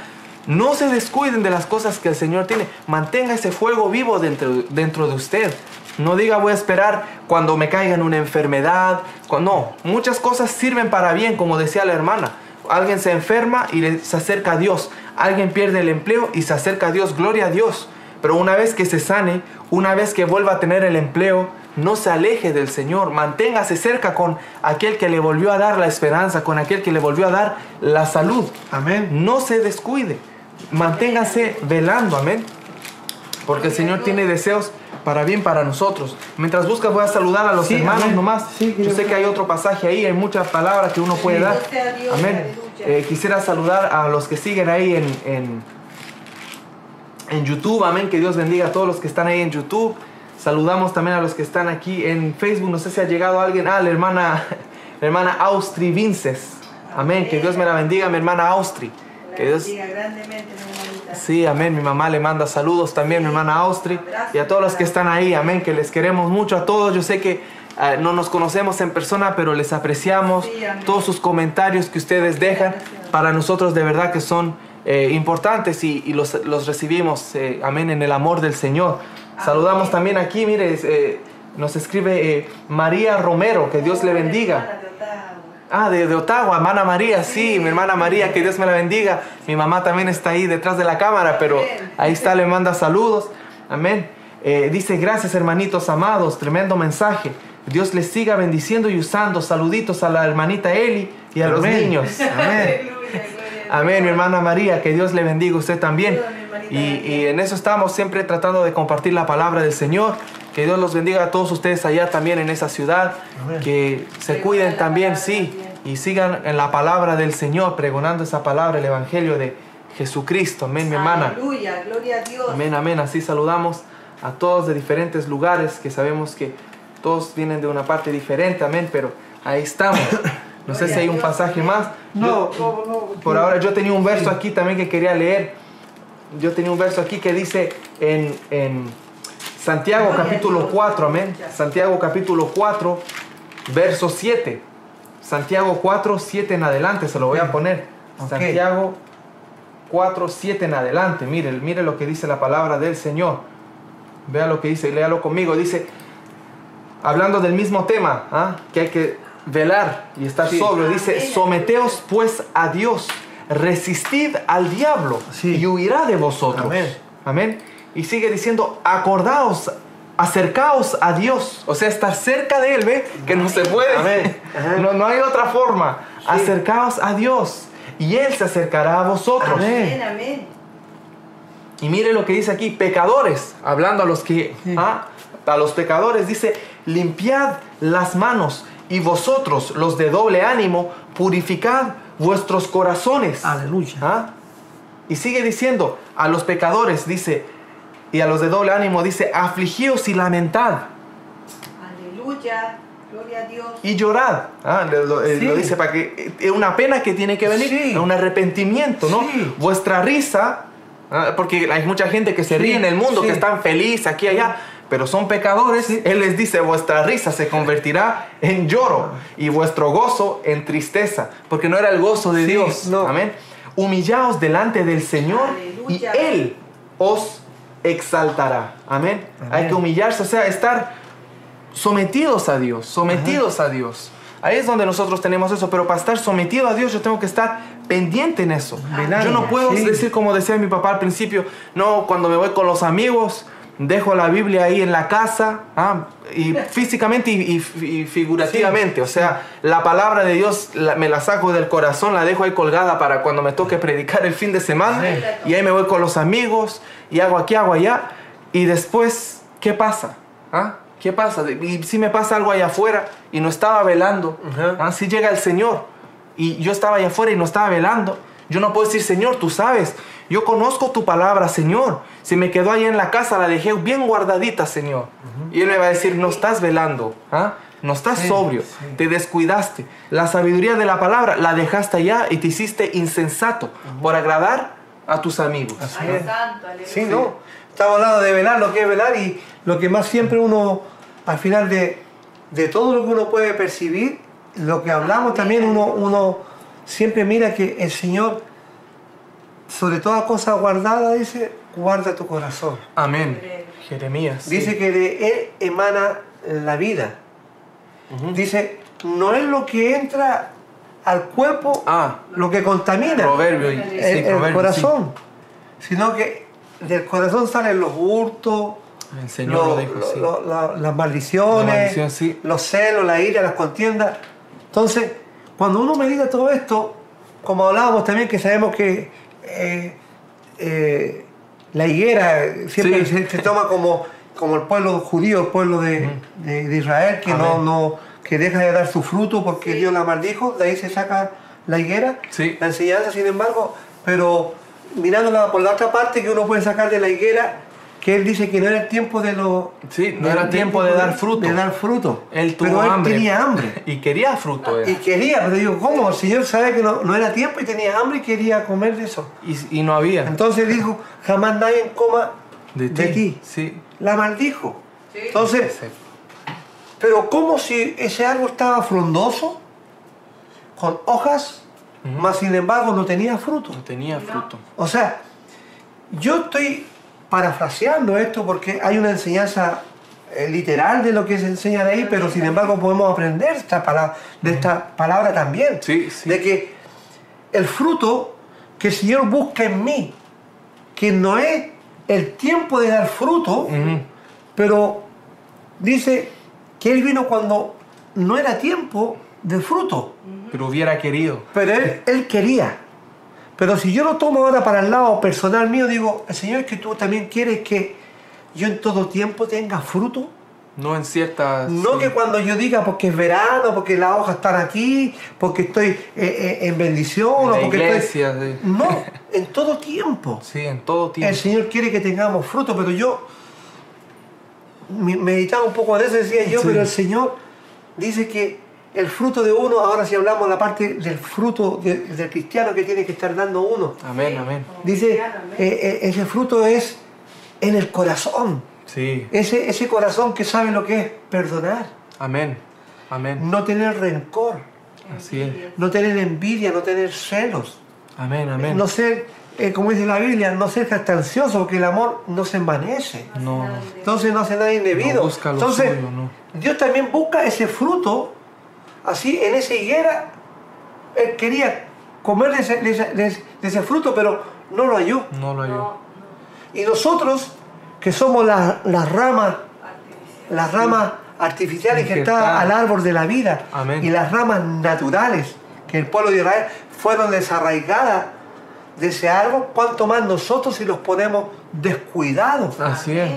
Speaker 1: no se descuiden de las cosas que el Señor tiene. Mantenga ese fuego vivo dentro, dentro de usted. No diga voy a esperar cuando me caiga en una enfermedad. No, muchas cosas sirven para bien, como decía la hermana. Alguien se enferma y se acerca a Dios. Alguien pierde el empleo y se acerca a Dios. Gloria a Dios. Pero una vez que se sane, una vez que vuelva a tener el empleo, no se aleje del Señor. Manténgase cerca con aquel que le volvió a dar la esperanza, con aquel que le volvió a dar la salud.
Speaker 2: Amén.
Speaker 1: No se descuide. Manténganse velando, amén. Porque el Señor tiene deseos para bien para nosotros. Mientras buscas voy a saludar a los
Speaker 2: Sí,
Speaker 1: hermanos
Speaker 2: amén.
Speaker 1: nomás.
Speaker 2: Sí,
Speaker 1: Yo sé que hay otro pasaje ahí, hay muchas palabras que uno puede
Speaker 2: Sí.
Speaker 1: dar.
Speaker 3: Dios,
Speaker 1: Amén. Eh, quisiera saludar a los que siguen ahí en, en, en YouTube. Amén. Que Dios bendiga a todos los que están ahí en YouTube. Saludamos también a los que están aquí en Facebook. No sé si ha llegado alguien. Ah, la hermana, [LAUGHS] la hermana Austri Vinces. Amén. Que Dios me la bendiga, mi hermana Austri. Que Dios,
Speaker 3: bendiga grandemente, mi hermanita.
Speaker 1: Sí, amén. Mi mamá le manda saludos también, mi hermana Austri. Y a todos los que están ahí, amén. Que les queremos mucho a todos. Yo sé que ah, no nos conocemos en persona, pero les apreciamos.
Speaker 3: Sí.
Speaker 1: Todos sus comentarios que ustedes dejan, para nosotros de verdad que son eh, importantes y, y los, los recibimos, eh, amén, en el amor del Señor. Saludamos también aquí, mire, eh, nos escribe María Romero, que Dios le bendiga. Ah, de, de Ottawa, hermana María, sí, mi hermana María, que Dios me la bendiga. Mi mamá también está ahí detrás de la cámara, pero ahí está, le manda saludos. Amén. Eh, dice, gracias hermanitos amados, tremendo mensaje. Dios les siga bendiciendo y usando. Saluditos a la hermanita Eli y a los niños. [LAUGHS] Amén. Amén, mi hermana María, que Dios le bendiga a usted también. Y, y en eso estamos siempre tratando de compartir la palabra del Señor. Que Dios los bendiga a todos ustedes allá también en esa ciudad.
Speaker 2: Amén.
Speaker 1: Que se cuiden también, sí.
Speaker 3: también.
Speaker 1: Y sigan en la palabra del Señor, pregonando esa palabra, el Evangelio de Jesucristo. Amén, mi hermana.
Speaker 3: Aleluya, gloria a Dios.
Speaker 1: Amén, amén. Así saludamos a todos de diferentes lugares, que sabemos que todos vienen de una parte diferente, amén, pero ahí estamos. [COUGHS] No sé si hay un pasaje más.
Speaker 2: No,
Speaker 1: Yo-
Speaker 2: no, no.
Speaker 1: por ahora yo tenía un verso aquí también que quería leer. Yo tenía un verso aquí que dice en, en Santiago capítulo
Speaker 3: Dios.
Speaker 1: 4, amén. Santiago capítulo 4, verso 7. Santiago 4, 7 en adelante, se lo voy a poner. Santiago 4, 7 en adelante. Mire, mire lo que dice la palabra del Señor. Vea lo que dice, léalo conmigo. Dice, hablando del mismo tema, ¿ah? que hay que velar y estar
Speaker 2: Sí.
Speaker 1: sobrio. Dice, someteos pues a Dios, resistid al diablo
Speaker 2: Sí.
Speaker 1: y huirá de vosotros.
Speaker 2: Amén.
Speaker 1: Amén. Y sigue diciendo, acordaos, acercaos a Dios. O sea, estar cerca de Él, ¿ve? Que no se puede.
Speaker 2: Amén. [LAUGHS]
Speaker 1: No, no hay otra forma. Acercaos a Dios y Él se acercará a vosotros.
Speaker 3: Amén, amén.
Speaker 1: Y mire lo que dice aquí, pecadores, hablando a los que,
Speaker 2: Sí.
Speaker 1: ah, a los pecadores, dice, limpiad las manos y vosotros, los de doble ánimo, purificad vuestros corazones.
Speaker 2: Aleluya.
Speaker 1: ¿Ah? Y sigue diciendo, a los pecadores, dice, y a los de doble ánimo, dice, afligíos y lamentad
Speaker 3: Aleluya, gloria a Dios.
Speaker 1: y llorad. Ah, Lo, lo- eh,
Speaker 2: Sí.
Speaker 1: lo dice para que es una pena que tiene que venir,
Speaker 2: Sí.
Speaker 1: un arrepentimiento, ¿no?
Speaker 2: Sí.
Speaker 1: Vuestra risa, ah, porque hay mucha gente que se
Speaker 2: Sí,
Speaker 1: ríe en el mundo,
Speaker 2: sí.
Speaker 1: que están felices aquí y allá, pero son pecadores.
Speaker 2: Sí.
Speaker 1: Él les dice, vuestra risa se convertirá en lloro y vuestro gozo en tristeza, porque no era el gozo de
Speaker 2: Sí,
Speaker 1: Dios.
Speaker 2: no.
Speaker 1: Amén. humillaos delante del Señor
Speaker 3: Aleluya.
Speaker 1: y Él os exaltará. Amén.
Speaker 2: Amén.
Speaker 1: Hay que humillarse, o sea, estar sometidos a Dios, sometidos a Dios. Ahí es donde nosotros tenemos eso, pero para estar sometido a Dios yo tengo que estar pendiente en eso. Yo no puedo
Speaker 2: sí.
Speaker 1: decir como decía mi papá al principio, no, cuando me voy con los amigos, dejo la Biblia ahí en la casa, ah, y físicamente y, y- y figurativamente, o sea, la palabra de Dios la- me la saco del corazón, la dejo ahí colgada para cuando me toque predicar el fin de semana,
Speaker 2: Sí.
Speaker 1: y ahí me voy con los amigos, y hago aquí, hago allá, y después, ¿qué pasa? ¿Ah? ¿Qué pasa? Y si me pasa algo allá afuera y no estaba velando. ¿ah? si llega el Señor y yo estaba allá afuera y no estaba velando, yo no puedo decir, Señor, tú sabes, yo conozco tu palabra, Señor. Si me quedó ahí en la casa, la dejé bien guardadita, Señor. Y Él me va a decir, no estás velando, ¿ah? no estás
Speaker 2: Sí,
Speaker 1: sobrio,
Speaker 2: sí.
Speaker 1: te descuidaste. La sabiduría de la palabra la dejaste allá y te hiciste insensato por agradar a tus amigos.
Speaker 2: Así es. Sí, ¿no? Estamos hablando de velar, lo que es velar y lo que más siempre uno, al final de, de todo lo que uno puede percibir, lo que hablamos también uno, uno siempre mira que el Señor, sobre toda cosa guardada, dice, guarda tu corazón.
Speaker 1: Amén. Jeremías. sí.
Speaker 2: Dice que de Él emana la vida. Dice, no es lo que entra al cuerpo
Speaker 1: Ah,
Speaker 2: lo que contamina
Speaker 1: proverbio. y-
Speaker 3: El-
Speaker 1: sí,
Speaker 2: el,
Speaker 1: proverbio, sí.
Speaker 2: corazón, sino que del corazón salen los hurtos,
Speaker 1: El Señor lo
Speaker 2: lo-
Speaker 1: dijo,
Speaker 2: lo-
Speaker 1: sí.
Speaker 2: lo- la- las maldiciones,
Speaker 1: La maldición, sí.
Speaker 2: los celos, la ira, las contiendas. Entonces, cuando uno medita todo esto, como hablábamos también, que sabemos que eh, eh, la higuera siempre
Speaker 1: Sí.
Speaker 2: se, se toma como, como el pueblo judío, el pueblo de, de- de Israel, que
Speaker 1: Amén.
Speaker 2: no que deja de dar su fruto porque Dios la maldijo, de ahí se saca la higuera,
Speaker 1: Sí.
Speaker 2: la enseñanza, sin embargo, pero mirándola por la otra parte que uno puede sacar de la higuera, que él dice que no era el tiempo de los...
Speaker 1: Sí, no era tiempo de dar fruto.
Speaker 2: De dar fruto.
Speaker 1: Él tuvo
Speaker 2: pero él
Speaker 1: hambre.
Speaker 2: tenía hambre. [LAUGHS]
Speaker 1: Y quería fruto. él.
Speaker 2: Y quería, pero digo, ¿cómo? El Señor sabe que no, no era tiempo y tenía hambre y quería comer de eso.
Speaker 1: Y, y no había.
Speaker 2: Entonces dijo, jamás nadie coma
Speaker 1: De
Speaker 2: de
Speaker 1: ti. Sí.
Speaker 2: La maldijo.
Speaker 3: Sí.
Speaker 2: Entonces, pero como si ese árbol estaba frondoso, con hojas,
Speaker 1: Ujú.
Speaker 2: mas sin embargo no tenía fruto.
Speaker 1: No tenía fruto.
Speaker 2: O sea, yo estoy parafraseando esto porque hay una enseñanza eh, literal de lo que se enseña de ahí, pero sin embargo podemos aprender esta palabra, de esta palabra también.
Speaker 1: Sí, sí.
Speaker 2: De que el fruto que el Señor busca en mí, que no es el tiempo de dar fruto, pero dice que Él vino cuando no era tiempo de fruto.
Speaker 1: Pero hubiera querido.
Speaker 2: Pero él, él quería. Pero si yo lo tomo ahora para el lado personal mío, digo, Señor, es que tú también quieres que yo en todo tiempo tenga fruto.
Speaker 1: No en ciertas.
Speaker 2: No
Speaker 1: sí.
Speaker 2: que cuando yo diga porque es verano, porque las hojas están aquí, porque estoy eh, eh, en bendición,
Speaker 1: En
Speaker 2: o porque
Speaker 1: iglesia,
Speaker 2: estoy...
Speaker 1: sí. [LAUGHS]
Speaker 2: No, [LAUGHS] en todo tiempo.
Speaker 1: Sí, en todo
Speaker 2: El
Speaker 1: tiempo.
Speaker 2: Señor quiere que tengamos fruto, pero yo me- meditaba un poco de eso, decía yo,
Speaker 1: Sí.
Speaker 2: pero el Señor dice que el fruto de uno, ahora si hablamos la parte del fruto de- del cristiano que tiene que estar dando uno,
Speaker 1: Amén, amén.
Speaker 2: dice, eh, eh, ese fruto es en el corazón,
Speaker 1: Sí.
Speaker 2: ese, ese corazón que sabe lo que es perdonar,
Speaker 1: Amén. Amén.
Speaker 2: no tener rencor,
Speaker 1: Así es.
Speaker 2: no tener envidia, no tener celos,
Speaker 1: Amén, amén.
Speaker 2: no ser, eh, como dice la Biblia, no ser jactancioso, porque el amor no se envanece.
Speaker 1: No, no.
Speaker 2: Entonces no hace nada indebido.
Speaker 1: No busca lo
Speaker 2: Entonces,
Speaker 1: suyo, no.
Speaker 2: Dios también busca ese fruto, así en esa higuera. Él quería comer de ese, de ese- de fruto, pero no lo halló.
Speaker 1: No lo halló.
Speaker 2: Y nosotros, que somos la- las ramas,
Speaker 3: artificial.
Speaker 2: las ramas artificiales que están al árbol de la vida,
Speaker 1: Amén.
Speaker 2: y las ramas naturales que el pueblo de Israel fueron desarraigadas de ese árbol, cuanto más nosotros si los ponemos descuidados.
Speaker 1: Así es.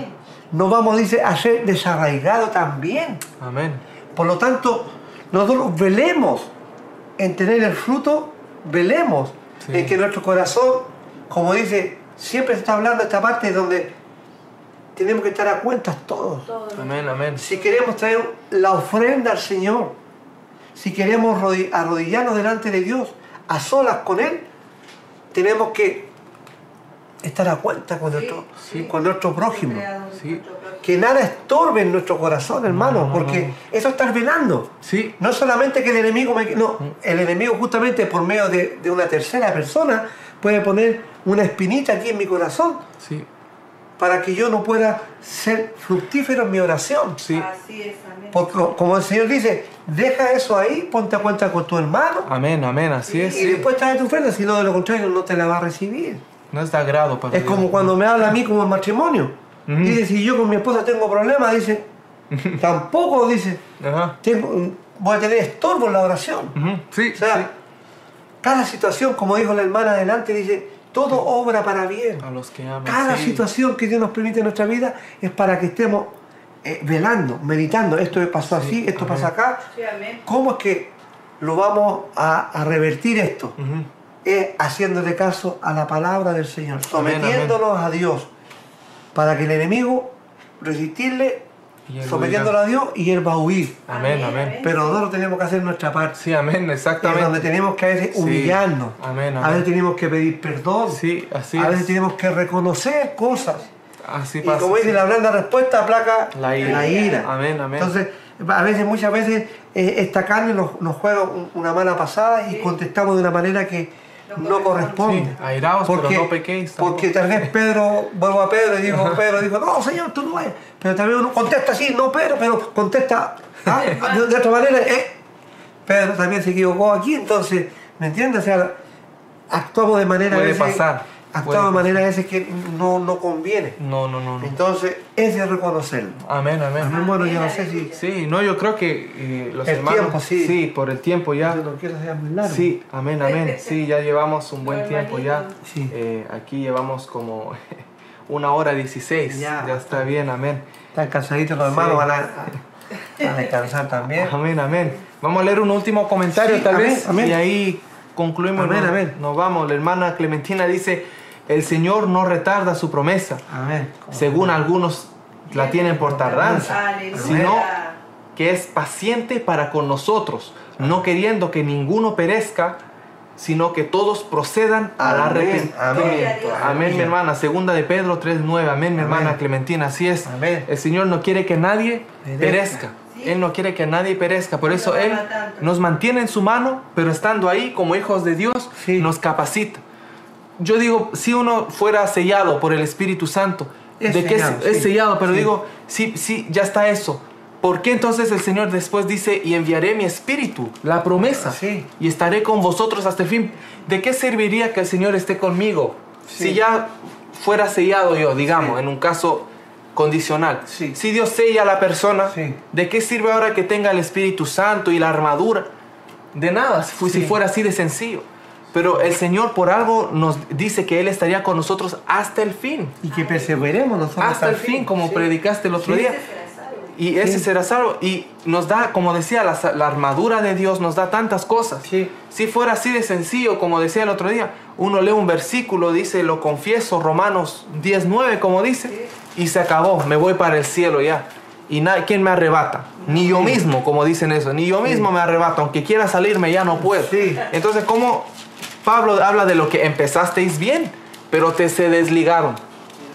Speaker 2: Nos vamos, dice, a ser desarraigados también.
Speaker 1: Amén.
Speaker 2: Por lo tanto, nosotros velemos en tener el fruto, velemos
Speaker 1: Sí.
Speaker 2: en que nuestro corazón, como dice, siempre se está hablando esta parte donde tenemos que estar a cuentas todos.
Speaker 3: Todo.
Speaker 1: Amén, amén.
Speaker 2: Si queremos traer la ofrenda al Señor, si queremos rodi- arrodillarnos delante de Dios, a solas con Él, tenemos que estar a cuenta con,
Speaker 3: Sí,
Speaker 2: nuestro,
Speaker 3: sí.
Speaker 2: con nuestro prójimo.
Speaker 1: Sí.
Speaker 2: Que nada estorbe en nuestro corazón, hermano,
Speaker 1: No, no,
Speaker 2: porque
Speaker 1: no.
Speaker 2: eso está velando.
Speaker 1: Sí.
Speaker 2: No solamente que el enemigo me... No, el enemigo justamente por medio de, de una tercera persona puede poner una espinita aquí en mi corazón
Speaker 1: Sí,
Speaker 2: para que yo no pueda ser fructífero en mi oración.
Speaker 1: sí.
Speaker 3: Así es, amén.
Speaker 2: Porque como el Señor dice, deja eso ahí, ponte a cuenta con tu hermano
Speaker 1: Amén, amén, así es.
Speaker 2: y después trae tu ofrenda, si no de lo contrario no te la va a recibir.
Speaker 1: No es de agrado para
Speaker 2: Es
Speaker 1: Dios.
Speaker 2: como cuando me habla a mí como el matrimonio. Dice, si yo con mi esposa tengo problemas, dice, tampoco, dice,
Speaker 1: Ajá.
Speaker 2: tengo, voy a tener estorbo en la oración.
Speaker 1: Sí,
Speaker 2: O sea,
Speaker 1: sí.
Speaker 2: cada situación, como dijo la hermana adelante, dice, todo obra para bien.
Speaker 1: A los que aman.
Speaker 2: Cada
Speaker 1: sí.
Speaker 2: situación que Dios nos permite en nuestra vida es para que estemos eh, velando, meditando. Esto pasó así, esto
Speaker 1: amén.
Speaker 2: pasa acá.
Speaker 3: Sí, amén.
Speaker 2: ¿Cómo es que lo vamos a, a revertir esto?
Speaker 1: Ujú.
Speaker 2: Es haciéndole caso a la palabra del Señor,
Speaker 1: Amén,
Speaker 2: sometiéndonos a Dios, para que el enemigo resistirle,
Speaker 1: Y
Speaker 2: sometiéndolo a Dios y él va a huir.
Speaker 1: Amén, amén.
Speaker 2: Pero nosotros tenemos que hacer nuestra parte.
Speaker 1: Sí, amén,
Speaker 2: Es donde
Speaker 1: exactamente.
Speaker 2: tenemos que a veces
Speaker 1: Sí.
Speaker 2: humillarnos.
Speaker 1: Amén,
Speaker 2: A veces tenemos que pedir perdón.
Speaker 1: Sí, así
Speaker 2: a veces
Speaker 1: es.
Speaker 2: tenemos que reconocer cosas.
Speaker 1: Así
Speaker 2: Y
Speaker 1: pasa.
Speaker 2: como dice la blanda respuesta, aplaca
Speaker 1: La ira.
Speaker 2: ira.
Speaker 1: Amén, amén.
Speaker 2: Entonces, a veces, muchas veces, eh, esta carne nos, nos juega un- una mala pasada y
Speaker 3: Sí.
Speaker 2: contestamos de una manera que
Speaker 3: No
Speaker 2: corresponde.
Speaker 1: Sí, airaos, pero no pequéis tampoco.
Speaker 2: Porque tal vez Pedro, vuelvo a Pedro y digo, [LAUGHS] Pedro dijo, no, Señor, tú no vayas. Pero también uno contesta así, no, Pedro, pero contesta ah, de, de otra manera. eh. Pedro también se equivocó aquí, entonces, ¿me entiendes? O sea, actuamos de manera
Speaker 1: Puede pasar,
Speaker 2: Actuamos de manera a veces que no, no conviene.
Speaker 1: No, no, no. no.
Speaker 2: Entonces, ese es reconocerlo.
Speaker 1: Amén, amén.
Speaker 2: Amén, bueno, yo no sé si...
Speaker 1: Sí, no, yo creo que eh, los
Speaker 2: El
Speaker 1: hermanos.
Speaker 2: tiempo, sí.
Speaker 1: por el tiempo ya.
Speaker 2: Yo no quiero hacer muy largo.
Speaker 1: Sí, amén, amén. Sí, ya llevamos un buen tiempo ya.
Speaker 2: Sí.
Speaker 1: Eh, aquí llevamos como [LAUGHS] una hora dieciséis.
Speaker 2: Ya.
Speaker 1: Ya. está bien, amén.
Speaker 2: Están cansaditos los hermanos,
Speaker 1: Sí.
Speaker 2: van a, a- a descansar también. [LAUGHS]
Speaker 1: Amén, amén. Vamos a leer un último comentario
Speaker 2: Sí,
Speaker 1: tal
Speaker 2: amén,
Speaker 1: vez
Speaker 2: amén.
Speaker 1: y ahí concluimos.
Speaker 2: Amén,
Speaker 1: nos,
Speaker 2: amén.
Speaker 1: nos vamos. La hermana Clementina dice, el Señor no retarda su promesa,
Speaker 2: Amén.
Speaker 1: según algunos la tienen por tardanza, sino que es paciente para con nosotros, no queriendo que ninguno perezca, sino que todos procedan al arrepentimiento.
Speaker 2: amén.
Speaker 1: Amén, mi hermana. Segunda de Pedro 3.9. Amén, mi hermana
Speaker 2: Amén.
Speaker 1: Clementina. Así es.
Speaker 2: Amén.
Speaker 1: El Señor no quiere que nadie
Speaker 2: Perezca.
Speaker 3: Sí.
Speaker 1: Él no quiere que nadie perezca. Por eso Él nos mantiene en su mano, pero estando ahí como hijos de Dios,
Speaker 2: Sí.
Speaker 1: nos capacita. Yo digo, si uno fuera sellado por el Espíritu Santo,
Speaker 2: Es
Speaker 1: de
Speaker 2: sellado,
Speaker 1: es, es
Speaker 2: sí.
Speaker 1: sellado, pero
Speaker 2: Sí.
Speaker 1: digo, sí, sí, ya está eso. ¿Por qué entonces el Señor después dice, y enviaré mi espíritu, la promesa,
Speaker 2: Sí.
Speaker 1: y estaré con vosotros hasta el fin? ¿De qué serviría que el Señor esté conmigo si ya fuera sellado yo, digamos, en un caso condicional? Si Dios sella a la persona. ¿de qué sirve ahora que tenga el Espíritu Santo y la armadura? De nada, si fuera así de sencillo. Pero el Señor por algo nos dice que Él estaría con nosotros hasta el fin.
Speaker 2: Y que perseveremos nosotros
Speaker 1: Hasta el fin, como
Speaker 2: Sí.
Speaker 1: predicaste el otro
Speaker 2: Sí.
Speaker 1: día. Y ese
Speaker 2: Sí.
Speaker 1: será salvo. Y nos da, como decía, la, la armadura de Dios nos da tantas cosas. Si fuera así de sencillo, como decía el otro día, uno lee un versículo, dice, lo confieso, Romanos 19, como dice, y se acabó, me voy para el cielo ya. Y nadie, ¿quién me arrebata? Ni yo mismo, como dicen eso, ni yo mismo me arrebato, aunque quiera salirme ya no puedo. Entonces, ¿cómo Pablo habla de lo que empezasteis bien, pero te se desligaron?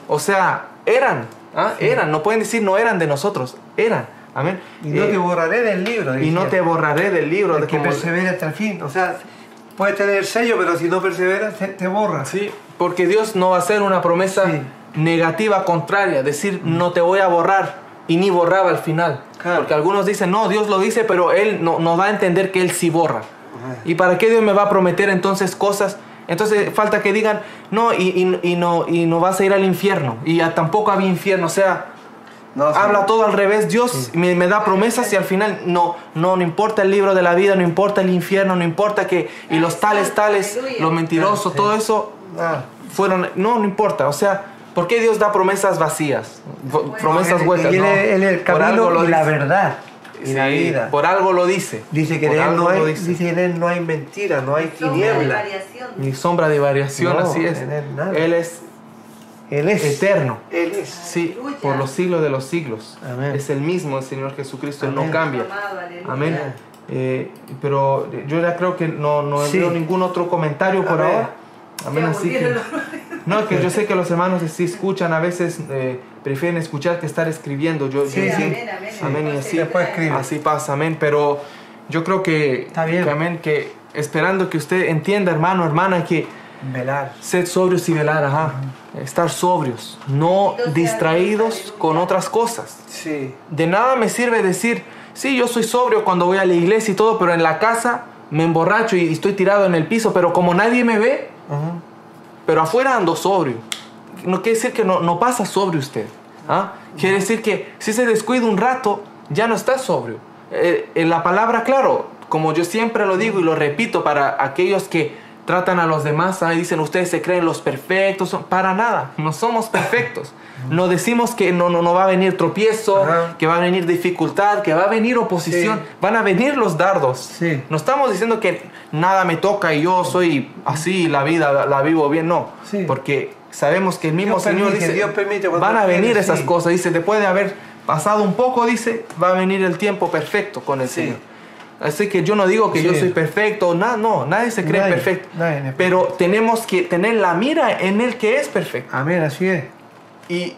Speaker 1: O sea, eran, ¿ah? eran, no pueden decir no eran de nosotros, eran. Amén.
Speaker 2: Y no
Speaker 1: Eh,
Speaker 2: te borraré del libro.
Speaker 1: y no te borraré del libro.
Speaker 2: El
Speaker 1: de
Speaker 2: que
Speaker 1: como-
Speaker 2: hasta el fin. O sea, puedes tener el sello, pero si no perseveras, te, te borra.
Speaker 1: Sí, porque Dios no va a hacer una promesa
Speaker 2: Sí.
Speaker 1: negativa contraria, decir no te voy a borrar y ni borraba al final.
Speaker 2: Claro.
Speaker 1: Porque algunos dicen, no, Dios lo dice, pero Él no, nos da a entender que Él sí borra. ¿Y para qué Dios me va a prometer entonces cosas? Entonces falta que digan, no, y, y- y no, y no vas a ir al infierno. Y ya tampoco había infierno. O sea,
Speaker 2: No, sí.
Speaker 1: habla todo al revés. Dios me, me da promesas y al final no, no, no importa el libro de la vida, no importa el infierno, no importa que... Y los tales, tales, los mentirosos,
Speaker 2: Sí.
Speaker 1: todo eso
Speaker 2: Ah.
Speaker 1: fueron... No, no importa. O sea, ¿por qué Dios da promesas vacías? Promesas huecas.
Speaker 2: él,
Speaker 1: no.
Speaker 2: es- él es el camino y la verdad. Y la
Speaker 1: Sí,
Speaker 2: vida.
Speaker 1: Por algo lo dice.
Speaker 2: Dice que
Speaker 1: Por
Speaker 2: en él
Speaker 1: algo
Speaker 2: no
Speaker 1: lo
Speaker 2: hay,
Speaker 1: dice.
Speaker 2: dice que en él no hay mentira, no hay
Speaker 3: Sombra de
Speaker 2: tiniebla.
Speaker 3: variación.
Speaker 1: Ni sombra de variación,
Speaker 2: No,
Speaker 1: así es.
Speaker 2: en él nada.
Speaker 1: Él es
Speaker 2: Él es
Speaker 1: eterno.
Speaker 2: Él es.
Speaker 1: Sí,
Speaker 3: Aleluya.
Speaker 1: por los siglos de los siglos.
Speaker 2: Amén.
Speaker 1: Es el mismo el Señor Jesucristo, Él no cambia. Amén. Eh, pero yo ya creo que no, no
Speaker 2: Sí.
Speaker 1: veo ningún otro comentario por
Speaker 2: Amén.
Speaker 1: ahora. Amén, así que... No, que yo sé que los hermanos sí escuchan, a veces eh, prefieren escuchar que estar escribiendo. Yo,
Speaker 2: Sí,
Speaker 1: yo-
Speaker 2: sí.
Speaker 3: Amén, amén.
Speaker 1: Amén, y
Speaker 3: Después
Speaker 1: así-
Speaker 2: Después.
Speaker 1: Así pasa, amén. Pero yo creo que,
Speaker 2: Está bien.
Speaker 1: que, amén, que esperando que usted entienda, hermano, hermana, que
Speaker 2: Velar.
Speaker 1: Sed sobrios y velar, ajá. Estar sobrios, no distraídos con otras cosas.
Speaker 2: Sí.
Speaker 1: De nada me sirve decir, sí, yo soy sobrio cuando voy a la iglesia y todo, pero en la casa me emborracho y estoy tirado en el piso, pero como nadie me ve,
Speaker 2: Ujú.
Speaker 1: Pero afuera ando sobrio. No quiere decir que no, no pasa sobrio usted. ¿ah? Quiere decir que si se descuida un rato, ya no está sobrio. Eh, en la palabra, claro, como yo siempre lo digo y lo repito para aquellos que tratan a los demás, ¿ah? y dicen ustedes se creen los perfectos, para nada, no somos perfectos. No decimos que no, no, no va a venir tropiezo,
Speaker 2: Ajá.
Speaker 1: que va a venir dificultad, que va a venir oposición,
Speaker 2: Sí.
Speaker 1: van a venir los dardos.
Speaker 2: Sí.
Speaker 1: No estamos diciendo que nada me toca y yo soy así, la vida la, la vivo bien, no.
Speaker 2: Sí.
Speaker 1: Porque sabemos que el mismo
Speaker 2: Dios
Speaker 1: Señor
Speaker 2: permite,
Speaker 1: dice,
Speaker 2: Dios permite
Speaker 1: van a venir esas cosas. Dice, después de haber pasado un poco, dice, va a venir el tiempo perfecto con el
Speaker 2: Sí.
Speaker 1: Señor. Así que yo no digo que yo soy perfecto, nada, no, nadie se cree
Speaker 2: Nadie,
Speaker 1: perfecto.
Speaker 2: nadie es
Speaker 1: pero tenemos que tener la mira en el que es perfecto.
Speaker 2: Amén, así es.
Speaker 1: Y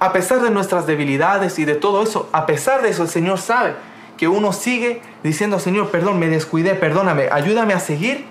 Speaker 1: a pesar de nuestras debilidades y de todo eso, a pesar de eso, el Señor sabe que uno sigue diciendo, Señor, perdón, me descuidé, perdóname, ayúdame a seguir,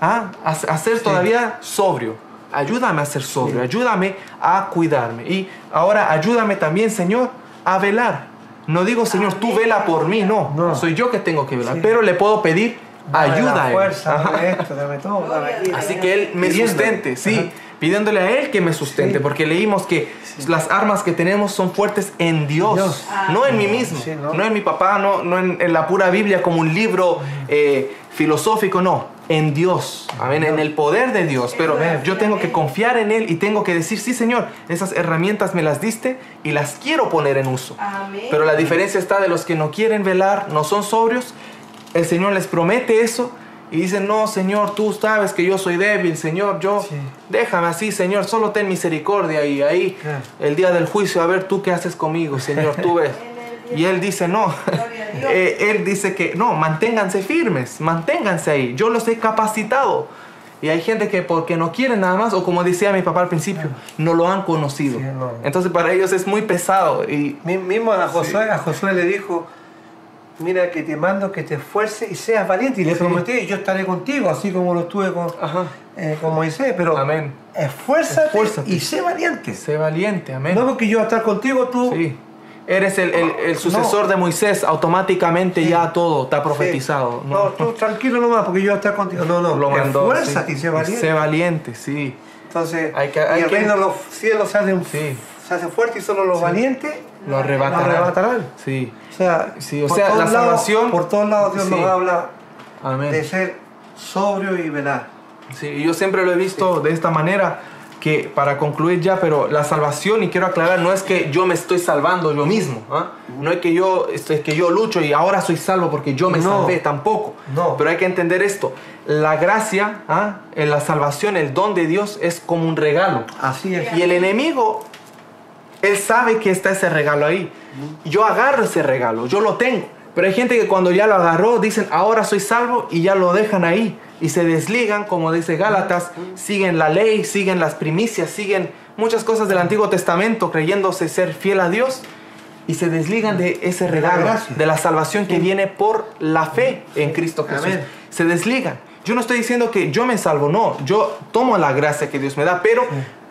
Speaker 1: ¿ah? a, a ser todavía sobrio. Ayúdame a ser sobrio,
Speaker 2: Sí.
Speaker 1: ayúdame a cuidarme. Y ahora ayúdame también, Señor, a velar. No digo, Señor, tú vela por mí, no.
Speaker 2: No.
Speaker 1: Soy yo que tengo que velar.
Speaker 2: Sí.
Speaker 1: Pero le puedo pedir
Speaker 2: Dame
Speaker 1: ayuda
Speaker 2: la
Speaker 1: a Él.
Speaker 2: dame [LAUGHS] esto, dame todo, dame aquí.
Speaker 1: Así que Él me sustente, sí,
Speaker 2: Ajá.
Speaker 1: Pidiéndole a Él que me sustente,
Speaker 2: Sí.
Speaker 1: porque leímos que las armas que tenemos son fuertes en Dios,
Speaker 2: Dios.
Speaker 1: no en mí mismo,
Speaker 2: Sí, ¿no?
Speaker 1: no en mi papá, no, no en, en la pura Biblia como un libro eh, filosófico, no, en Dios, amén, en el poder de Dios. Pero yo tengo que confiar en Él y tengo que decir, sí, Señor, esas herramientas me las diste y las quiero poner en uso.
Speaker 3: Amén.
Speaker 1: Pero la diferencia está de los que no quieren velar, no son sobrios. El Señor les promete eso y dicen, no, Señor, tú sabes que yo soy débil, Señor, yo,
Speaker 2: Sí.
Speaker 1: déjame así, Señor, solo ten misericordia y ahí
Speaker 2: Claro.
Speaker 1: el día del juicio, a ver tú qué haces conmigo, Señor, tú ves. [LAUGHS] Y Él dice, no. [LAUGHS] Eh, Él dice que no, manténganse firmes, manténganse ahí, yo los he capacitado. Y hay gente que porque no quieren nada más, o como decía mi papá al principio, no lo han conocido.
Speaker 2: Sí, no.
Speaker 1: Entonces para ellos es muy pesado y
Speaker 2: Mi- Mismo a Josué, a Josué le dijo, mira que te mando que te esfuerces y seas valiente. Y le
Speaker 1: Sí.
Speaker 2: prometí, yo estaré contigo, así como lo estuve con, eh, con Moisés. Pero
Speaker 1: Amén.
Speaker 2: esfuérzate,
Speaker 1: Esfuérzate.
Speaker 2: y sé valiente.
Speaker 1: Sé valiente, amén.
Speaker 2: No porque yo estar contigo, tú...
Speaker 1: Sí. Eres el, el- el sucesor de Moisés, automáticamente
Speaker 2: Sí.
Speaker 1: ya todo está
Speaker 2: Sí.
Speaker 1: profetizado.
Speaker 2: No, tú tranquilo nomás porque yo voy a estar contigo. No, no,
Speaker 1: Lo mandó.
Speaker 2: esfuérzate y sé valiente.
Speaker 1: Sé valiente, sí.
Speaker 2: Entonces,
Speaker 1: Hay que- hay
Speaker 2: y el
Speaker 1: que-
Speaker 2: reino de los cielos se hacen,
Speaker 1: Sí.
Speaker 2: se hace fuerte y solo los valientes
Speaker 1: Lo arrebatarán.
Speaker 2: lo arrebatarán.
Speaker 1: Sí.
Speaker 2: O sea,
Speaker 1: Sí, o sea, la
Speaker 2: lados-
Speaker 1: salvación-
Speaker 2: por todos lados Dios
Speaker 1: Sí.
Speaker 2: nos habla
Speaker 1: Amén.
Speaker 2: de ser sobrio y velar.
Speaker 1: Sí, yo siempre lo he visto de esta manera, que para concluir ya, pero la salvación, y quiero aclarar, no es que yo me estoy salvando yo mismo, ¿ah? no es que yo, es que yo lucho y ahora soy salvo porque yo me
Speaker 2: No.
Speaker 1: salvé, tampoco.
Speaker 2: No.
Speaker 1: Pero hay que entender esto, la gracia, en la salvación, el don de Dios es como un regalo.
Speaker 2: Así es.
Speaker 1: Y el enemigo, él sabe que está ese regalo ahí. Yo agarro ese regalo, yo lo tengo. Pero hay gente que cuando ya lo agarró, dicen, ahora soy salvo y ya lo dejan ahí. Y se desligan, como dice Gálatas, siguen la ley, siguen las primicias, siguen muchas cosas del Antiguo Testamento creyéndose ser fiel a Dios. Y se desligan de ese regalo, de la salvación que viene por la fe en Cristo Jesús.
Speaker 2: Amén.
Speaker 1: Se desligan. Yo no estoy diciendo que yo me salvo, no. Yo tomo la gracia que Dios me da, pero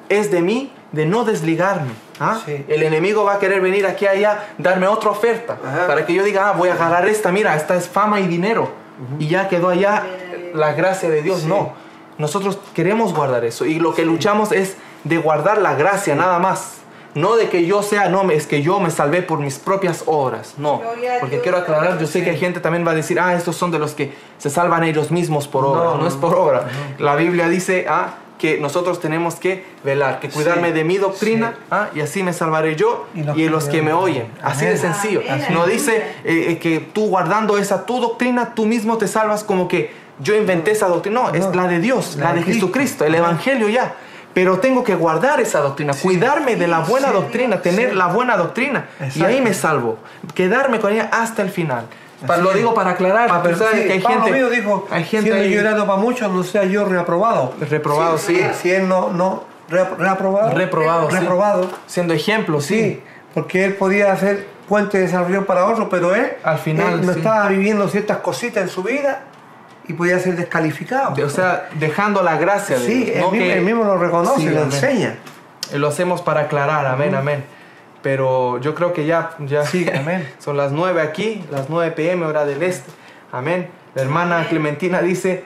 Speaker 1: es de mí de no desligarme. ¿ah?
Speaker 2: Sí.
Speaker 1: El enemigo va a querer venir aquí allá, darme otra oferta,
Speaker 2: Ajá.
Speaker 1: para que yo diga, ah, voy a agarrar esta, mira, esta es fama y dinero. Y ya quedó allá la gracia de Dios.
Speaker 2: Sí.
Speaker 1: No, nosotros queremos guardar eso. Y lo que luchamos es de guardar la gracia, nada más. No de que yo sea, no, es que yo me salvé por mis propias obras. No, porque quiero aclarar, yo sé que hay gente también va a decir, ah, estos son de los que se salvan ellos mismos por obra. No,
Speaker 2: No,
Speaker 1: es por obra. La Biblia dice, ah, que nosotros tenemos que velar, que cuidarme
Speaker 2: Sí,
Speaker 1: de mi doctrina,
Speaker 2: sí.
Speaker 1: ah, y así me salvaré yo
Speaker 2: Y
Speaker 1: y,
Speaker 2: los
Speaker 1: los,
Speaker 2: que me oyen.
Speaker 1: Así de sencillo.
Speaker 3: Amén.
Speaker 1: No dice eh, eh, que tú guardando esa tu doctrina, tú mismo te salvas como que yo inventé esa doctrina. No, es
Speaker 2: No.
Speaker 1: la de Dios,
Speaker 2: La
Speaker 1: la,
Speaker 2: de
Speaker 1: de
Speaker 2: Cristo.
Speaker 1: Jesucristo, el Evangelio ya. Pero tengo que guardar esa doctrina, cuidarme de la buena
Speaker 3: sí,
Speaker 1: doctrina, tener
Speaker 2: sí.
Speaker 1: la buena doctrina. Y
Speaker 2: Exacto.
Speaker 1: ahí me salvo. Quedarme con ella hasta el final. Pa- lo digo para aclarar,
Speaker 2: pero
Speaker 1: sabes
Speaker 2: sí,
Speaker 1: que hay
Speaker 2: Pablo
Speaker 1: gente,
Speaker 2: mío dijo,
Speaker 1: hay gente
Speaker 2: siendo
Speaker 1: ahí
Speaker 2: yo grato para muchos, no sea yo reaprobado.
Speaker 1: reprobado, sí,
Speaker 2: Si, si él no, no re- reaprobado,
Speaker 1: reprobado, sí.
Speaker 2: reprobado,
Speaker 1: siendo ejemplo, sí.
Speaker 2: sí, porque él podía hacer puente de salvación para otros, pero él
Speaker 1: Al final,
Speaker 2: él no estaba viviendo ciertas cositas en su vida y podía ser descalificado.
Speaker 1: De- o sea, dejando la gracia de
Speaker 2: sí, él,
Speaker 1: no
Speaker 2: mismo,
Speaker 1: que-
Speaker 2: él mismo lo reconoce, lo enseña.
Speaker 1: Eh, Lo hacemos para aclarar, amén, amén. Pero yo creo que ya, ya
Speaker 2: Sí, [LAUGHS] amén.
Speaker 1: son las 9 aquí, las 9 pm, hora del este. Amén. La hermana
Speaker 3: Amén.
Speaker 1: Clementina dice,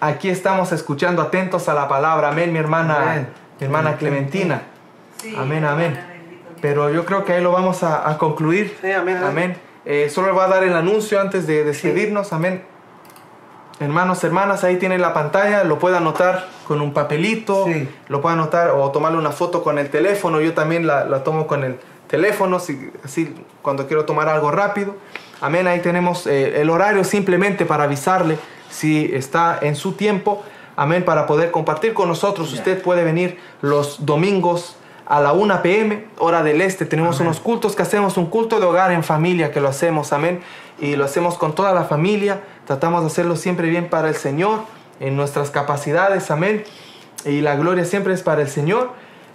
Speaker 1: aquí estamos escuchando atentos a la palabra. Amén, mi hermana,
Speaker 2: Amén.
Speaker 1: mi hermana Clementina.
Speaker 3: Sí,
Speaker 1: Amén, amén. Pero yo creo que ahí lo vamos a, a concluir.
Speaker 2: Sí, amén, amén.
Speaker 1: Amén. Eh, solo voy a dar el anuncio antes de despedirnos. Amén. Hermanos, hermanas, ahí tienen la pantalla, lo puede anotar con un papelito,
Speaker 2: Sí.
Speaker 1: lo puede anotar o tomarle una foto con el teléfono. Yo también la, la tomo con el teléfono, si- así cuando quiero tomar algo rápido. Amén, ahí tenemos eh, el horario simplemente para avisarle si está en su tiempo. Amén, para poder compartir con nosotros. Usted puede venir los domingos a la 1 pm, hora del este. Tenemos
Speaker 2: Amén.
Speaker 1: unos cultos que hacemos, un culto de hogar en familia que lo hacemos, amén. Y lo hacemos con toda la familia. Tratamos de hacerlo siempre bien para el Señor, en nuestras capacidades, amén. Y la gloria siempre es para el Señor.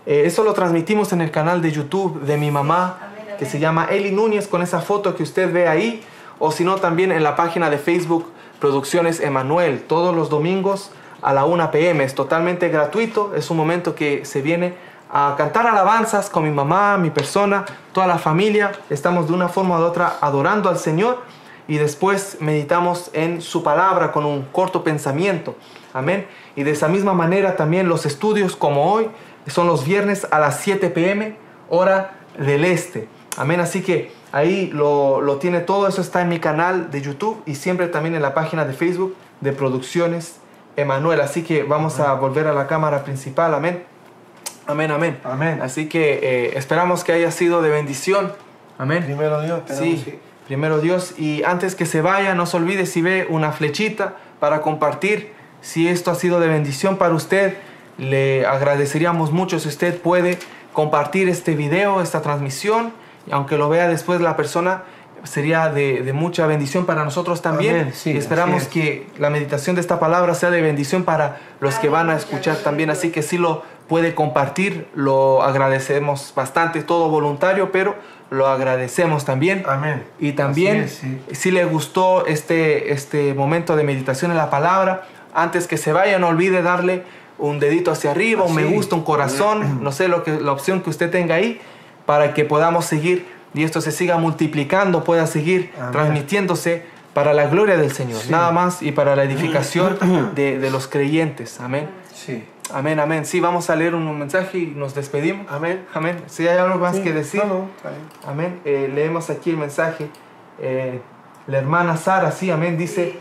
Speaker 1: Eh, eso lo transmitimos en el canal de YouTube de mi mamá,
Speaker 3: Amén, amén.
Speaker 1: que se llama Eli Núñez, con esa foto que usted ve ahí. O si no, también en la página de Facebook Producciones Emanuel, todos los domingos a la 1 pm. Es totalmente gratuito. Es un momento que se viene a cantar alabanzas con mi mamá, mi persona, toda la familia. Estamos de una forma u otra adorando al Señor y después meditamos en su palabra con un corto pensamiento. Amén. Y de esa misma manera también los estudios como hoy son los viernes a las 7 pm, hora del este. Amén. Así que ahí lo, lo tiene todo. Eso está en mi canal de YouTube y siempre también en la página de Facebook de Producciones Emanuel. Así que vamos a volver a la cámara principal. Amén. Amén, amén.
Speaker 2: Amén.
Speaker 1: Así que eh, esperamos que haya sido de bendición. Amén.
Speaker 2: Primero Dios, esperamos,
Speaker 1: Sí, primero Dios. Y antes que se vaya, no se olvide si ve una flechita para compartir. Si esto ha sido de bendición para usted, le agradeceríamos mucho si usted puede compartir este video, esta transmisión. Y aunque lo vea después la persona, sería de, de mucha bendición para nosotros también.
Speaker 2: Amén, sí,
Speaker 1: y esperamos
Speaker 2: es.
Speaker 1: que la meditación de esta palabra sea de bendición para los que van a escuchar también. Así que si lo puede compartir, lo agradecemos bastante, todo voluntario, pero lo agradecemos también.
Speaker 2: Amén.
Speaker 1: Y también,
Speaker 2: Así es, sí.
Speaker 1: si le gustó este, este momento de meditación en la palabra, antes que se vaya, no olvide darle un dedito hacia arriba, un me gusta, un corazón, no sé lo que, la opción que usted tenga ahí, para que podamos seguir y esto se siga multiplicando, pueda seguir
Speaker 2: Amén.
Speaker 1: transmitiéndose para la gloria del Señor,
Speaker 2: Sí.
Speaker 1: nada más y para la edificación de, de los creyentes. Amén. Amén, amén. Sí, vamos a leer un mensaje y nos despedimos.
Speaker 2: Amén.
Speaker 1: Amén. Si hay algo más
Speaker 2: Sí.
Speaker 1: que decir.
Speaker 2: No.
Speaker 1: Amén. Eh, leemos aquí el mensaje. Eh, la hermana Sara, sí, amén, dice,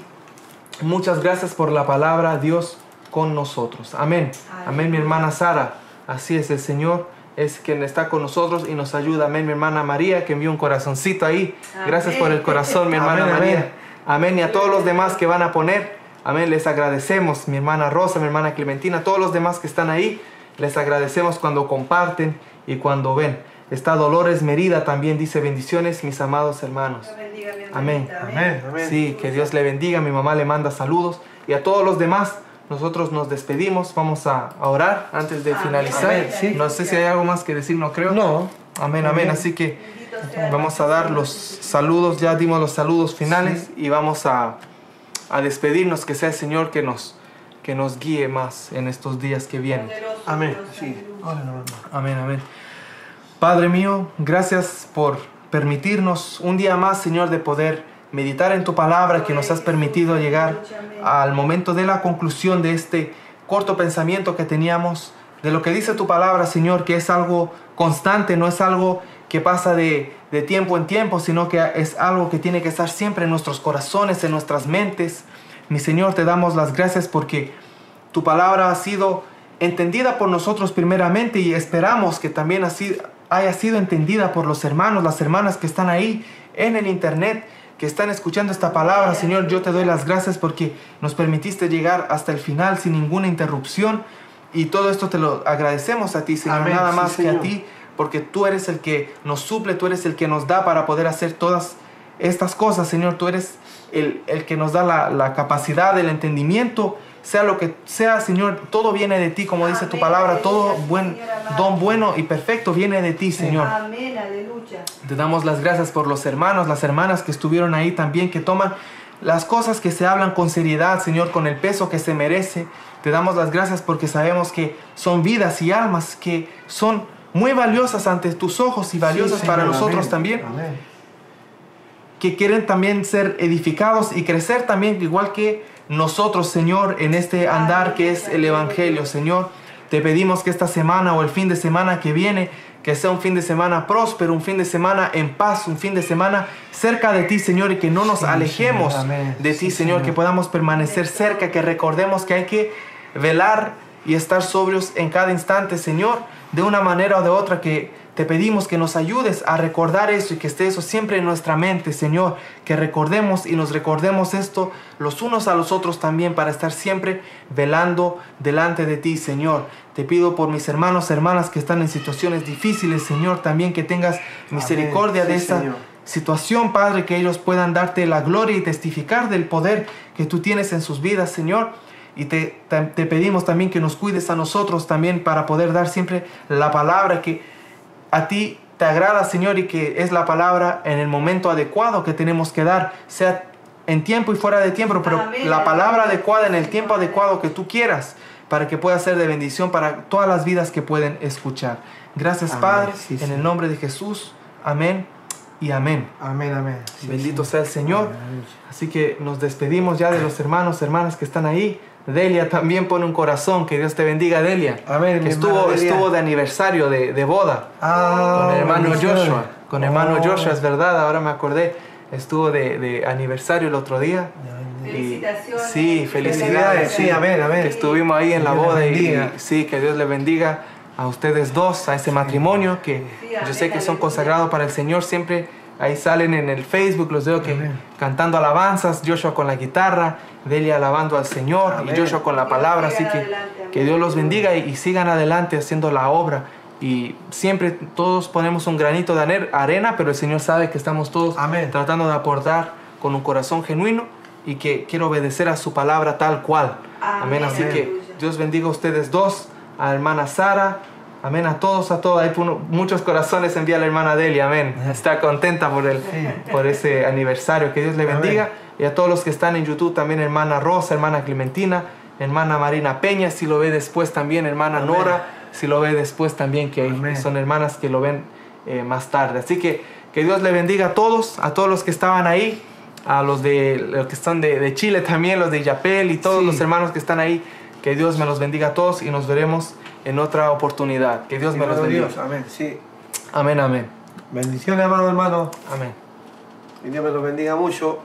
Speaker 1: muchas gracias por la palabra, Dios con nosotros. Amén. Amén, mi hermana Sara. Así es, el Señor es quien está con nosotros y nos ayuda. Amén, mi hermana María, que envió un corazoncito ahí. Gracias por el corazón, mi hermana
Speaker 2: Amén,
Speaker 1: María.
Speaker 2: amén.
Speaker 1: Amén. Y a todos los demás que van a poner, amén, les agradecemos. Mi hermana Rosa, mi hermana Clementina, todos los demás que están ahí, les agradecemos cuando comparten y cuando ven. Está Dolores Merida también dice bendiciones, mis amados hermanos.
Speaker 3: Dios bendiga, mi
Speaker 1: Amén.
Speaker 2: Amén. Amén.
Speaker 1: Sí, que Dios le bendiga. Mi mamá le manda saludos. Y a todos los demás, nosotros nos despedimos. Vamos a, a orar antes de
Speaker 3: Amén.
Speaker 1: finalizar.
Speaker 2: Amén, sí.
Speaker 1: No sé si hay algo más que decir, no creo.
Speaker 2: No.
Speaker 1: Amén, amén. Así que vamos a dar los saludos. Ya dimos los saludos finales y vamos a, a despedirnos. Que sea el Señor que nos, que nos guíe más en estos días que vienen.
Speaker 2: Amén. Sí.
Speaker 1: Amén, amén. Padre mío, gracias por permitirnos un día más, Señor, de poder meditar en tu palabra, que nos has permitido llegar al momento de la conclusión de este corto pensamiento que teníamos, de lo que dice tu palabra, Señor, que es algo constante, no es algo que pasa de, de tiempo en tiempo, sino que es algo que tiene que estar siempre en nuestros corazones, en nuestras mentes. Mi Señor, te damos las gracias porque tu palabra ha sido entendida por nosotros primeramente y esperamos que también así haya sido entendida por los hermanos, las hermanas que están ahí en el internet, que están escuchando esta palabra. Señor, yo te doy las gracias porque nos permitiste llegar hasta el final sin ninguna interrupción y todo esto te lo agradecemos a ti, Señor,
Speaker 2: Amén.
Speaker 1: nada
Speaker 2: Sí,
Speaker 1: más que a ti, porque tú eres el que nos suple, tú eres el que nos da para poder hacer todas estas cosas, Señor. Tú eres el, el que nos da la, la capacidad, el entendimiento, sea lo que sea, Señor. Todo viene de ti, como dice tu palabra. Todo buen don bueno y perfecto viene de ti, Señor.
Speaker 3: Amén, aleluya.
Speaker 1: Te damos las gracias por los hermanos, las hermanas que estuvieron ahí también, que toman las cosas que se hablan con seriedad, Señor, con el peso que se merece. Te damos las gracias porque sabemos que son vidas y almas que son muy valiosas ante tus ojos y valiosas
Speaker 2: Sí,
Speaker 1: para nosotros
Speaker 2: amén,
Speaker 1: también
Speaker 2: amén.
Speaker 1: que quieren también ser edificados y crecer también igual que nosotros, Señor, en este andar que es el Evangelio, Señor. Te pedimos que esta semana o el fin de semana que viene, que sea un fin de semana próspero, un fin de semana en paz, un fin de semana cerca de ti, Señor, y que no nos
Speaker 2: Sí,
Speaker 1: alejemos
Speaker 2: Señor,
Speaker 1: de ti,
Speaker 2: Sí,
Speaker 1: Señor,
Speaker 2: Señor.
Speaker 1: que podamos permanecer cerca, que recordemos que hay que velar y estar sobrios en cada instante, Señor, de una manera o de otra que te pedimos que nos ayudes a recordar eso y que esté eso siempre en nuestra mente, Señor, que recordemos y nos recordemos esto los unos a los otros también para estar siempre velando delante de ti, Señor. Te pido por mis hermanos, hermanas que están en situaciones difíciles, Señor, también que tengas misericordia de
Speaker 2: Señor.
Speaker 1: situación, Padre, que ellos puedan darte la gloria y testificar del poder que tú tienes en sus vidas, Señor. Y te, te, te pedimos también que nos cuides a nosotros también para poder dar siempre la palabra que a ti te agrada, Señor, y que es la palabra en el momento adecuado que tenemos que dar, sea en tiempo y fuera de tiempo, pero
Speaker 3: Amén.
Speaker 1: la palabra adecuada en el tiempo adecuado que tú quieras, para que pueda ser de bendición para todas las vidas que pueden escuchar. Gracias,
Speaker 2: Amén.
Speaker 1: Padre,
Speaker 2: Sí,
Speaker 1: en
Speaker 2: sí.
Speaker 1: el nombre de Jesús. Amén y amén.
Speaker 2: Amén, amén. Sí,
Speaker 1: Bendito
Speaker 2: sí.
Speaker 1: sea el Señor.
Speaker 2: Amén.
Speaker 1: Así que nos despedimos ya de los hermanos, hermanas que están ahí. Delia también pone un corazón. Que Dios te bendiga, Delia.
Speaker 2: Amén,
Speaker 1: Que estuvo,
Speaker 2: Delia.
Speaker 1: estuvo de aniversario de, de boda
Speaker 2: Ah,
Speaker 1: con el hermano. Joshua. Con el hermano
Speaker 2: Oh.
Speaker 1: Joshua, es verdad, ahora me acordé. Estuvo de, de aniversario el otro día. Y-
Speaker 3: Felicitaciones.
Speaker 1: sí, felicidades.
Speaker 2: Sí, amén, amén.
Speaker 1: Estuvimos ahí en la
Speaker 2: Que Dios
Speaker 1: boda y, sí, que Dios le bendiga a ustedes dos, a ese matrimonio que
Speaker 3: Sí,
Speaker 1: yo sé que son consagrados para el Señor. Siempre ahí salen en el Facebook, los veo que
Speaker 2: Amén.
Speaker 1: cantando alabanzas, Joshua con la guitarra, Delia alabando al Señor
Speaker 2: Amén.
Speaker 1: y Joshua con la palabra. Así que
Speaker 3: adelante,
Speaker 1: que Dios los bendiga y, y sigan adelante haciendo la obra. Y siempre todos ponemos un granito de arena, pero el Señor sabe que estamos todos
Speaker 2: Amén.
Speaker 1: tratando de aportar con un corazón genuino y que quiero obedecer a su palabra tal cual. Amén.
Speaker 3: Amén,
Speaker 1: Así que. Dios bendiga a ustedes dos, a hermana Sara. Amén. A todos, a todos. Hay muchos corazones envía la hermana Delia. Amén. Está contenta por, el, por ese aniversario. Que Dios le bendiga. Y a todos los que están en YouTube también, hermana Rosa, hermana Clementina, hermana Marina Peña, si lo ve después también, hermana
Speaker 2: Amén.
Speaker 1: Nora, si lo ve después también, que
Speaker 2: Amén.
Speaker 1: son hermanas que lo ven eh, más tarde. Así que que Dios le bendiga a todos, a todos los que estaban ahí, a los de los que están de, de Chile también, los de Yapel y todos
Speaker 2: Sí.
Speaker 1: los hermanos que están ahí. Que Dios me los bendiga a todos y nos veremos en otra oportunidad. Que Dios me los bendiga.
Speaker 2: Dios, amén. Sí.
Speaker 1: Amén, amén,
Speaker 2: Bendiciones, hermano, hermano.
Speaker 1: amén.
Speaker 2: Y Dios me los bendiga mucho.